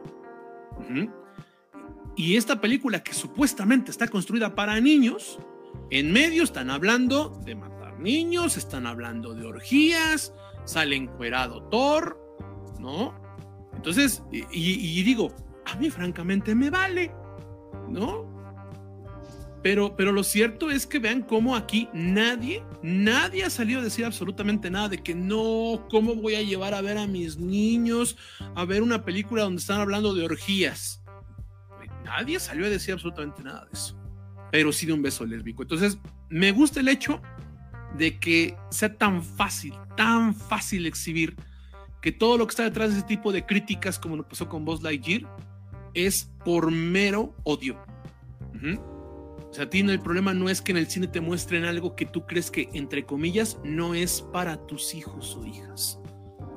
Y esta película que supuestamente está construida para niños, en medio están hablando de matar niños, están hablando de orgías, sale encuerado Thor, ¿no? Entonces, y, digo, a mí francamente me vale, ¿no? Pero, pero lo cierto es que vean cómo aquí nadie, nadie ha salido a decir absolutamente nada de que no, ¿cómo voy a llevar a ver a mis niños a ver una película donde están hablando de orgías? Nadie salió a decir absolutamente nada de eso, pero sí de un beso lésbico. Entonces, me gusta el hecho de que sea tan fácil, tan fácil exhibir que todo lo que está detrás de ese tipo de críticas, como nos pasó con Buzz Lightyear, es por mero odio. Uh. Sea, a ti el problema no es que en el cine te muestren algo que tú crees que, entre comillas, no es para tus hijos o hijas.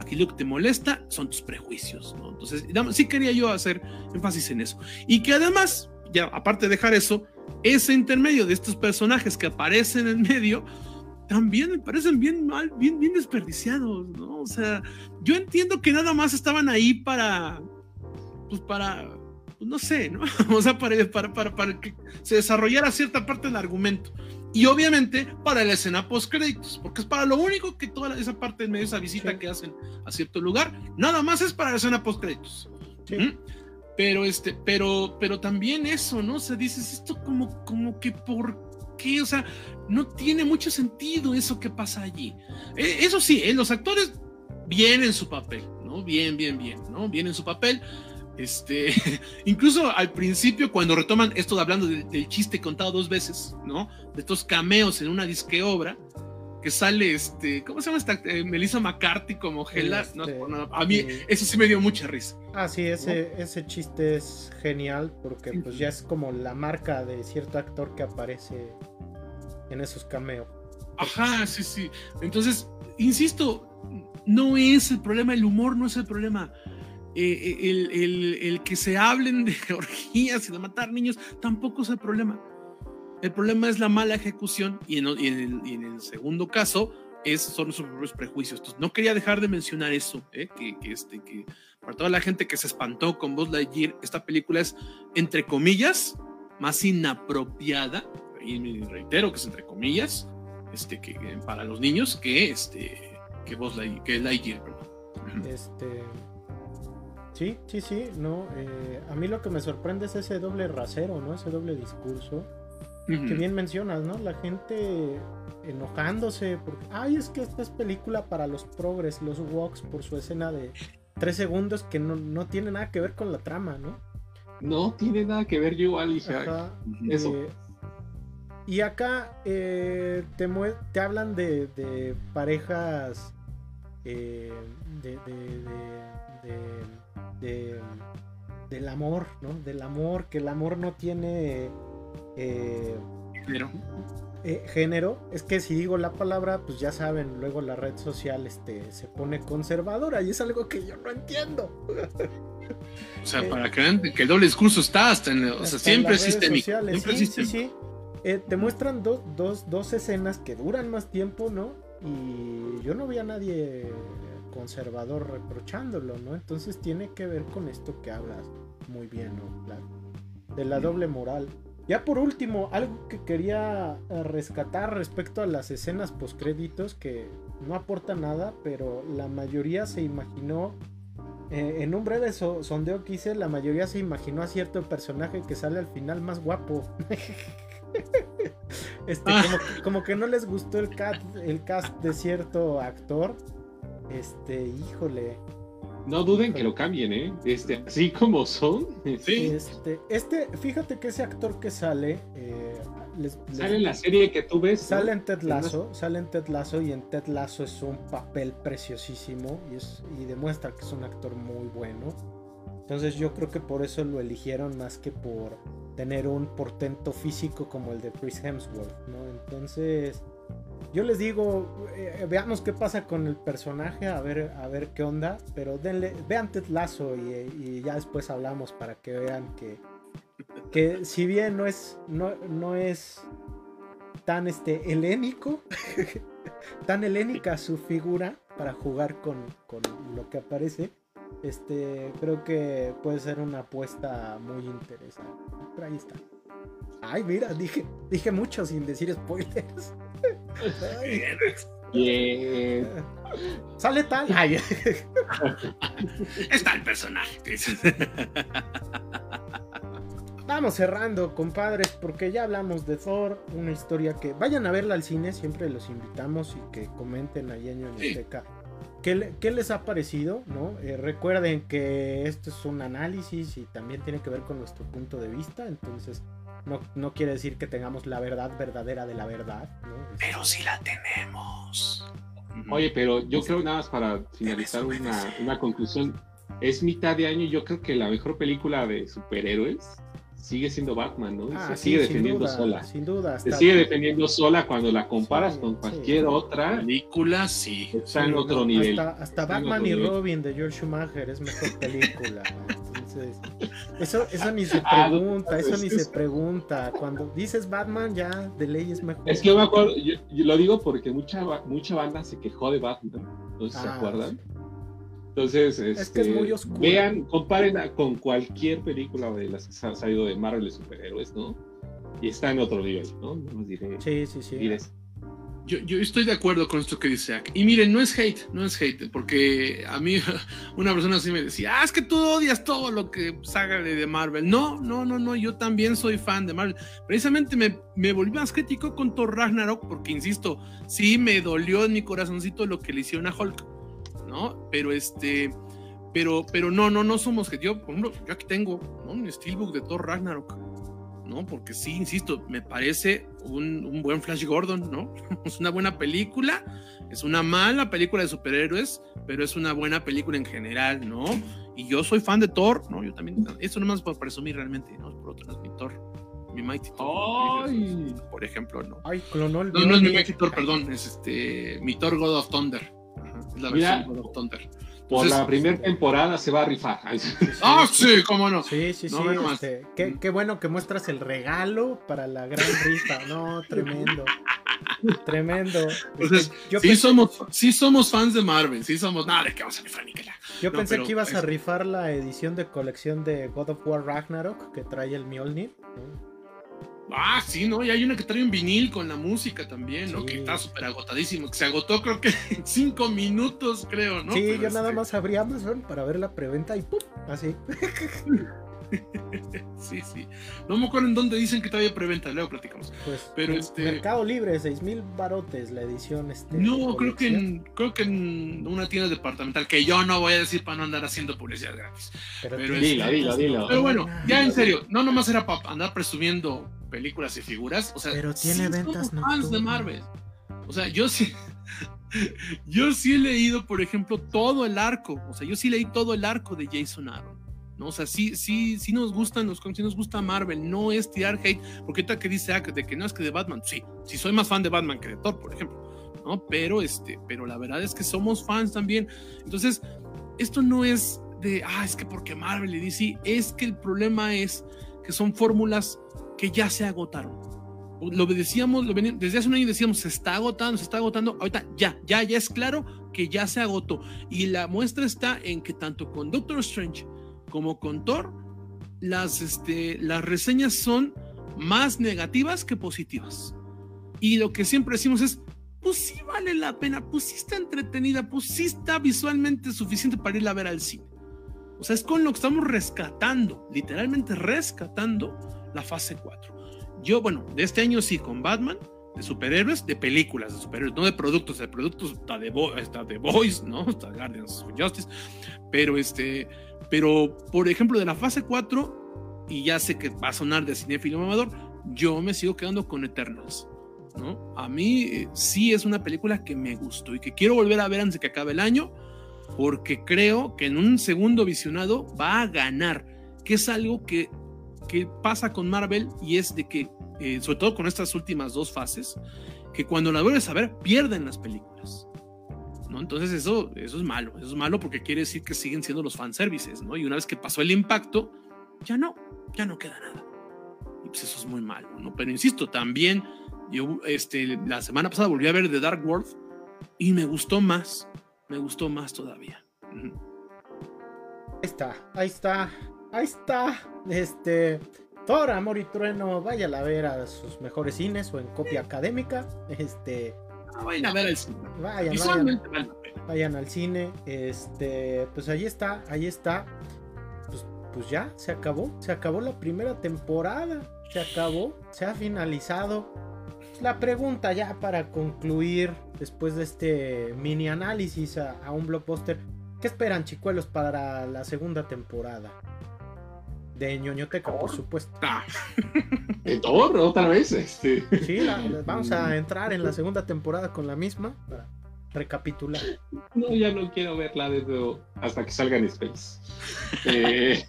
Aquí lo que te molesta son tus prejuicios. Entonces, sí quería yo hacer énfasis en eso. Y que además, ya aparte de dejar eso, ese intermedio de estos personajes que aparecen en medio, también me parecen bien mal, bien, bien desperdiciados, ¿no? O sea, yo entiendo que nada más estaban ahí para, pues para, no sé, ¿no? O sea, para, para, para, para, que se desarrollara cierta parte del argumento. Y obviamente para la escena post créditos, porque es para lo único que toda esa parte de esa visita que hacen a cierto lugar, nada más es para la escena post créditos. Pero este, pero, pero también eso, ¿no? O sea, dices esto como, como que por qué, o sea, no tiene mucho sentido eso que pasa allí. E, eso sí, ¿eh? los actores bien en su papel, ¿no? Bien, bien, bien, ¿no? Bien en su papel. Este, incluso al principio, cuando retoman esto de hablando del chiste contado dos veces, ¿no? De estos cameos en una disque obra, que sale este, ¿cómo se llama esta? Eh, Melissa McCarthy como Hela. no, este, a mí eso sí me dio mucha risa. Ah, sí, ese, ese chiste es genial porque pues ya es como la marca de cierto actor que aparece en esos cameos. Ajá, sí, sí. Entonces, insisto, no es el problema, el humor no es el problema. Eh, eh, el, que se hablen de orgías y de matar niños tampoco es el problema. El problema es la mala ejecución y en, el, segundo caso es, son nuestros propios prejuicios. Entonces, no quería dejar de mencionar eso, ¿eh? que, este, que para toda la gente que se espantó con Buzz Lightyear, esta película es, entre comillas, más inapropiada, y reitero que es entre comillas, este, que, para los niños, que, este, que Buzz Lightyear, que Lightyear Este... Sí, sí, sí, no. Eh, a mí lo que me sorprende es ese doble rasero, ¿no? Ese doble discurso. Que bien mencionas, ¿no? La gente enojándose porque, ay, es que esta es película para los progres, los walks, por su escena de tres segundos que no, tiene nada que ver con la trama, ¿no? No tiene nada que ver, yo igual dije, eso. Eh, y acá eh, te, te hablan de, parejas eh, de, de, del amor, ¿no? Del amor, que el amor no tiene eh, eh, género. Es que si digo la palabra, pues ya saben, luego la red social este, se pone conservadora y es algo que yo no entiendo. O sea, para que vean que el doble discurso está hasta en, o sea, siempre existe. sí, sí, sí. Eh, te muestran dos, dos escenas que duran más tiempo, ¿no? Y yo no vi a nadie conservador reprochándolo, ¿no? Entonces tiene que ver con esto que hablas muy bien, ¿no? de la doble moral. Ya por último, algo que quería eh, rescatar respecto a las escenas postcréditos que no aporta nada, pero la mayoría se imaginó, eh, en un breve sondeo que hice, la mayoría se imaginó a cierto personaje que sale al final más guapo. este, ah. como, que no les gustó el el cast de cierto actor. Este, híjole. No duden que lo cambien, ¿eh? Este, así como son. Sí. Este, este, fíjate que ese actor que sale. Eh, sale en la serie que tú ves. Sale en Ted Lasso, sale en Ted Lasso y en Ted Lasso es un papel preciosísimo y, es, y demuestra que es un actor muy bueno. Entonces yo creo que por eso lo eligieron más que por tener un portento físico como el de Chris Hemsworth, ¿no? Entonces yo les digo, eh, veamos qué pasa con el personaje, a ver, a ver qué onda, pero denle, vean Ted Lasso y, ya después hablamos para que vean que, que si bien no es, no, no es tan este, helénico, tan helénica su figura para jugar con, con, lo que aparece, este, creo que puede ser una apuesta muy interesante. Pero ahí está. Ay, mira, dije, dije mucho sin decir spoilers. Sale tal. Está el personaje. Vamos cerrando, compadres, porque ya hablamos de Thor, una historia que vayan a verla al cine, siempre los invitamos y que comenten ahí en Biblioteca. ¿Qué, ¿Qué, les ha parecido? ¿no? Eh, recuerden que esto es un análisis y también tiene que ver con nuestro punto de vista, entonces no, quiere decir que tengamos la verdad verdadera de la verdad. Pero sí la tenemos. Oye, pero yo creo nada más para finalizar una, una conclusión. Es mitad de año y yo creo que la mejor película de superhéroes sigue siendo Batman, ¿no? Ah, se sigue defendiendo sola. Sin duda. Se sigue defendiendo sola cuando la comparas con cualquier otra película, sí. Está en otro nivel. Hasta, Batman y Robin de George Schumacher es mejor película. Entonces, eso, eso ni se ah, pregunta, eso ni se pregunta. Cuando dices Batman, ya de ley es mejor. Es que yo me acuerdo, yo, lo digo porque mucha, mucha banda se quejó de Batman, no sé si se ah, acuerdan. Entonces, Es que es este, muy oscuro. vean, comparen con cualquier película de las que han salido de Marvel de superhéroes, ¿no? Y está en otro nivel, ¿no? No diré, Sí, sí, sí. diré. Yo, yo estoy de acuerdo con esto que dice Ak. Y miren, no es hate, no es hate, porque a mí una persona así me decía, ah, es que tú odias todo lo que salga de, de Marvel. No, no, no, no, yo también soy fan de Marvel. Precisamente me, me volví más crítico con Thor Ragnarok, porque insisto, sí me dolió en mi corazoncito lo que le hicieron a Hulk, ¿no? Pero este, pero, pero no, no, no somos que yo, por ejemplo, yo aquí tengo ¿no? un steelbook de Thor Ragnarok. ¿no? Porque sí, insisto, me parece un, un, buen Flash Gordon, ¿no? Es una buena película, es una mala película de superhéroes, pero es una buena película en general, ¿no? Y yo soy fan de Thor, ¿no? Yo también, eso nomás por presumir realmente, ¿no? Por otro, es mi Thor, mi Mighty Thor, por ejemplo, ¿no? Ay, clonó el No, no es mi. Mighty Thor, perdón, es este, mi Thor God of Thunder. La Mira. versión of Thunder. Por Entonces- la primera temporada se va a rifar. Ah, sí, cómo no. Sí, sí, sí. No, este, qué, qué bueno que muestras el regalo para la gran rifa. No, tremendo. Tremendo. Entonces, Este, yo sí, pensé, somos, sí somos fans de Marvel, sí somos, nada, de que vamos a rifar ni que la- yo no, pensé pero que ibas a rifar la edición de colección de God of War Ragnarok que trae el Mjolnir. ¿no? Ah, sí, ¿no? Y hay una que trae un vinil con la música también, ¿no? Sí. Que está súper agotadísimo, que se agotó creo que en cinco minutos, creo, ¿no? sí, Pero, yo nada este, más abrí Amazon para ver la preventa y ¡pum! Así. Sí, sí. No me acuerdo en dónde dicen que todavía preventa, luego platicamos. Pues, Pero en este- Mercado Libre, 6000 barotes la edición. Este, No, creo que, en, creo que en una tienda departamental, que yo no voy a decir para no andar haciendo publicidad gratis. Pero, pero tiene Dilo, dilo. Pero bueno, ya en serio, no nomás era para andar presumiendo películas y figuras. O sea, Pero tiene sí ventas somos fans de. Marvel. O sea, yo sí. Yo sí he leído, por ejemplo, todo el arco. O sea, yo sí leí todo el arco de Jason Aaron. ¿no? O sea, sí, sí, sí nos gustan los cómics, sí nos gusta Marvel. No es tirar hate. Porque ahorita que dice ah, de que no es que de Batman. Sí, sí soy más fan de Batman que de Thor, por ejemplo. ¿no? Pero, este, pero la verdad es que somos fans también. Entonces, esto no es de, ah, es que porque Marvel y DC, es que el problema es que son fórmulas que ya se agotaron. Lo decíamos, lo desde hace un año decíamos, se está agotando, se está agotando, ahorita ya, ya, ya es claro que ya se agotó. Y la muestra está en que tanto con Doctor Strange como con Thor, las, este, las reseñas son más negativas que positivas. Y lo que siempre decimos es, pues sí vale la pena, pues sí está entretenida, pues sí está visualmente suficiente para irla a ver al cine. O sea, es con lo que estamos rescatando, literalmente rescatando la fase 4. Yo, bueno, de este año sí, con Batman, de superhéroes, de películas de superhéroes, no de productos, de productos está de, está Boys, ¿no? Está Guardians of Justice, pero este, pero por ejemplo, de la fase 4, y ya sé que va a sonar de cinéfilo mamador, yo me sigo quedando con Eternals. ¿no? A mí eh, sí es una película que me gustó y que quiero volver a ver antes de que acabe el año, porque creo que en un segundo visionado va a ganar, que es algo que, que pasa con Marvel y es de que, eh, sobre todo con estas últimas dos fases, que cuando la vuelves a ver pierden las películas. ¿no? Entonces eso, eso es malo, eso es malo porque quiere decir que siguen siendo los fanservices, ¿no? Y una vez que pasó el impacto, ya no, ya no queda nada. Y pues eso es muy malo, ¿no? Pero insisto, también yo este, la semana pasada volví a ver The Dark World y me gustó más, me gustó más todavía. Ahí está, ahí está, ahí está. Este. Thor, Amor y Trueno, váyala a ver a sus mejores cines o en copia académica. Este. Ah, vayan a ver el cine. Vayan, vayan, pena. vayan al cine. Este. Pues ahí está, ahí está. Pues, pues ya, se acabó. Se acabó la primera temporada. Se acabó. Se ha finalizado. La pregunta ya para concluir después de este mini análisis a, a un blockbuster. ¿Qué esperan, chicuelos, para la segunda temporada? De ñoñoteca, por supuesto. Ah, ¿De Thor otra vez? Este. Sí, la- la- vamos a entrar en la segunda temporada con la misma para recapitular. No, ya no quiero verla de nuevo hasta que salga en Space. Eh,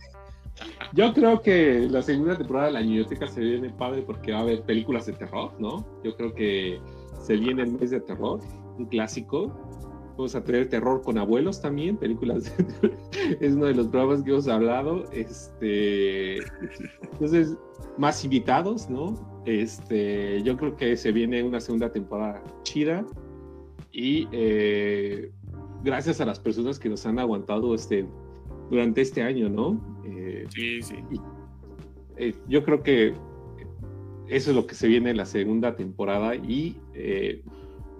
yo creo que la segunda temporada de la biblioteca se viene padre porque va a haber películas de terror, ¿no? Yo creo que se viene el mes de terror, un clásico. Vamos a tener terror con abuelos también, películas. es uno de los programas que hemos hablado. Este, entonces, más invitados, ¿no? Este, yo creo que se viene una segunda temporada chida. Y eh, gracias a las personas que nos han aguantado este, durante este año, ¿no? Eh, sí, sí. Eh, yo creo que eso es lo que se viene en la segunda temporada y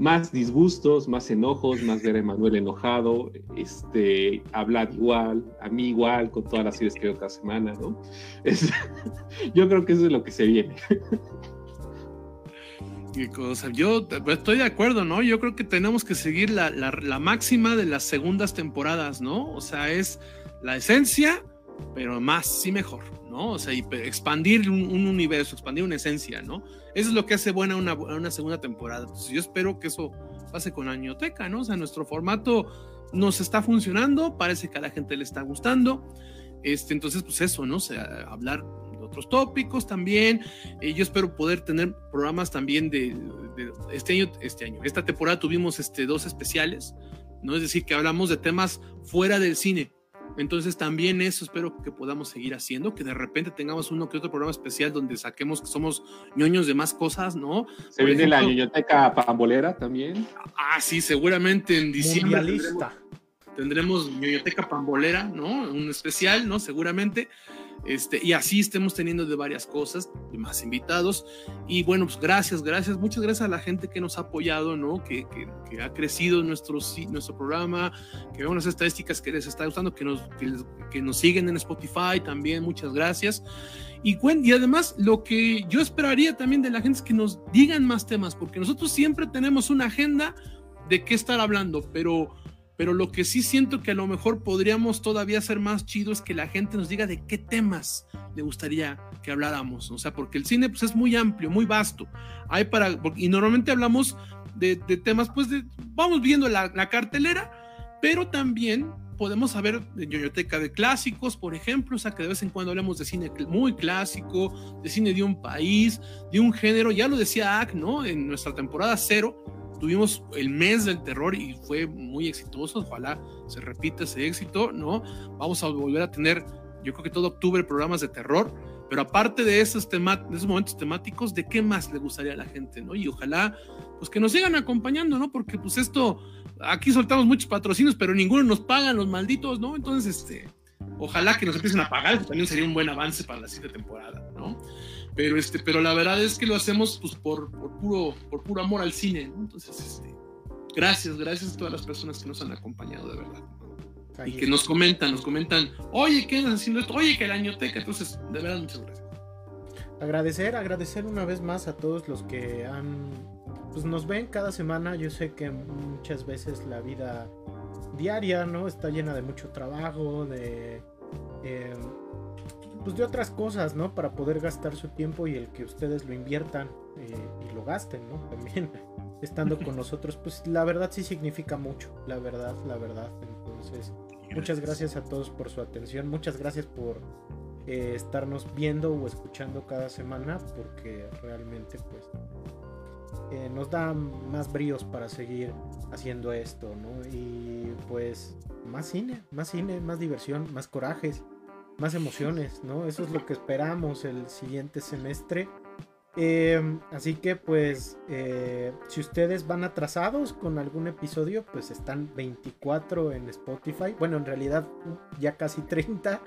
más disgustos, más enojos, más ver a Emanuel enojado, este, hablar igual, a mí igual, con todas las series que veo cada semana, ¿no? yo creo que eso es lo que se viene. Yo estoy de acuerdo, ¿no? Yo creo que tenemos que seguir la, máxima de las segundas temporadas, ¿no? O sea, es la esencia, pero más, sí mejor, ¿no? O sea, expandir un, universo, expandir una esencia, ¿no? Eso es lo que hace buena una, una segunda temporada. Entonces, yo espero que eso pase con Añoteca, ¿no? O sea, nuestro formato nos está funcionando, parece que a la gente le está gustando. Este, entonces, pues eso, ¿no? O sea, hablar otros tópicos también. Eh, yo espero poder tener programas también de, este año, este año. Esta temporada tuvimos este, dos especiales, ¿no? Es decir, que hablamos de temas fuera del cine. Entonces también eso espero que podamos seguir haciendo, que de repente tengamos uno que otro programa especial donde saquemos que somos ñoños de más cosas, ¿no? Se viene la ñoñoteca pambolera también. Ah, sí, seguramente en diciembre tendremos, tendremos ñoñoteca pambolera, ¿no? Un especial, ¿no? Seguramente. Este, y así estemos teniendo de varias cosas, más invitados. Y bueno, pues gracias, gracias, muchas gracias a la gente que nos ha apoyado, ¿no? Que, que, ha crecido nuestro, nuestro programa, que vemos las estadísticas que les está gustando, que nos, que, nos siguen en Spotify también, muchas gracias. Y, y además, lo que yo esperaría también de la gente es que nos digan más temas, porque nosotros siempre tenemos una agenda de qué estar hablando, pero pero lo que sí siento que a lo mejor podríamos todavía ser más chido es que la gente nos diga de qué temas le gustaría que habláramos, o sea, porque el cine pues es muy amplio, muy vasto, hay para, y normalmente hablamos de, temas, pues vamos viendo la, cartelera, pero también podemos saber de biblioteca de clásicos, por ejemplo, o sea, que de vez en cuando hablamos de cine muy clásico, de cine de un país, de un género, ya lo decía Ak, ¿no? En nuestra temporada cero, tuvimos el mes del terror y fue muy exitoso. Ojalá se repita ese éxito, ¿no? Vamos a volver a tener, yo creo que todo octubre, programas de terror. Pero aparte de esos, de esos momentos temáticos, ¿de qué más le gustaría a la gente, no? Y ojalá, pues que nos sigan acompañando, ¿no? Porque pues esto, aquí soltamos muchos patrocinios, pero ninguno nos pagan los malditos, ¿no? Entonces, este, ojalá que nos empiecen a pagar, también sería un buen avance para la siguiente temporada, ¿no? Pero, este, pero la verdad es que lo hacemos pues, por, puro, por puro amor al cine. Entonces, este, gracias, gracias a todas las personas que nos han acompañado, de verdad. Y que nos comentan, nos comentan, oye, ¿qué andas haciendo esto? Oye, que la añoteca. Entonces, de verdad, muchas gracias. Agradecer, agradecer una vez más a todos los que han, pues nos ven cada semana. Yo sé que muchas veces la vida diaria, ¿no? Está llena de mucho trabajo, de... Eh, pues de otras cosas, ¿no? Para poder gastar su tiempo y el que ustedes lo inviertan eh, y lo gasten, ¿no? También estando con nosotros, pues la verdad sí significa mucho, la verdad, la verdad. Entonces, muchas gracias a todos por su atención, muchas gracias por eh, estarnos viendo o escuchando cada semana, porque realmente, pues, eh, nos da más bríos para seguir haciendo esto, ¿no? Y pues, más cine, más cine, más diversión, más corajes más emociones, ¿no? Eso es lo que esperamos el siguiente semestre. Em, así que pues eh, si ustedes van atrasados con algún episodio, pues están 24 en Spotify. Bueno, en realidad ya casi 30.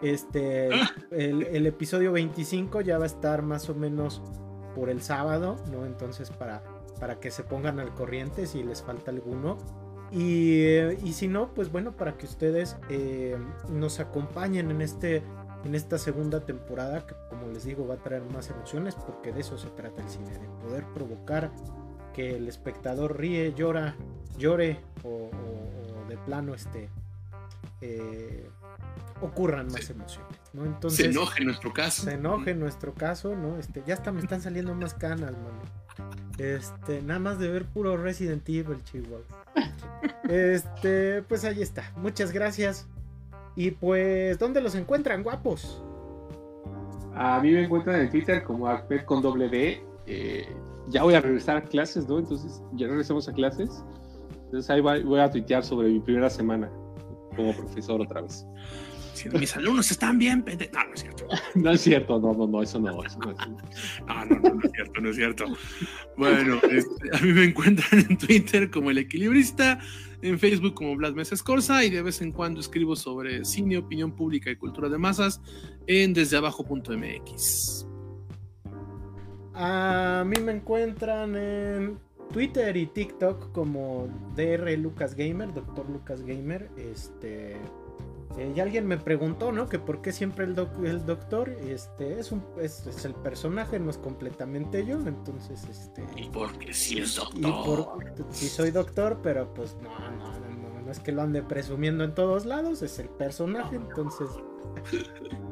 Este, el, el, episodio 25 ya va a estar más o menos por el sábado, ¿no? Entonces para, para que se pongan al corriente si les falta alguno. Y, si no, pues bueno, para que ustedes eh, nos acompañen en, este, en esta segunda temporada, que como les digo va a traer más emociones, porque de eso se trata el cine, de poder provocar que el espectador ríe, llora, llore o, de plano este, eh, ocurran más emociones. ¿no? Entonces, se enoje en nuestro caso. Se enoje en nuestro caso, ¿no? Este, ya hasta me están saliendo más canas, mano. Este, nada más de ver puro Resident Evil, Chihuahua. Este, pues ahí está. Muchas gracias. Y pues, ¿dónde los encuentran, guapos? A mí me encuentran en Twitter como Acped con doble D. Eh, ya voy a regresar a clases, ¿no? Entonces, ya regresamos a clases. Entonces ahí voy a tuitear sobre mi primera semana como profesor otra vez. Mis alumnos están bien, pende... No, no es cierto. No es cierto, no, no, no, eso no, eso no es. No, no, no, no es cierto, no es cierto. Bueno, este, a mí me encuentran en Twitter como El Equilibrista, en Facebook como Blas Meses Corsa y de vez en cuando escribo sobre cine, opinión pública y cultura de masas en desdeabajo.mx. A mí me encuentran en Twitter y TikTok como DR Lucas Gamer, Doctor Lucas Gamer. Este. Eh, y alguien me preguntó, ¿no? Que por qué siempre el, doc- el doctor, este, es un, es, es el personaje, no es completamente yo, entonces, este, Y porque sí es y doctor. por, sí soy doctor, pero pues no, no, no, no, no es que lo ande presumiendo en todos lados, es el personaje, entonces,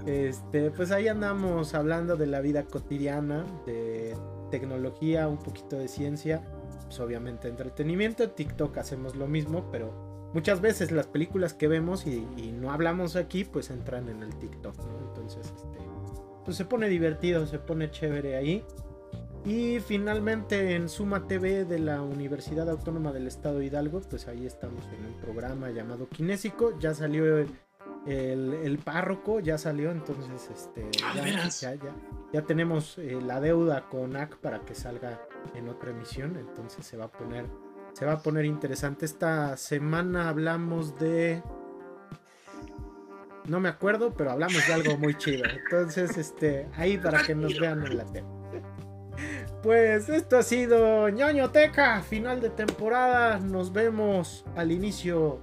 este, pues ahí andamos hablando de la vida cotidiana, de tecnología, un poquito de ciencia, pues obviamente entretenimiento, TikTok hacemos lo mismo, pero muchas veces las películas que vemos y, y no hablamos aquí, pues entran en el TikTok, ¿no? Entonces, este, pues se pone divertido, se pone chévere ahí. Y finalmente en Suma TV de la Universidad Autónoma del Estado de Hidalgo, pues ahí estamos en un programa llamado Kinésico. Ya salió el, el- el párroco, ya salió, entonces este, Ah, ¿de ya, ya, ya- ya tenemos eh, la deuda con AC para que salga en otra emisión. Entonces se va a poner, se va a poner interesante. Esta semana hablamos de no me acuerdo, pero hablamos de algo muy chido. Entonces, este, ahí para que nos vean en la tele. Pues esto ha sido ñoñoteca, final de temporada. Nos vemos al inicio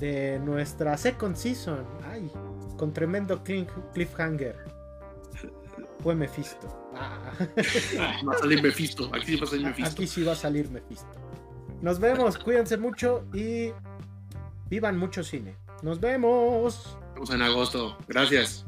de nuestra second season. Ay, con tremendo cliffhanger. Fue Mephisto. Ah, Va a salir Mephisto. Aquí sí va a salir Mephisto. aquí sí va a salir Mephisto. Nos vemos, cuídense mucho y vivan mucho cine. Nos vemos. Estamos en agosto. Gracias.